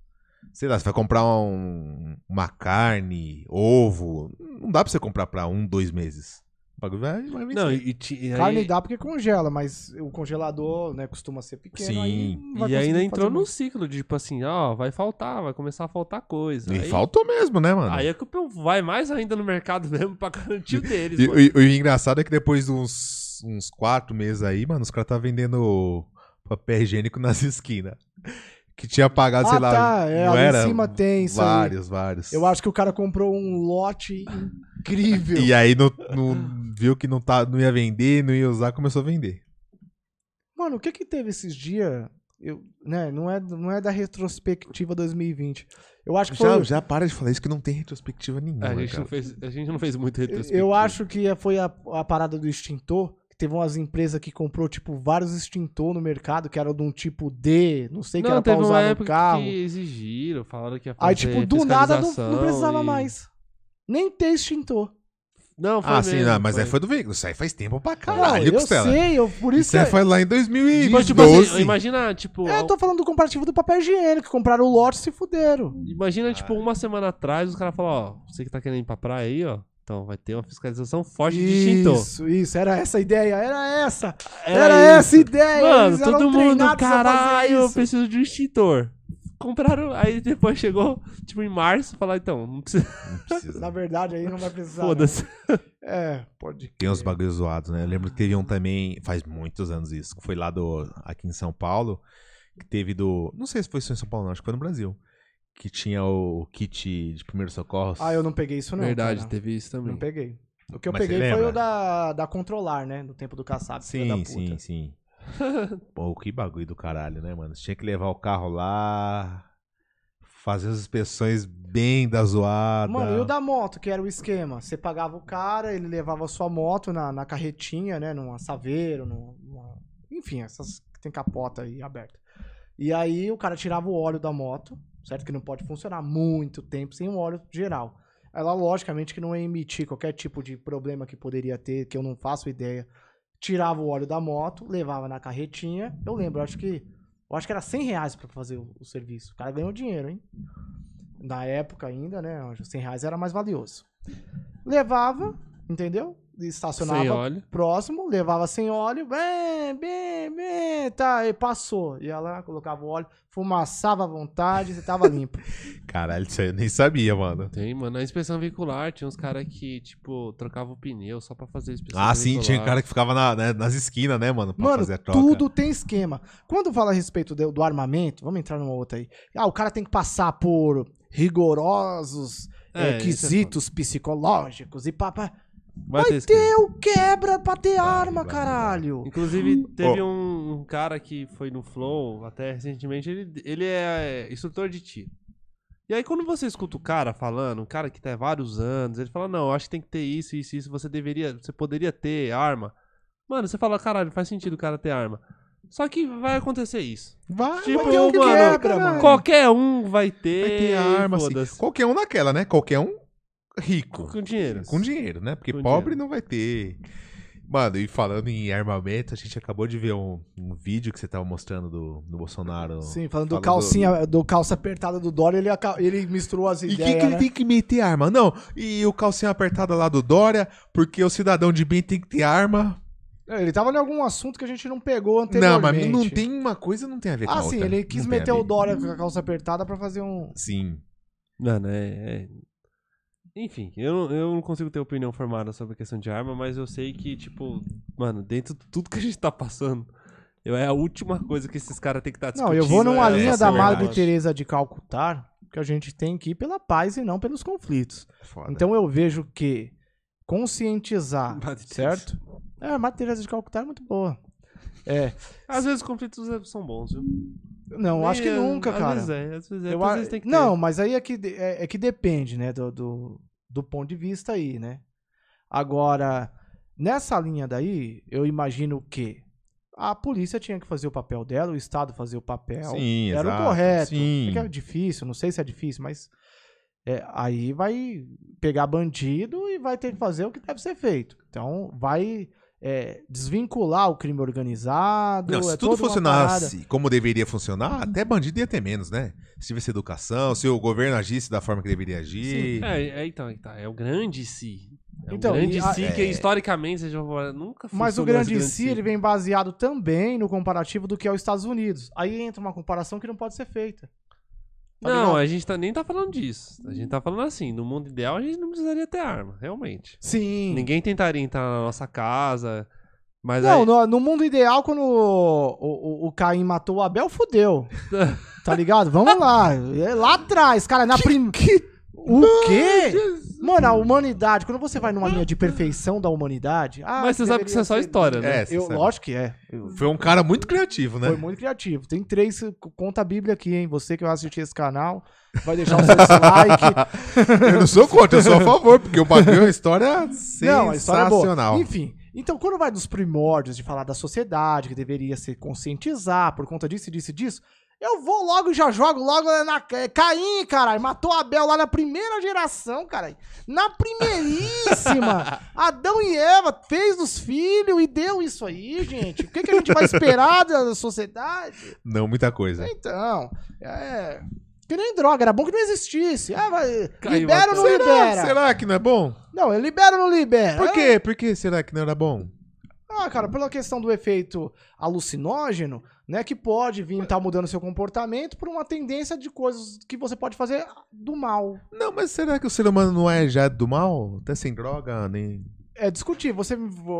Sei lá, você vai comprar um- uma carne, ovo. Não dá pra você comprar pra um, dois meses. Bagulho vai, vai vencer. Não, e, ti- e aí, Carne dá porque congela, mas o congelador, né, costuma ser pequeno. Sim. aí não vai e ainda entrou muito. ciclo de tipo assim, ó, vai faltar, vai começar a faltar coisa. E aí, faltou mesmo, né, mano? aí é que o vai mais ainda no mercado mesmo pra garantir o deles, E, mano. e- o engraçado é que depois de uns, uns quatro meses aí, mano, os caras tá vendendo papel higiênico nas esquinas. Que tinha pagado, sei Ah, lá. tá, é, não ali em era? cima tem isso aí. Vários, vários. Eu acho que o cara comprou um lote incrível. E aí não, não- viu que não, tá, não ia vender, não ia usar, começou a vender. Mano, o que que teve esses dias? Eu, né, não é, não é da retrospectiva 2020. Eu acho que foi. Já, já para de falar isso que não tem retrospectiva nenhuma. a, gente cara. não fez, a gente não fez muito retrospectiva. Eu acho que foi a, a parada do extintor. Que teve umas empresas que comprou, tipo, vários extintor no mercado, que eram de um tipo D, não sei, que Não, era pra teve uma usar no época carro. que exigiram, falaram que ia fazer Aí, tipo, do nada não, não precisava e- mais. Nem ter extintor. Não, foi Ah, sim, mesmo, não, mas aí foi do veículo. Isso aí faz tempo pra caralho, eu Costela. sei, eu, por isso Isso aí que... foi lá em Tipo, 2012. tipo assim, imagina, tipo, É, eu tô falando do comparativo do papel higiênico, que compraram o lote e se fuderam. imagina, tipo, uma semana atrás os caras falaram, ó, você que tá querendo ir pra praia aí, ó, então vai ter uma fiscalização forte de extintor. Isso, isso, era essa a ideia, era essa. Era essa a ideia. Mano, eles eram todo mundo, treinados a fazer caralho, eu isso. preciso de um extintor. Compraram, aí depois chegou, tipo, em março, falaram, então, não precisa, Não precisa. Na verdade, aí não vai precisar. não. foda-se. É, pode. Tem uns bagulhos zoados, né? Eu lembro que teve um também, faz muitos anos isso, que foi lá do, aqui em São Paulo, que teve do, não sei se foi só em São Paulo não, acho que foi no Brasil, que tinha o kit de primeiros socorros. Ah, eu não peguei isso não. Verdade, cara. teve isso também. Não peguei. O que eu Mas peguei foi o da, da controlar, né? Do tempo do da Sim, puta. sim, sim. Pô, que bagulho do caralho, né, mano? Tinha que levar o carro lá, fazer as inspeções bem da zoada. Mano, e o da moto, que era o esquema? Você pagava o cara, ele levava a sua moto na, na carretinha, né? Numa saveiro, numa, numa- enfim, essas que tem capota aí aberta. E aí o cara tirava o óleo da moto, certo? Que não pode funcionar muito tempo sem o óleo geral. Ela, logicamente, que não ia emitir qualquer tipo de problema que poderia ter, que eu não faço ideia. Tirava o óleo da moto, levava na carretinha. Eu lembro, acho que. Eu acho que era 100 reais pra fazer o, o serviço. O cara ganhou dinheiro, hein? Na época ainda, né? Os 100 reais era mais valioso. Levava, entendeu? E Estacionava Sem óleo. próximo, levava sem óleo, bem, bem, bem, tá, e passou. Ia lá, colocava o óleo, fumaçava à vontade, você tava limpo. Caralho, isso aí eu nem sabia, mano. Tem, mano. Na inspeção veicular tinha uns caras que, tipo, trocavam o pneu só pra fazer a inspeção Ah, sim, veicular. tinha cara que ficava na- né, nas esquinas, né, mano? Pra Mano, fazer a troca. tudo tem esquema. Quando fala a respeito do, do armamento, vamos entrar numa outra aí. Ah, o cara tem que passar por rigorosos É, eh, isso é psicológicos e papá. Vai, ter, Ter o quebra pra ter arma, vai, caralho. Inclusive, teve um, um cara que foi no Flow, até recentemente, ele, ele é instrutor de tiro. E aí, quando você escuta o cara falando, um cara que tá há vários anos, ele fala, não, eu acho que tem que ter isso, isso, isso, você deveria, você poderia ter arma. Mano, você fala, caralho, faz sentido o cara ter arma. Só que vai acontecer isso. Vai, Tipo, vai ter um que mano, quebra, mano. Qualquer um vai ter. Vai ter arma, assim. foda-se. Qualquer um naquela, né? Qualquer um rico. Com dinheiro. Com dinheiro, né? Porque Com pobre dinheiro. não vai ter. Mano, e falando em armamento, a gente acabou de ver um, um vídeo que você tava mostrando do, do Bolsonaro. Sim, falando do Falando calcinha, do calça apertada do Dória, ele, ele misturou as E que, ideias, que ele né? tem que meter arma? Não, e o calcinha apertada lá do Dória, porque o cidadão de bem tem que ter arma. É, Ele tava em algum assunto que a gente não pegou anteriormente. Não, mas não tem uma coisa, não tem a ver com a Ah, outra. sim, ele quis Não a meter o. Dória com a calça apertada pra fazer um... Sim. Mano, é. é- Enfim, eu, não- eu não consigo ter opinião formada sobre a questão de arma, mas eu sei que, tipo, mano, dentro de tudo que a gente tá passando, eu, é a última coisa que esses caras têm que estar Não, discutindo. eu vou numa é linha da. Madre Teresa de Calcutá, que a gente tem que ir pela paz e não pelos conflitos. Foda. Então eu vejo que conscientizar, Madre Teresa. certo? É, a Madre Teresa de Calcutá é muito boa. É, Às vezes os conflitos é- são bons, viu? Não, acho que nunca, às cara. Vezes é, às vezes é, Eu às vezes tem que ter. Não, mas aí é que, é, é que depende, né, do, do, do ponto de vista aí, né? Agora, Nessa linha daí, eu imagino que a polícia tinha que fazer o papel dela, o Estado fazer o papel. Sim, Era exato. o correto. Sim. Que é difícil, não sei se é difícil, mas é, aí vai pegar bandido e vai ter que fazer o que deve ser feito. Então, vai é, desvincular o crime organizado. Não, se é tudo funcionasse como deveria funcionar, até bandido ia ter menos, né? Se tivesse educação, se o governo agisse da forma que deveria agir. É, é, então, aí tá, é o grande si. É Então, o grande a- si que historicamente seja, nunca Mas o funcionou grande esse si, ele vem baseado também no comparativo do que é os Estados Unidos. Aí entra uma comparação que não pode ser feita. Não, a gente tá, nem tá falando disso. A gente tá falando assim, no mundo ideal a gente não precisaria ter arma, realmente. Sim. Ninguém tentaria entrar na nossa casa, mas Não, aí... no, no mundo ideal, quando o, o, o Caim matou o Abel, fudeu. Tá ligado? Vamos lá. É lá atrás, cara, na primeira. O quê? Mano, a humanidade, quando você vai numa linha de perfeição da humanidade. Ah, Mas você sabe que isso é só história, né? É, Eu, sabe. lógico que é. Eu- Foi um cara muito criativo, né? Foi muito criativo. Tem três. Conta a Bíblia aqui, hein? Você que vai assistir esse canal, vai deixar o seu dislike. Eu não sou contra, eu sou a favor, porque o bagulho é uma história Não, a história é boa. sensacional. Enfim, então quando vai dos primórdios de falar da sociedade, que deveria se conscientizar por conta disso e disso e disso, eu vou logo e já jogo logo na é, Caim, caralho. Matou Abel lá na primeira geração, caralho. Na primeiríssima. Adão e Eva fez dos filhos e deu isso aí, gente. O que, que a gente vai esperar da sociedade? Não, muita coisa. Então, é. Que nem droga, era bom que não existisse. Ah, vai, Caiu libera ou não até- libera? Será que não é bom? Não, libera ou não libera? Por quê? Por que será que não era bom? Ah, cara, pela questão do efeito alucinógeno, né, que pode vir estar mudando seu comportamento por uma tendência de coisas que você pode fazer do mal. Não, mas será que o ser humano não é já do mal? Até sem droga, nem. É discutir. Você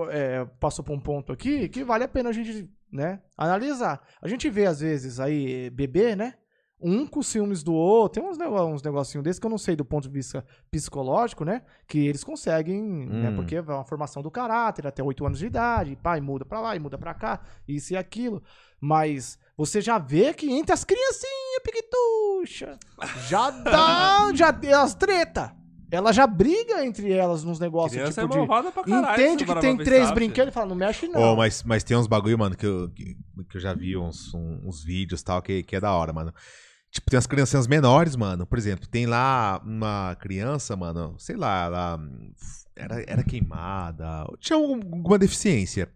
é, passou por um ponto aqui que vale a pena a gente, né, analisar. A gente vê às vezes aí bebê, né, um com ciúmes do outro. Tem uns, uns negocinhos desses que eu não sei do ponto de vista psicológico, né, que eles conseguem, né, Hum. porque é uma formação do caráter até 8 anos de idade, pai muda pra lá e muda pra cá, isso e aquilo. Mas você já vê que entre as criancinhas piquituxa, já dá, já deu as treta. Ela já briga entre elas nos negócios, Criança tipo é de... malvada pra caralho. Entende que tem três brinquedos e fala, não mexe não. Oh, mas, mas tem uns bagulho, mano, que eu, que, eu já vi uns, um- uns vídeos e tal, que, que é da hora, mano. Tipo, tem as criancinhas menores, mano. Por exemplo, tem lá uma criança, mano, sei lá, ela era, era queimada, tinha algum- alguma deficiência.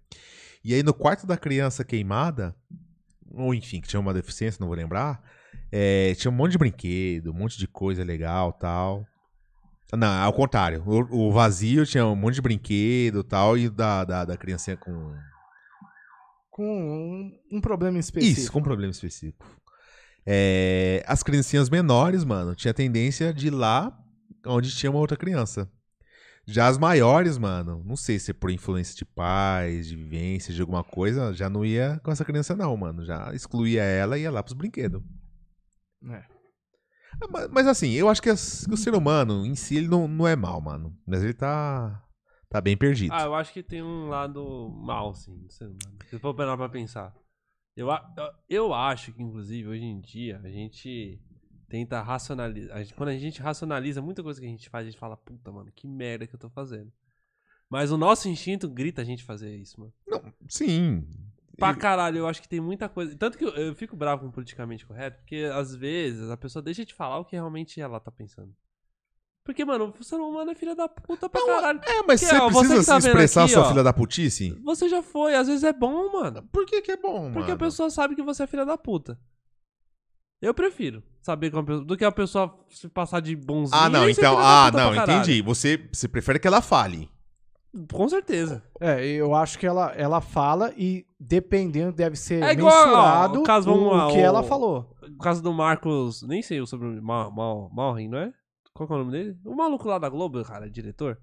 E aí no quarto da criança queimada, ou enfim, que tinha uma deficiência, não vou lembrar, é, tinha um monte de brinquedo, um monte de coisa legal tal. Não, ao contrário. O, o vazio tinha um monte de brinquedo tal, e da, da, da criancinha com. Com um, um problema específico. Isso, com um problema específico. É, as criancinhas menores, mano, tinha tendência de ir lá onde tinha uma outra criança. Já as maiores, mano, não sei se é por influência de pais, de vivência, de alguma coisa, já não ia com essa criança, não, mano. Já excluía ela e ia lá pros brinquedos. É. Ah, ma- Mas, assim, eu acho que, as- que o ser humano em si ele não, não é mal, mano. Mas ele tá, tá bem perdido. Ah, eu acho que tem um lado mal, sim, do ser humano. Se for parar pra pensar. Eu, eu- eu acho que, inclusive, hoje em dia, a gente tenta racionalizar. a gente- quando a gente racionaliza muita coisa que a gente faz, a gente fala, puta, mano, que merda que eu tô fazendo. Mas o nosso instinto grita a gente fazer isso, mano. Sim. Pra E- caralho, eu acho que tem muita coisa. Tanto que eu, eu fico bravo com o politicamente correto, porque às vezes a pessoa deixa de falar o que realmente ela tá pensando. Porque, mano, o ser humano é filha da puta pra caralho. É, mas Que, você ó, você precisa que tá vendo expressar aqui, sua ó. filha da putice? Você já foi, às vezes é bom, mano. Por que que é bom, Porque a mano? pessoa sabe que você é filha da puta. Eu prefiro saber que uma pessoa, do que a pessoa se passar de bonzinho. Ah, não, então. Ah, não, entendi. Você, você prefere que ela fale. Com certeza. É, eu acho que ela, ela fala e dependendo deve ser É igual, ó, mensurado o caso, vamos o, lá, que o- ela falou. O caso do Marcos. Nem sei o sobrenome. Mal, Mal, Malrin, não é? Qual que é o nome dele? O maluco lá da Globo, cara, diretor.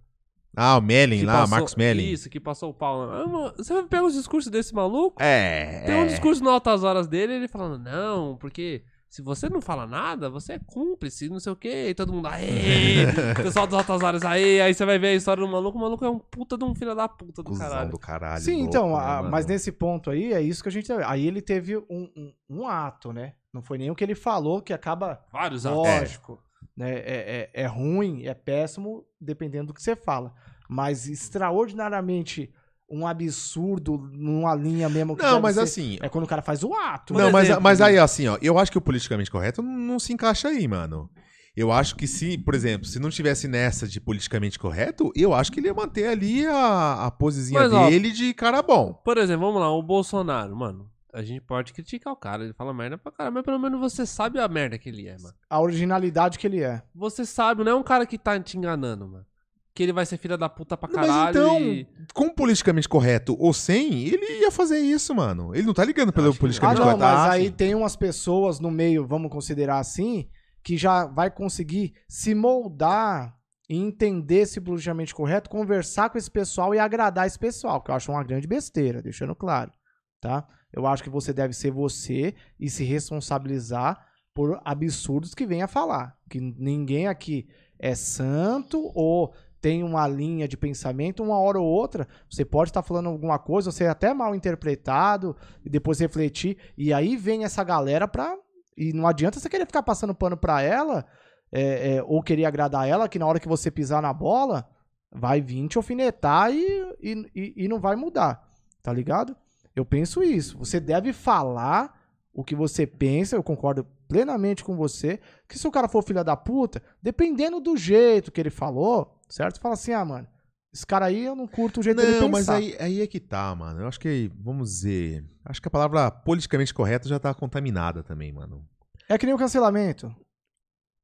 Ah, o Melling lá, passou- Marcos Melling. Isso, que passou o pau. Ah, mano, Você pega os discursos desse maluco? É. Tem um é. discurso no Altas Horas dele, ele falando, não, porque se você não fala nada, você é cúmplice, não sei o quê, e todo mundo, aê, pessoal dos Altas Horas, aê, aí você vai ver a história do maluco, o maluco é um puta de um filho da puta do Cusão caralho. do caralho. Sim, louco, então, né, a- mas nesse ponto aí, é isso que a gente. Aí ele teve um, um, um ato, né? Não foi nem o que ele falou que acaba. Vários atos. Lógico. Né? É, é, é ruim, é péssimo, dependendo do que você fala. Mas extraordinariamente um absurdo numa linha mesmo que Não, mas ser- assim. É quando o cara faz o ato. Não, mas, mas né? aí, assim, ó, eu acho que o politicamente correto não se encaixa aí, mano. Eu acho que se, por exemplo, se não tivesse nessa de politicamente correto, eu acho que ele ia manter ali a, a posezinha Mas, ó, dele de cara bom. Por exemplo, vamos lá, o Bolsonaro, mano. A gente pode criticar o cara, ele fala merda pra caramba, mas pelo menos você sabe a merda que ele é, mano. A originalidade que ele é. Você sabe, não é um cara que tá te enganando, mano. Que ele vai ser filha da puta pra Não, mas caralho então, e... Com politicamente correto ou sem, ele ia fazer isso, mano. Ele não tá ligando pelo que não. Ah, politicamente não, correto. mas Ah, aí tem umas pessoas no meio, vamos considerar assim, que já vai conseguir se moldar e entender esse politicamente correto, conversar com esse pessoal e agradar esse pessoal, que eu acho uma grande besteira, deixando claro, tá? Eu acho que você deve ser você e se responsabilizar por absurdos que venha falar. Que ninguém aqui é santo ou tem uma linha de pensamento, uma hora ou outra, você pode estar falando alguma coisa, você é até mal interpretado, e depois refletir, e aí vem essa galera pra. E não adianta você querer ficar passando pano pra ela, é, é, ou querer agradar ela, que na hora que você pisar na bola, vai vir te alfinetar e, e, e, não vai mudar, tá ligado? Eu penso isso. Você deve falar o que você pensa, eu concordo plenamente com você, que se o cara for filha da puta, dependendo do jeito que ele falou, certo? Você fala assim, ah, mano, esse cara aí eu não curto o jeito dele Não, mas pensar. aí, aí é que tá, mano. Eu acho que, vamos dizer. Acho que a palavra politicamente correta já tá contaminada também, mano. É que nem o cancelamento.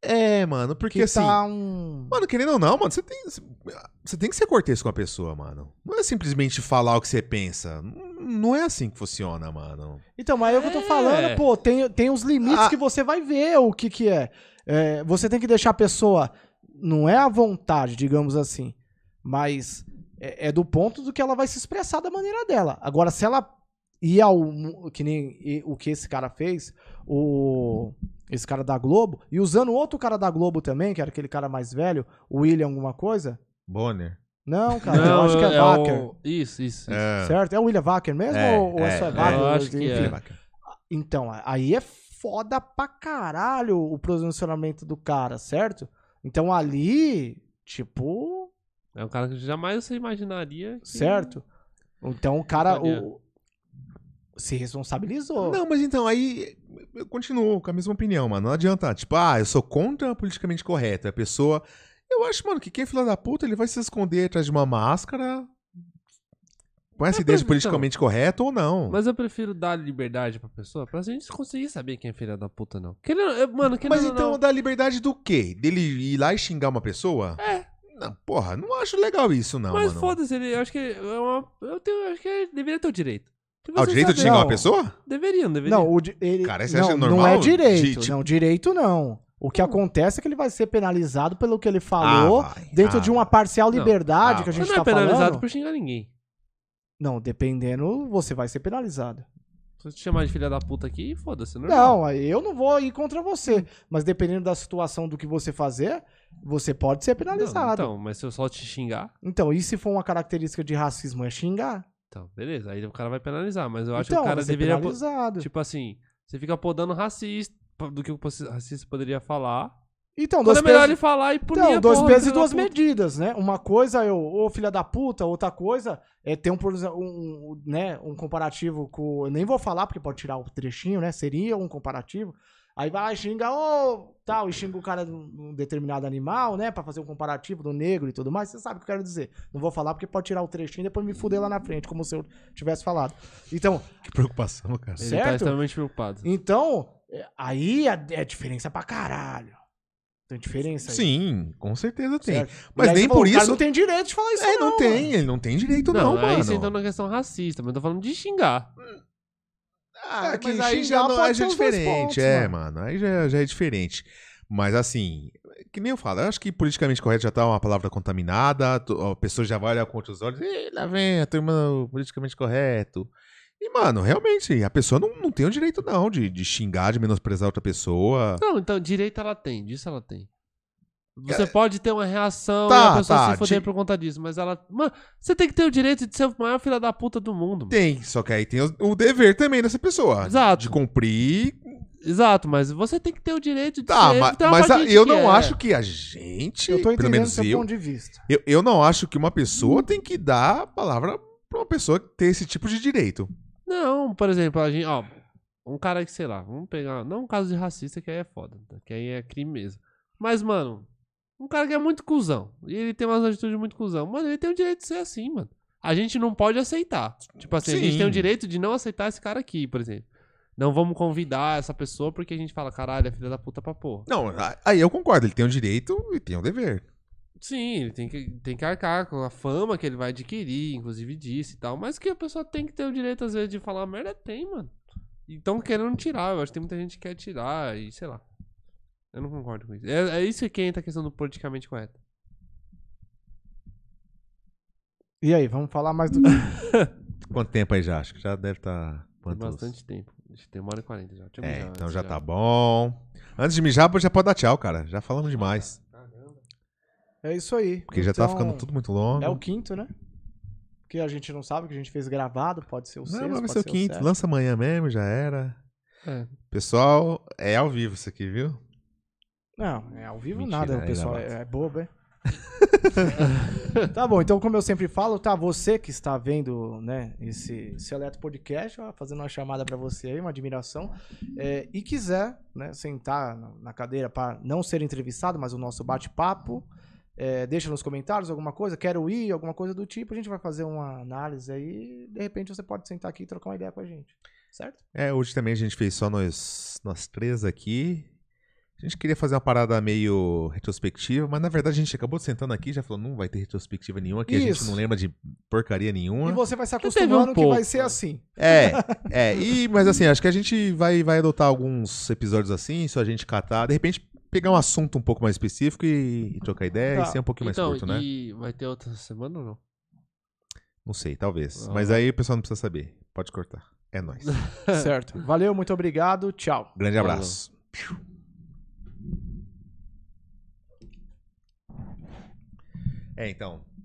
É, mano, porque Que assim. tá um... Mano, querendo ou não, mano, você tem, você tem que ser cortês com a pessoa, mano. Não é simplesmente falar o que você pensa. Não é assim que funciona, mano. Então, mas é o que eu tô É. falando, pô, tem, tem os limites Ah. que você vai ver o que que é. É, Você tem que deixar a pessoa, não é à vontade, digamos assim, mas é, é do ponto do que ela vai se expressar da maneira dela. Agora, se ela ir ao, que nem e- o que esse cara fez, o esse cara da Globo, e usando outro cara da Globo também, que era aquele cara mais velho, o William alguma coisa, Bonner. não, cara, eu acho que é, Wacker. o- Isso, isso. isso. É. Certo? É o William Wacker mesmo É, ou, ou é, é, só é. Wacker? Eu acho que é. Então, aí é foda pra caralho o posicionamento do cara, certo? Então ali, tipo, É um cara que jamais você imaginaria. que- certo? Então o cara o- se responsabilizou. Não, mas então, aí eu continuo com a mesma opinião, mano. Não adianta, tipo, ah, eu sou contra politicamente correto. A pessoa. Eu acho, mano, que quem é filho da puta, ele vai se esconder atrás de uma máscara. Com essa Eu ideia de prefiro- politicamente correto ou não. Mas eu prefiro dar liberdade pra pessoa pra gente conseguir saber quem é filha da puta, não. Querendo, eu- mano, querendo Mas ou então não, dá liberdade do quê? Dele ir lá e xingar uma pessoa? É. Não, porra, não acho legal isso, não, Mas foda-se, ele- eu acho que é uma, eu tenho, eu acho que ele deveria ter o direito. Ah, o direito de xingar Não. uma pessoa? Deveriam, deveriam. Não, o di- ele, Cara, você não, acha não normal é direito. de, Não, direito não. O que acontece é que ele vai ser penalizado pelo que ele falou Ah, vai. dentro Ah, de uma parcial Não. liberdade Ah, que a Você gente não é tá penalizado falando. por xingar ninguém. Não, dependendo, você vai ser penalizado. Se eu te chamar de filha da puta aqui, foda-se, normal. Não, aí eu não vou ir contra você. Mas dependendo da situação do que você fazer, você pode ser Não, penalizado. então, mas se eu só te xingar, Então, e se for uma característica de racismo, é xingar? Então, beleza. Aí o cara vai penalizar. Mas eu acho então, que o cara vai ser deveria. penalizado. Tipo assim, você fica podando racista do que o racista poderia falar. então, dois é melhor pesos, ele falar e punir então, dois pesos e duas medidas, né? Uma coisa é o ô filha da puta, outra coisa é ter um, um, um, né, um comparativo com. Eu nem vou falar porque pode tirar o trechinho, né? Seria um comparativo. Aí vai lá e xinga, ô, tal, e xinga o cara de um determinado animal, né? Pra fazer um comparativo do negro e tudo mais. Você sabe o que eu quero dizer. Não vou falar porque pode tirar o trechinho e depois me fuder lá na frente, como se eu tivesse falado. Então, Que preocupação, cara. Ele tá certo? extremamente preocupado. então, é, aí é, diferença pra caralho. Tem diferença aí. Sim, com certeza tem. certo? Mas aí nem falou, por o cara isso- não tem direito de falar isso, É, não, não tem, ele não tem direito não, Não, aí mano. você entrou na questão racista, mas eu tô falando de xingar. Ah, É que mas aí xingar já, não, é diferente, pontos, é, mano. mano. Aí já, já é diferente. Mas assim, que nem eu falo, eu acho que politicamente correto já tá uma palavra contaminada, a pessoa já vai olhar com outros olhos, e lá vem a turma politicamente correto. E, mano, realmente, a pessoa não, não tem o direito, não, de, de xingar, de menosprezar outra pessoa. Não, então, direito ela tem, disso ela tem. Você pode ter uma reação Tá, e a pessoa tá, se foder por conta disso, mas ela. Mano, você tem que ter o direito de ser o maior filho da puta do mundo. mano. Tem, só que aí tem o, o dever também dessa pessoa. Exato. De cumprir Exato, mas você tem que ter o direito de Tá, ser. mas, mas a- eu não é. acho que a gente, Eu tô pelo entendendo menos seu eu, ponto de vista. eu, eu não acho que uma pessoa tem que dar a palavra pra uma pessoa ter esse tipo de direito. Não, por exemplo, a gente, ó, um cara que, sei lá, vamos pegar, não um caso de racista que aí é foda, tá? que aí é crime mesmo. Mas, mano, um cara que é muito cuzão, e ele tem umas atitudes muito cuzão, mano, ele tem o direito de ser assim, mano. A gente não pode aceitar. Tipo assim, a gente Sim. tem o direito de não aceitar esse cara aqui, por exemplo. Não vamos convidar essa pessoa porque a gente fala, caralho, é filha da puta pra porra. Não, aí eu concordo, ele tem o direito e tem o dever. Sim, ele tem que, tem que arcar com a fama que ele vai adquirir, inclusive disso e tal. Mas que a pessoa tem que ter o direito, às vezes, de falar merda, tem, mano. Então querendo tirar, eu acho que tem muita gente que quer tirar e sei lá. Eu não concordo com isso. É, é isso que entra a questão do politicamente correto. E aí, vamos falar mais do. Quanto tempo aí já? Acho que já deve estar. Tem bastante tempo. Tem uma hora e quarenta já. Deixa eu É, mijar então antes já tá bom. Antes de mijar, já pode dar tchau, cara. Já falamos demais. Caramba. É isso aí. Porque já tá Então, ficando tudo muito longo. É o quinto, né? Que a gente não sabe, que a gente fez gravado, pode ser o sexto. Não, mas vai ser o quinto. sétimo. Lança amanhã mesmo, já era. É. Pessoal, é ao vivo isso aqui, viu? Não, é ao vivo Mentira, nada, pessoal é, é bobo, é? tá bom, então como eu sempre falo, tá, você que está vendo, né, esse Seleto Podcast, ó, fazendo uma chamada pra você aí, uma admiração, é, e quiser, né, sentar na- na cadeira para não ser entrevistado, mas o nosso bate-papo, é, deixa nos comentários alguma coisa, quero ir, alguma coisa do tipo, a gente vai fazer uma análise aí, de repente você pode sentar aqui e trocar uma ideia com a gente, certo? É, hoje também a gente fez só nós, nós três aqui. A gente queria fazer uma parada meio retrospectiva, mas na verdade a gente acabou sentando aqui e já falou, não vai ter retrospectiva nenhuma, que a gente Isso. não lembra de porcaria nenhuma. E você vai se teve um acostumando que vai ser né? assim. É, é. E, mas assim, acho que a gente vai, vai adotar alguns episódios assim, só a gente catar. De repente, pegar um assunto um pouco mais específico e, e trocar ideia Tá. e ser um pouquinho mais Então, curto, né? e vai ter outra semana ou não? Não sei, talvez. Ah. Mas aí o pessoal não precisa saber. Pode cortar. É nóis. certo. Valeu, muito obrigado, tchau. Grande abraço. É, então.